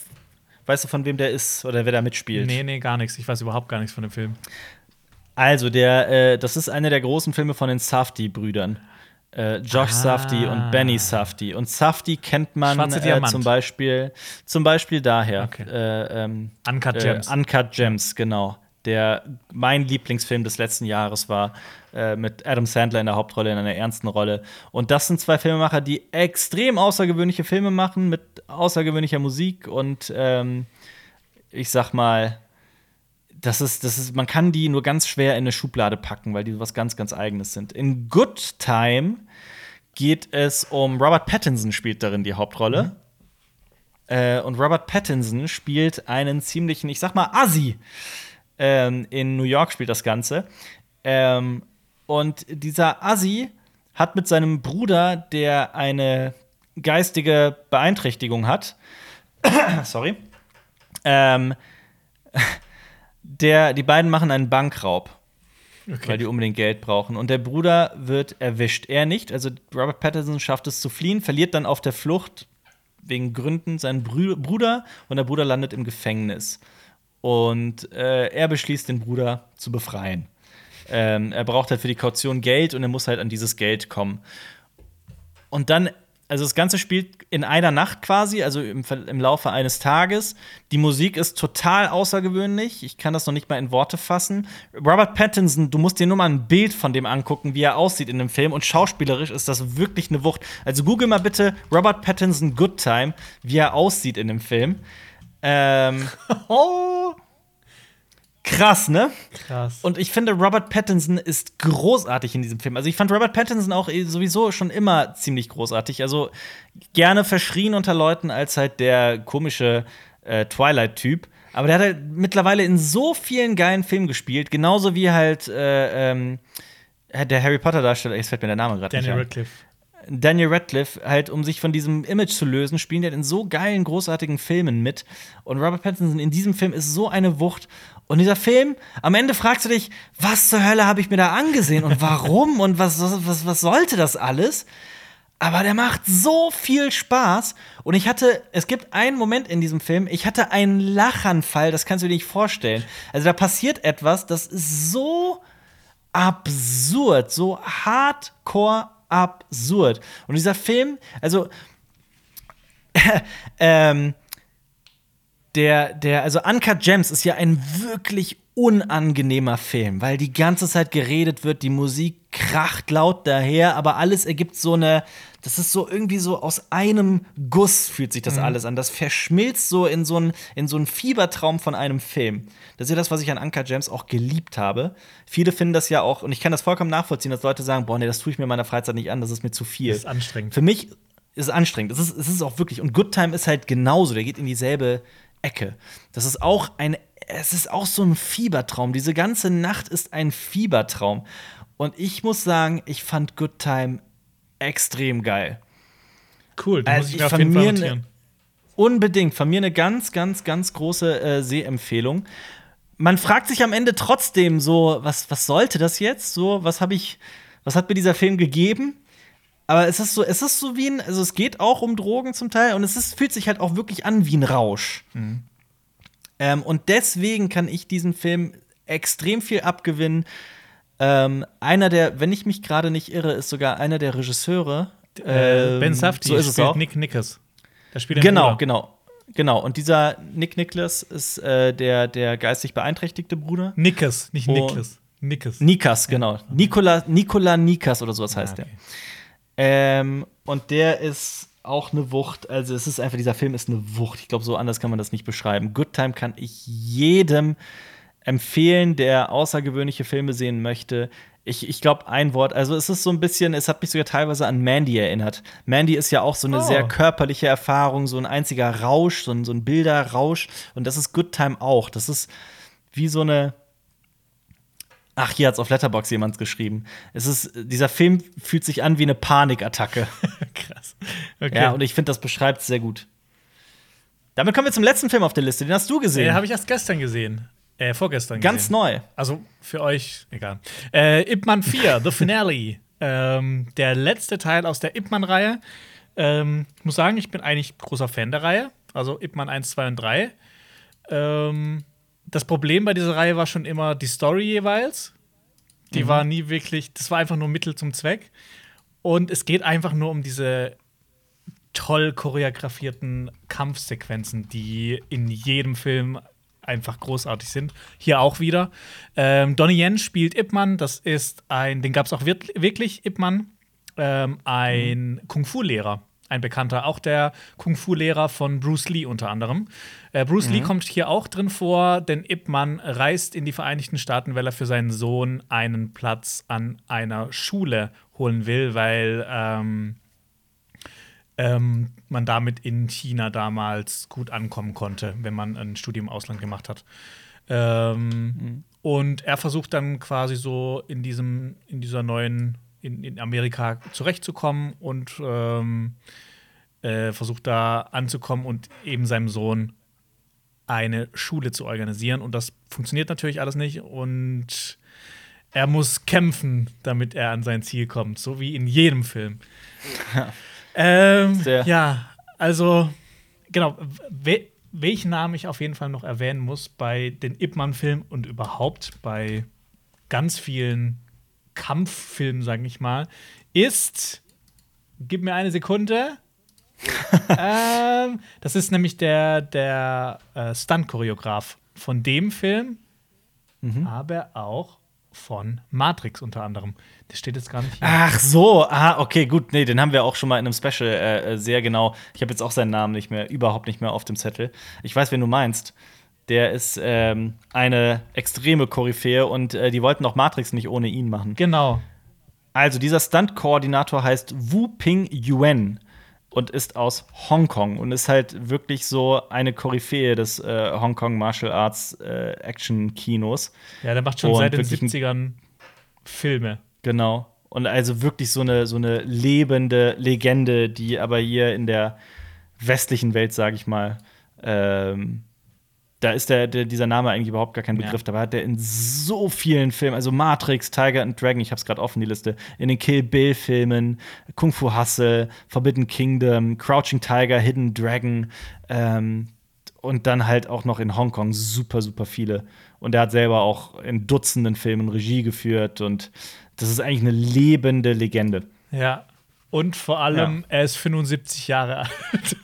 weißt du, von wem der ist oder wer da mitspielt? Nee, nee, gar nichts. Ich weiß überhaupt gar nichts von dem Film. Also, der, äh, das ist einer der großen Filme von den Safdie-Brüdern. Äh, Josh Ah. Safdie und Benny Safdie. Und Safdie kennt man äh, zum Beispiel, zum Beispiel daher. Okay. Äh, ähm, Uncut äh, Gems. Uncut Gems, genau. Der mein Lieblingsfilm des letzten Jahres war, äh, mit Adam Sandler in der Hauptrolle, in einer ernsten Rolle. Und das sind zwei Filmemacher, die extrem außergewöhnliche Filme machen, mit außergewöhnlicher Musik und ähm, ich sag mal, das ist, das ist, man kann die nur ganz schwer in eine Schublade packen, weil die was ganz, ganz Eigenes sind. In Good Time geht es um Robert Pattinson spielt darin die Hauptrolle. Äh, und Robert Pattinson spielt einen ziemlichen, ich sag mal, Assi. Ähm, in New York spielt das Ganze. Ähm, und dieser Assi hat mit seinem Bruder, der eine geistige Beeinträchtigung hat, sorry, ähm, der, die beiden machen einen Bankraub, weil die unbedingt Geld brauchen. Und der Bruder wird erwischt. Er nicht. Also Robert Pattinson schafft es zu fliehen, verliert dann auf der Flucht wegen Gründen seinen Brü Bruder und der Bruder landet im Gefängnis. Und äh, er beschließt, den Bruder zu befreien. Ähm, er braucht halt für die Kaution Geld und er muss halt an dieses Geld kommen. Und dann, also das Ganze spielt in einer Nacht quasi, also im, im Laufe eines Tages. Die Musik ist total außergewöhnlich. Ich kann das noch nicht mal in Worte fassen. Robert Pattinson, du musst dir nur mal ein Bild von dem angucken, wie er aussieht in dem Film. Und schauspielerisch ist das wirklich eine Wucht. Also google mal bitte Robert Pattinson Good Time, wie er aussieht in dem Film. Ähm, Oh, krass, ne? krass. Und ich finde, Robert Pattinson ist großartig in diesem Film. Also ich fand Robert Pattinson auch sowieso schon immer ziemlich großartig. Also gerne verschrien unter Leuten als halt der komische äh, Twilight-Typ. Aber der hat halt mittlerweile in so vielen geilen Filmen gespielt. Genauso wie halt äh, ähm, der Harry Potter-Darsteller, jetzt fällt mir der Name gerade nicht Daniel ein. Radcliffe. Daniel Radcliffe, halt, um sich von diesem Image zu lösen, spielen ja in so geilen, großartigen Filmen mit. Und Robert Pattinson in diesem Film ist so eine Wucht. Und dieser Film, am Ende fragst du dich, was zur Hölle habe ich mir da angesehen und warum und was, was, was sollte das alles? Aber der macht so viel Spaß. Und ich hatte, es gibt einen Moment in diesem Film, ich hatte einen Lachanfall, das kannst du dir nicht vorstellen. Also da passiert etwas, das ist so absurd, so hardcore absurd. Und dieser Film, also ähm, der, der, also Uncut Gems ist ja ein wirklich unangenehmer Film, weil die ganze Zeit geredet wird, die Musik kracht laut daher, aber alles ergibt so eine, das ist so irgendwie so aus einem Guss fühlt sich das mhm. alles an. Das verschmilzt so in so einen in so einen Fiebertraum von einem Film. Das ist ja das, was ich an Anka James auch geliebt habe. Viele finden das ja auch, und ich kann das vollkommen nachvollziehen, dass Leute sagen, boah, nee, das tue ich mir in meiner Freizeit nicht an, das ist mir zu viel. Das ist anstrengend. Für mich ist es anstrengend. Es ist, es ist auch wirklich, und Good Time ist halt genauso, der geht in dieselbe Ecke. Das ist auch ein, es ist auch so ein Fiebertraum. Diese ganze Nacht ist ein Fiebertraum. Und ich muss sagen, ich fand Good Time extrem geil. Cool, da also muss ich, ich auf jeden. Unbedingt, von mir eine ganz, ganz, ganz große äh, Sehempfehlung. Man fragt sich am Ende trotzdem so, was, was sollte das jetzt? So, was habe ich, was hat mir dieser Film gegeben? Aber es ist so, es ist so wie ein, also es geht auch um Drogen zum Teil und es ist, fühlt sich halt auch wirklich an wie ein Rausch. Mhm. Ähm, und deswegen kann ich diesen Film extrem viel abgewinnen. Ähm, einer der, wenn ich mich gerade nicht irre, ist sogar einer der Regisseure. Äh, ben Safdie so ist es auch. Nick Nickers. Der spielt genau, genau. Genau, und dieser Nick Nicholas ist äh, der, der geistig beeinträchtigte Bruder. Nickers, nicht Nicholas. Nikas. Nikas, genau. Nikola, Nikola Nikas oder sowas heißt ah, okay. der. Ähm, und der ist auch eine Wucht. Also, es ist einfach, dieser Film ist eine Wucht. Ich glaube, so anders kann man das nicht beschreiben. Good Time kann ich jedem empfehlen, der außergewöhnliche Filme sehen möchte. Ich, ich glaube, ein Wort, also es ist so ein bisschen, es hat mich sogar teilweise an Mandy erinnert. Mandy ist ja auch so eine oh. sehr körperliche Erfahrung, so ein einziger Rausch, so ein, so ein Bilderrausch. Und das ist Good Time auch. Das ist wie so eine. Ach, hier hat es auf Letterbox jemand geschrieben. Es ist, dieser Film fühlt sich an wie eine Panikattacke. Krass. Okay. Ja, und ich finde, das beschreibt es sehr gut. Damit kommen wir zum letzten Film auf der Liste. Den hast du gesehen. Den habe ich erst gestern gesehen. Äh, vorgestern. Ganz gesehen. neu. Also für euch, egal. Äh, Ip Man 4, The Finale. ähm, der letzte Teil aus der Ip Man-Reihe. Ähm, ich muss sagen, ich bin eigentlich großer Fan der Reihe. Also Ip Man 1, 2 und 3. Ähm, das Problem bei dieser Reihe war schon immer die Story jeweils. Die mhm. war nie wirklich, das war einfach nur Mittel zum Zweck. Und es geht einfach nur um diese toll choreografierten Kampfsequenzen, die in jedem Film einfach großartig sind. Hier auch wieder. Ähm, Donnie Yen spielt Ip Man. Das ist ein, den gab es auch wirklich, Ip Man. Ähm, ein mhm. Kung-Fu-Lehrer. Ein bekannter, auch der Kung-Fu-Lehrer von Bruce Lee unter anderem. Äh, Bruce mhm. Lee kommt hier auch drin vor, denn Ip Man reist in die Vereinigten Staaten, weil er für seinen Sohn einen Platz an einer Schule holen will, weil ähm, ähm, man damit in China damals gut ankommen konnte, wenn man ein Studium im Ausland gemacht hat. Ähm, mhm. Und er versucht dann quasi so in diesem, in dieser neuen, in, in Amerika zurechtzukommen und ähm, äh, versucht da anzukommen und eben seinem Sohn eine Schule zu organisieren. Und das funktioniert natürlich alles nicht. Und er muss kämpfen, damit er an sein Ziel kommt, so wie in jedem Film. Ja. Ähm, ja, also, genau. We welchen Namen ich auf jeden Fall noch erwähnen muss bei den Ip Man-Filmen und überhaupt bei ganz vielen Kampffilmen, sage ich mal, ist, gib mir eine Sekunde. ähm, das ist nämlich der, der äh, Stunt-Choreograf von dem Film, mhm. aber auch von Matrix unter anderem. Das steht jetzt gar nicht hier. Ach so, ah, okay, gut. Nee, den haben wir auch schon mal in einem Special äh, äh, sehr genau. Ich habe jetzt auch seinen Namen nicht mehr, überhaupt nicht mehr auf dem Zettel. Ich weiß, wen du meinst. Der ist ähm, eine extreme Koryphäe und äh, die wollten auch Matrix nicht ohne ihn machen. Genau. Also, dieser Stunt-Koordinator heißt Wu Ping Yuan und ist aus Hongkong und ist halt wirklich so eine Koryphäe des äh, Hongkong Martial Arts äh, Action Kinos. Ja, der macht schon und seit den 70ern Filme. Genau. Und also wirklich so eine, so eine lebende Legende, die aber hier in der westlichen Welt, sage ich mal, ähm, da ist der, der, dieser Name eigentlich überhaupt gar kein Begriff. Ja. Dabei hat er in so vielen Filmen, also Matrix, Tiger and Dragon, ich habe es gerade offen die Liste, in den Kill Bill Filmen, Kung Fu Hustle, Forbidden Kingdom, Crouching Tiger, Hidden Dragon ähm, und dann halt auch noch in Hongkong super super viele. Und er hat selber auch in Dutzenden Filmen Regie geführt und das ist eigentlich eine lebende Legende. Ja. Und vor allem, ja. er ist 75 Jahre alt.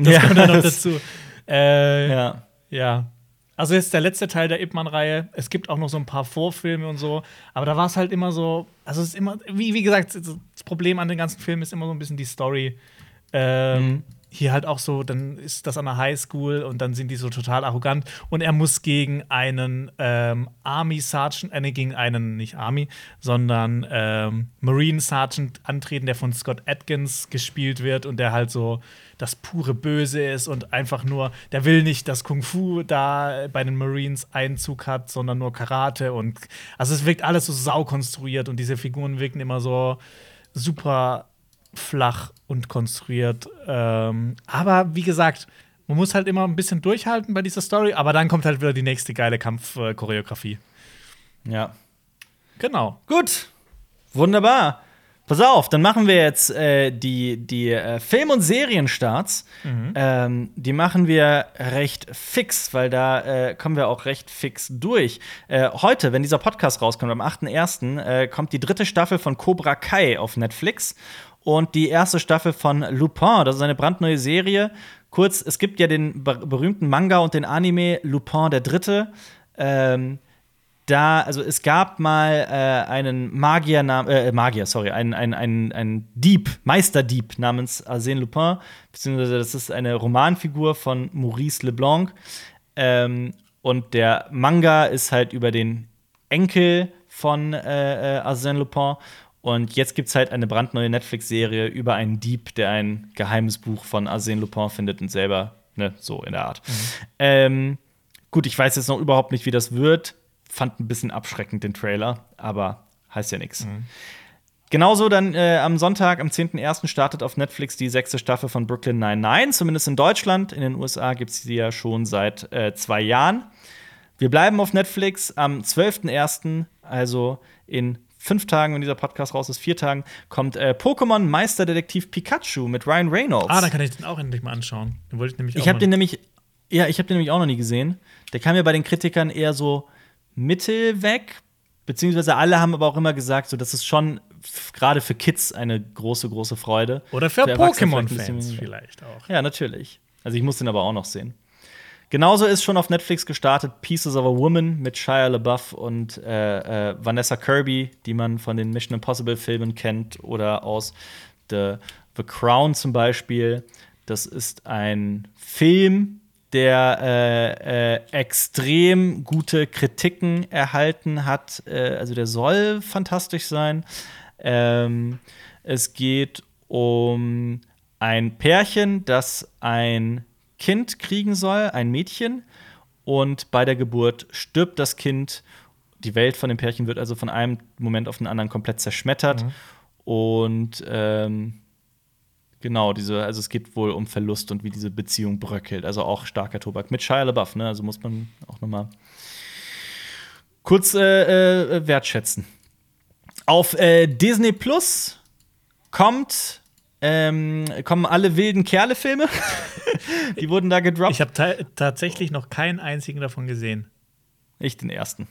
das ja, kommt dann noch dazu. Äh, ja. Ja. Also jetzt der letzte Teil der Ip Man-Reihe. Es gibt auch noch so ein paar Vorfilme und so. Aber da war es halt immer so. Also es ist immer, wie, wie gesagt, das Problem an den ganzen Filmen ist immer so ein bisschen die Story. Ähm, mhm hier halt auch so, dann ist das an der Highschool und dann sind die so total arrogant. Und er muss gegen einen ähm, Army Sergeant, äh, gegen einen, nicht Army, sondern ähm, Marine Sergeant antreten, der von Scott Atkins gespielt wird und der halt so das pure Böse ist und einfach nur, der will nicht, dass Kung Fu da bei den Marines Einzug hat, sondern nur Karate und also es wirkt alles so sau konstruiert und diese Figuren wirken immer so super flach und konstruiert. Ähm, aber wie gesagt, man muss halt immer ein bisschen durchhalten bei dieser Story, aber dann kommt halt wieder die nächste geile Kampfchoreografie. ja. Genau. Gut. Wunderbar. Pass auf, dann machen wir jetzt äh, die, die äh, Film- und Serienstarts. Mhm. Ähm, die machen wir recht fix, weil da äh, kommen wir auch recht fix durch. Äh, heute, wenn dieser Podcast rauskommt, am 8.1., äh, kommt die dritte Staffel von Cobra Kai auf Netflix und die erste Staffel von Lupin. Das ist eine brandneue Serie. Kurz, es gibt ja den berühmten Manga und den Anime Lupin der Dritte. Ähm, da, also es gab mal äh, einen Magier, äh, Magier, sorry, einen, einen, einen, einen Dieb, Meisterdieb namens Arsène Lupin, beziehungsweise das ist eine Romanfigur von Maurice Leblanc. Ähm, und der Manga ist halt über den Enkel von äh, äh Arsène Lupin. Und jetzt gibt es halt eine brandneue Netflix-Serie über einen Dieb, der ein geheimes Buch von Arsène Lupin findet und selber, ne, so in der Art. Mhm. Ähm, gut, ich weiß jetzt noch überhaupt nicht, wie das wird. Fand ein bisschen abschreckend den Trailer, aber heißt ja nichts. Mhm. Genauso dann äh, am Sonntag, am 10.01. startet auf Netflix die sechste Staffel von Brooklyn 99, zumindest in Deutschland. In den USA gibt es die ja schon seit äh, zwei Jahren. Wir bleiben auf Netflix am 12.01., also in fünf Tagen, wenn dieser Podcast raus ist, vier Tagen, kommt äh, Pokémon Meisterdetektiv Pikachu mit Ryan Reynolds. Ah, dann kann ich den auch endlich mal anschauen. Den wollte ich nämlich Ich habe den nämlich, ja, ich habe den nämlich auch noch nie gesehen. Der kam ja bei den Kritikern eher so mittel weg, beziehungsweise alle haben aber auch immer gesagt, so, das ist schon gerade für Kids eine große, große Freude. Oder für, für Pokémon-Fans vielleicht auch. Ja, natürlich. Also ich muss den aber auch noch sehen. Genauso ist schon auf Netflix gestartet Pieces of a Woman mit Shia LaBeouf und äh, äh, Vanessa Kirby, die man von den Mission Impossible Filmen kennt oder aus The, The Crown zum Beispiel. Das ist ein Film, der äh, äh, extrem gute Kritiken erhalten hat. Äh, also der soll fantastisch sein. Ähm, es geht um ein Pärchen, das ein Kind kriegen soll, ein Mädchen. Und bei der Geburt stirbt das Kind. Die Welt von dem Pärchen wird also von einem Moment auf den anderen komplett zerschmettert. Mhm. Und ähm, genau, diese, also es geht wohl um Verlust und wie diese Beziehung bröckelt. Also auch starker Tobak. Mit Shia LaBeouf, ne? Also muss man auch noch mal kurz äh, äh, wertschätzen. Auf äh, Disney Plus kommt ähm, kommen alle wilden Kerle-Filme. die wurden da gedroppt. Ich habe tatsächlich noch keinen einzigen davon gesehen. Ich den ersten.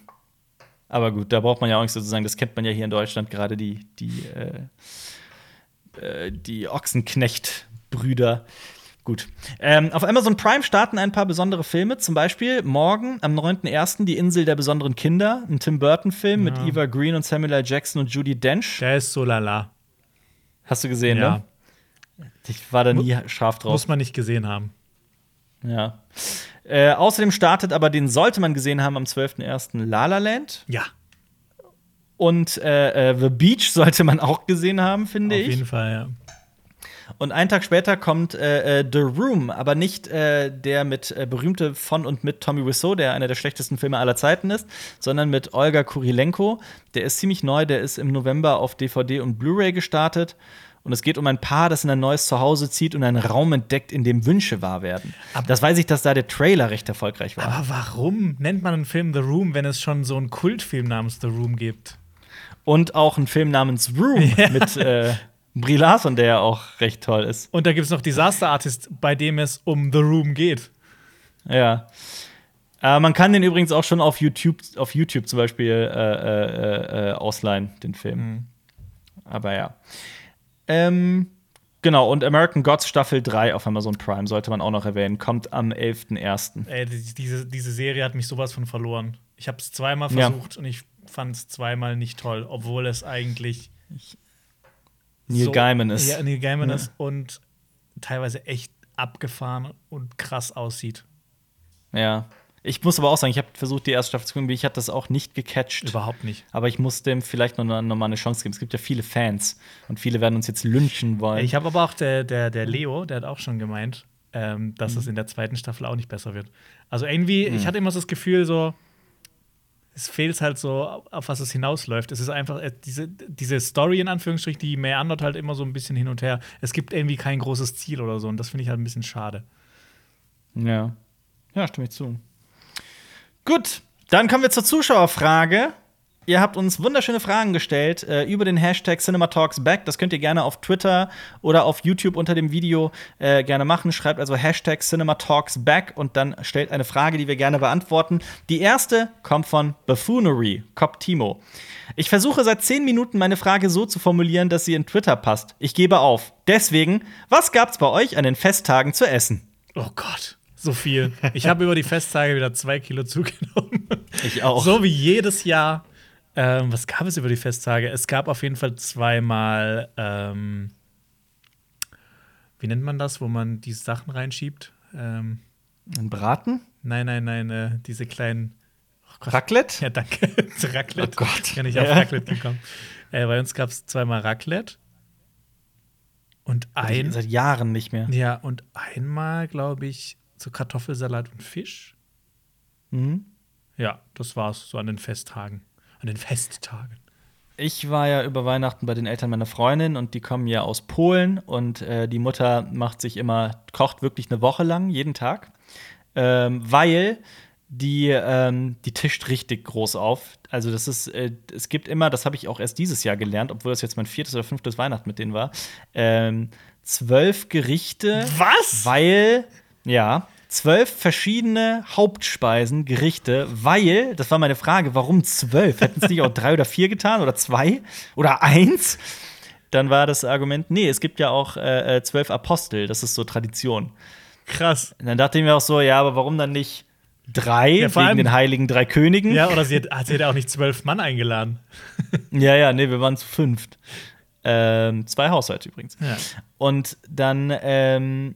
Aber gut, da braucht man ja auch nicht sozusagen, das kennt man ja hier in Deutschland, gerade die, die, äh, äh, die Ochsenknecht-Brüder. Gut. Ähm, auf Amazon Prime starten ein paar besondere Filme. Zum Beispiel morgen am 9.1. Die Insel der besonderen Kinder. Ein Tim Burton-Film ja. mit Eva Green und Samuel L. Jackson und Judy Dench. Der ist so lala. Hast du gesehen, ja. ne? Ich war da nie scharf drauf. Muss man nicht gesehen haben. Ja. Äh, außerdem startet aber, den sollte man gesehen haben am 12.01. La La Land. Ja. Und äh, äh, The Beach sollte man auch gesehen haben, finde ich. Auf jeden Fall, ja. Und einen Tag später kommt äh, äh, The Room, aber nicht äh, der mit äh, berühmte von und mit Tommy Wiseau, der einer der schlechtesten Filme aller Zeiten ist, sondern mit Olga Kurilenko. Der ist ziemlich neu, der ist im November auf DVD und Blu-ray gestartet. Und es geht um ein Paar, das in ein neues Zuhause zieht und einen Raum entdeckt, in dem Wünsche wahr werden. Aber das weiß ich, dass da der Trailer recht erfolgreich war. Aber warum nennt man einen Film The Room, wenn es schon so einen Kultfilm namens The Room gibt? Und auch einen Film namens Room ja. mit äh, Brie Larson, der ja auch recht toll ist. Und da gibt es noch Disaster Artist, bei dem es um The Room geht. Ja. Äh, man kann den übrigens auch schon auf YouTube, auf YouTube zum Beispiel äh, äh, äh ausleihen, den Film. Mhm. Aber ja. Ähm, genau, und American Gods Staffel 3 auf Amazon Prime sollte man auch noch erwähnen. Kommt am 11.01. Ey, diese, diese Serie hat mich sowas von verloren. Ich habe es zweimal versucht ja. und ich fand es zweimal nicht toll, obwohl es eigentlich Neil so, Gaiman ist. Ja, Neil Gaiman ja. ist und teilweise echt abgefahren und krass aussieht. Ja. Ich muss aber auch sagen, ich habe versucht, die erste Staffel zu gucken, ich hatte das auch nicht gecatcht. Überhaupt nicht. Aber ich muss dem vielleicht noch, noch mal eine Chance geben. Es gibt ja viele Fans und viele werden uns jetzt lynchen wollen. Ich habe aber auch der, der, der Leo, der hat auch schon gemeint, ähm, dass mhm. es in der zweiten Staffel auch nicht besser wird. Also irgendwie, mhm. ich hatte immer so das Gefühl, so, es fehlt halt so, auf was es hinausläuft. Es ist einfach äh, diese, diese Story in Anführungsstrichen, die meandert halt immer so ein bisschen hin und her. Es gibt irgendwie kein großes Ziel oder so und das finde ich halt ein bisschen schade. Ja. Ja, stimme ich zu. Gut, dann kommen wir zur Zuschauerfrage. Ihr habt uns wunderschöne Fragen gestellt äh, über den Hashtag CinemaTalksBack. Das könnt ihr gerne auf Twitter oder auf YouTube unter dem Video äh, gerne machen. Schreibt also Hashtag CinemaTalksBack und dann stellt eine Frage, die wir gerne beantworten. Die erste kommt von Buffoonery, Cop Timo. Ich versuche seit zehn Minuten meine Frage so zu formulieren, dass sie in Twitter passt. Ich gebe auf. Deswegen, was gab's bei euch an den Festtagen zu essen? Oh Gott so viel. Ich habe über die Festtage wieder zwei Kilo zugenommen. Ich auch. So wie jedes Jahr. Ähm, was gab es über die Festtage? Es gab auf jeden Fall zweimal, ähm, wie nennt man das, wo man die Sachen reinschiebt? Ähm, Ein Braten? Nein, nein, nein, äh, diese kleinen. Oh Raclette? Ja, danke. Raclette. Oh Gott. Ich bin nicht auf ja. Raclette gekommen. Äh, bei uns gab es zweimal Raclette. Und ein. Seit Jahren nicht mehr. Ja, und einmal, glaube ich, so Kartoffelsalat und Fisch. Mhm. Ja, das war's so an den Festtagen. An den Festtagen. Ich war ja über Weihnachten bei den Eltern meiner Freundin und die kommen ja aus Polen und äh, die Mutter macht sich immer, kocht wirklich eine Woche lang, jeden Tag, ähm, weil die, ähm, die tischt richtig groß auf. Also das ist, äh, es gibt immer, das habe ich auch erst dieses Jahr gelernt, obwohl das jetzt mein viertes oder fünftes Weihnachten mit denen war, ähm, zwölf Gerichte. Was? Weil ja, zwölf verschiedene Hauptspeisen, Gerichte, weil, das war meine Frage, warum zwölf? Hätten es nicht auch drei oder vier getan oder zwei oder eins? Dann war das Argument, nee, es gibt ja auch äh, äh zwölf Apostel, das ist so Tradition. Krass. Und dann dachte ich mir auch so, ja, aber warum dann nicht drei ja, wegen allem, den heiligen drei Königen? Ja, oder sie, hat, sie hätte auch nicht zwölf Mann eingeladen. ja, ja, nee, wir waren zu fünft. Ähm, zwei Haushalte übrigens. Ja. Und dann ähm,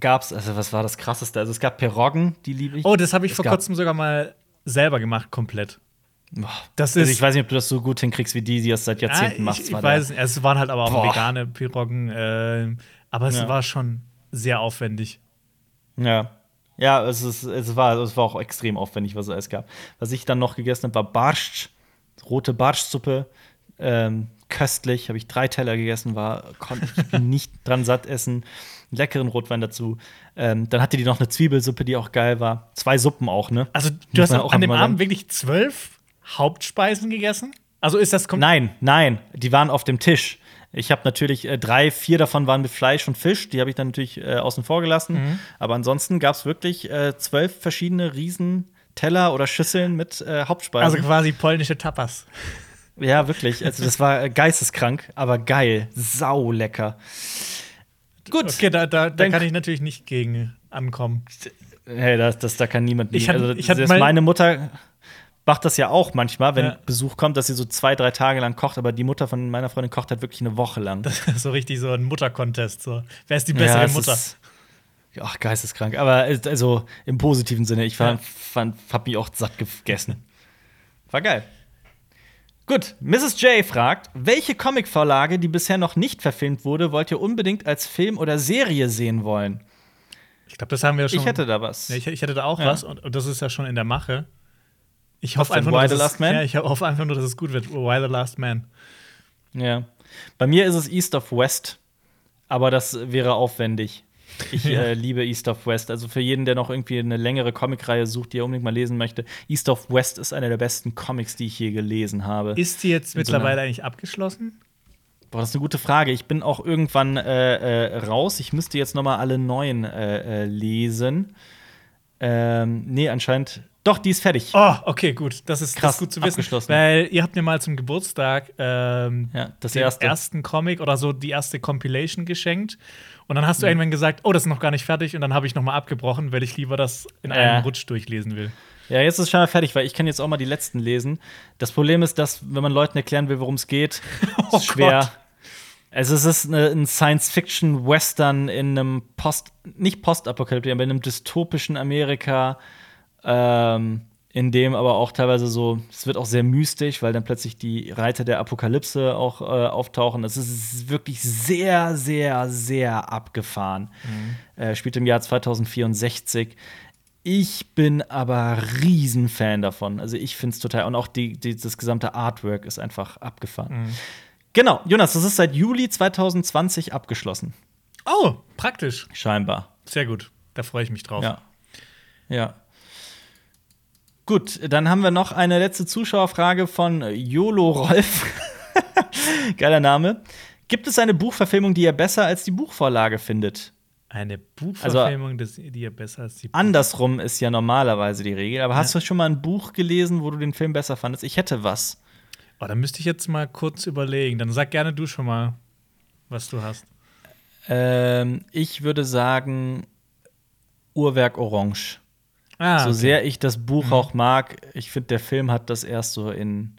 gab's, also was war das krasseste? Also es gab Piroggen, die liebe ich. Oh, das habe ich es vor kurzem sogar mal selber gemacht, komplett. Boah, das ist, also ich weiß nicht, ob du das so gut hinkriegst wie die, die das seit Jahrzehnten ja, machst. Ich, ich weiß es nicht. Es waren halt aber auch Boah. vegane Piroggen, äh, aber es ja. war schon sehr aufwendig. Ja. Ja, es, ist, es, war, es war auch extrem aufwendig, was es gab. Was ich dann noch gegessen habe, war Barsch, rote Barschsuppe. Ähm, köstlich, habe ich drei Teller gegessen, war, konnte ich nicht dran satt essen leckeren Rotwein dazu. Ähm, dann hatte die noch eine Zwiebelsuppe, die auch geil war. Zwei Suppen auch, ne? Also, du hast auch an dem Abend wirklich zwölf Hauptspeisen gegessen? Also ist das Nein, nein, die waren auf dem Tisch. Ich habe natürlich äh, drei, vier davon waren mit Fleisch und Fisch. Die habe ich dann natürlich äh, außen vor gelassen. Mhm. Aber ansonsten gab es wirklich äh, zwölf verschiedene Riesenteller oder Schüsseln mit äh, Hauptspeisen. Also quasi polnische Tapas. Ja, wirklich. Also das war äh, geisteskrank, aber geil. Sau lecker. Gut. Okay, da, da, da kann ich natürlich nicht gegen ankommen. Hey, das, das, da kann niemand. Ich hatte, also, ich hatte mein meine Mutter macht das ja auch manchmal, wenn ja. Besuch kommt, dass sie so zwei, drei Tage lang kocht, aber die Mutter von meiner Freundin kocht halt wirklich eine Woche lang. Das ist so richtig so ein Muttercontest. So. Wer ist die bessere ja, Mutter? Ist, ach, geisteskrank. Aber also im positiven Sinne, ich war, ja. fand, hab mich auch satt gegessen. War geil. Gut, Mrs. J fragt, welche Comicvorlage, die bisher noch nicht verfilmt wurde, wollt ihr unbedingt als Film oder Serie sehen wollen? Ich glaube, das haben wir schon. Ich hätte da was. Ich, ich, hätte da auch ja. was und, und, das ist ja schon in der Mache. Ich hoffe einfach nur, dass es? Ja, ich hoffe einfach nur, dass es gut wird. Why the Last Man? Ja. Bei mir ist es East of West, aber das wäre aufwendig. Ich ja. äh, liebe East of West. Also für jeden, der noch irgendwie eine längere Comicreihe sucht, die er unbedingt mal lesen möchte, East of West ist einer der besten Comics, die ich je gelesen habe. Ist die jetzt mittlerweile so eigentlich abgeschlossen? Boah, das ist eine gute Frage. Ich bin auch irgendwann äh, äh, raus. Ich müsste jetzt noch mal alle neuen äh, äh, lesen. Ähm, nee, anscheinend. Doch, die ist fertig. Oh, okay, gut. Das ist, Krass, das ist gut zu wissen. abgeschlossen. Weil ihr habt mir mal zum Geburtstag ähm, Ja, den erste. ersten Comic oder so die erste Compilation geschenkt. Und dann hast Mhm. du irgendwann gesagt, oh, das ist noch gar nicht fertig. Und dann habe ich noch mal abgebrochen, weil ich lieber das in einem Rutsch durchlesen will. Ja, jetzt ist es schon mal fertig, weil ich kann jetzt auch mal die letzten lesen. Das Problem ist, dass, wenn man Leuten erklären will, worum es geht, Oh ist schwer. Gott. Also es ist eine, ein Science-Fiction-Western in einem Post, nicht Postapokalyptik, aber in einem dystopischen Amerika, ähm, in dem aber auch teilweise so, es wird auch sehr mystisch, weil dann plötzlich die Reiter der Apokalypse auch äh, auftauchen. Das ist wirklich sehr, sehr, sehr abgefahren. Äh, spielt im Jahr 2064. Ich bin aber Riesenfan davon. Also ich finde es total. Und auch die, die, das gesamte Artwork ist einfach abgefahren. Genau, Jonas, das ist seit Juli 2020 abgeschlossen. Oh, praktisch. Scheinbar. Sehr gut. Da freue ich mich drauf. Ja. Ja. Gut, dann haben wir noch eine letzte Zuschauerfrage von YOLO Rolf. Geiler Name. Gibt es eine Buchverfilmung, die ihr besser als die Buchvorlage findet? Eine Buchverfilmung, das- die ja besser als die Andersrum ist ja normalerweise die Regel. Aber hast du schon mal ein Buch gelesen, wo du den Film besser fandest? Ich hätte was. Oh, da müsste ich jetzt mal kurz überlegen. Dann sag gerne du schon mal, was du hast. Ähm, ich würde sagen Uhrwerk Orange. Ah, so okay. sehr ich das Buch auch mag, ich finde, der Film hat das erst so in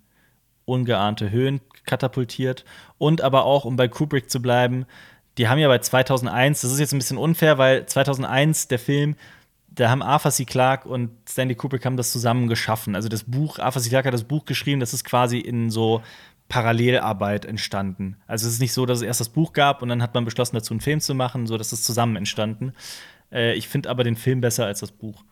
ungeahnte Höhen katapultiert. Und aber auch, um bei Kubrick zu bleiben, die haben ja bei 2001, das ist jetzt ein bisschen unfair, weil 2001 der Film, da haben Arthur C. Clarke und Stanley Kubrick haben das zusammen geschaffen. Also das Buch, Arthur C. Clarke hat das Buch geschrieben, das ist quasi in so Parallelarbeit entstanden. Also es ist nicht so, dass es erst das Buch gab und dann hat man beschlossen, dazu einen Film zu machen, so dass es zusammen entstanden. Äh, ich finde aber den Film besser als das Buch.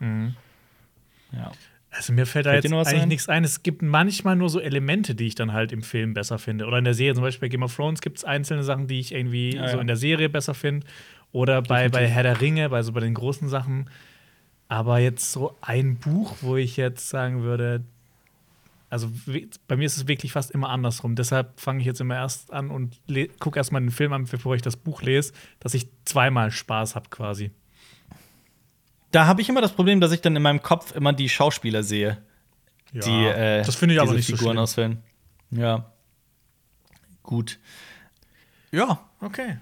Ja. Also mir fällt da Fällt jetzt eigentlich ein? nichts ein. Es gibt manchmal nur so Elemente, die ich dann halt im Film besser finde. Oder in der Serie, zum Beispiel bei Game of Thrones gibt es einzelne Sachen, die ich irgendwie Ja, so ja. in der Serie besser finde. Oder bei, bei Herr der Ringe, bei so bei den großen Sachen. Aber jetzt so ein Buch, wo ich jetzt sagen würde, also bei mir ist es wirklich fast immer andersrum. Deshalb fange ich jetzt immer erst an und gucke erstmal den Film an, bevor ich das Buch lese, dass ich zweimal Spaß habe quasi. Da habe ich immer das Problem, dass ich dann in meinem Kopf immer die Schauspieler sehe, Ja, die äh, das finde ich aber nicht so Figuren schlimm. auswählen. Ja. Gut. Ja. Okay.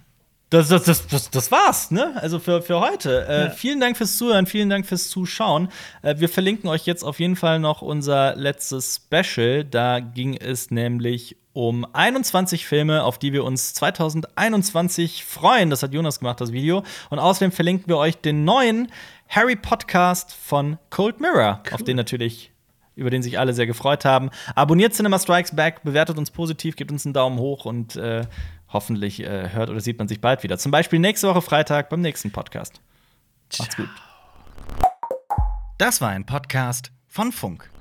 Das, das, das, das, das war's, ne? Also für, für heute. Äh, Ja. Vielen Dank fürs Zuhören, vielen Dank fürs Zuschauen. Äh, wir verlinken euch jetzt auf jeden Fall noch unser letztes Special. Da ging es nämlich um 21 Filme, auf die wir uns 2021 freuen. Das hat Jonas gemacht, das Video. Und außerdem verlinken wir euch den neuen Harry Podcast von Cold Mirror, auf den natürlich über den sich alle sehr gefreut haben. Abonniert Cinema Strikes Back, bewertet uns positiv, gebt uns einen Daumen hoch und äh, hoffentlich äh, hört oder sieht man sich bald wieder. Zum Beispiel nächste Woche Freitag beim nächsten Podcast. Macht's gut. Das war ein Podcast von Funk.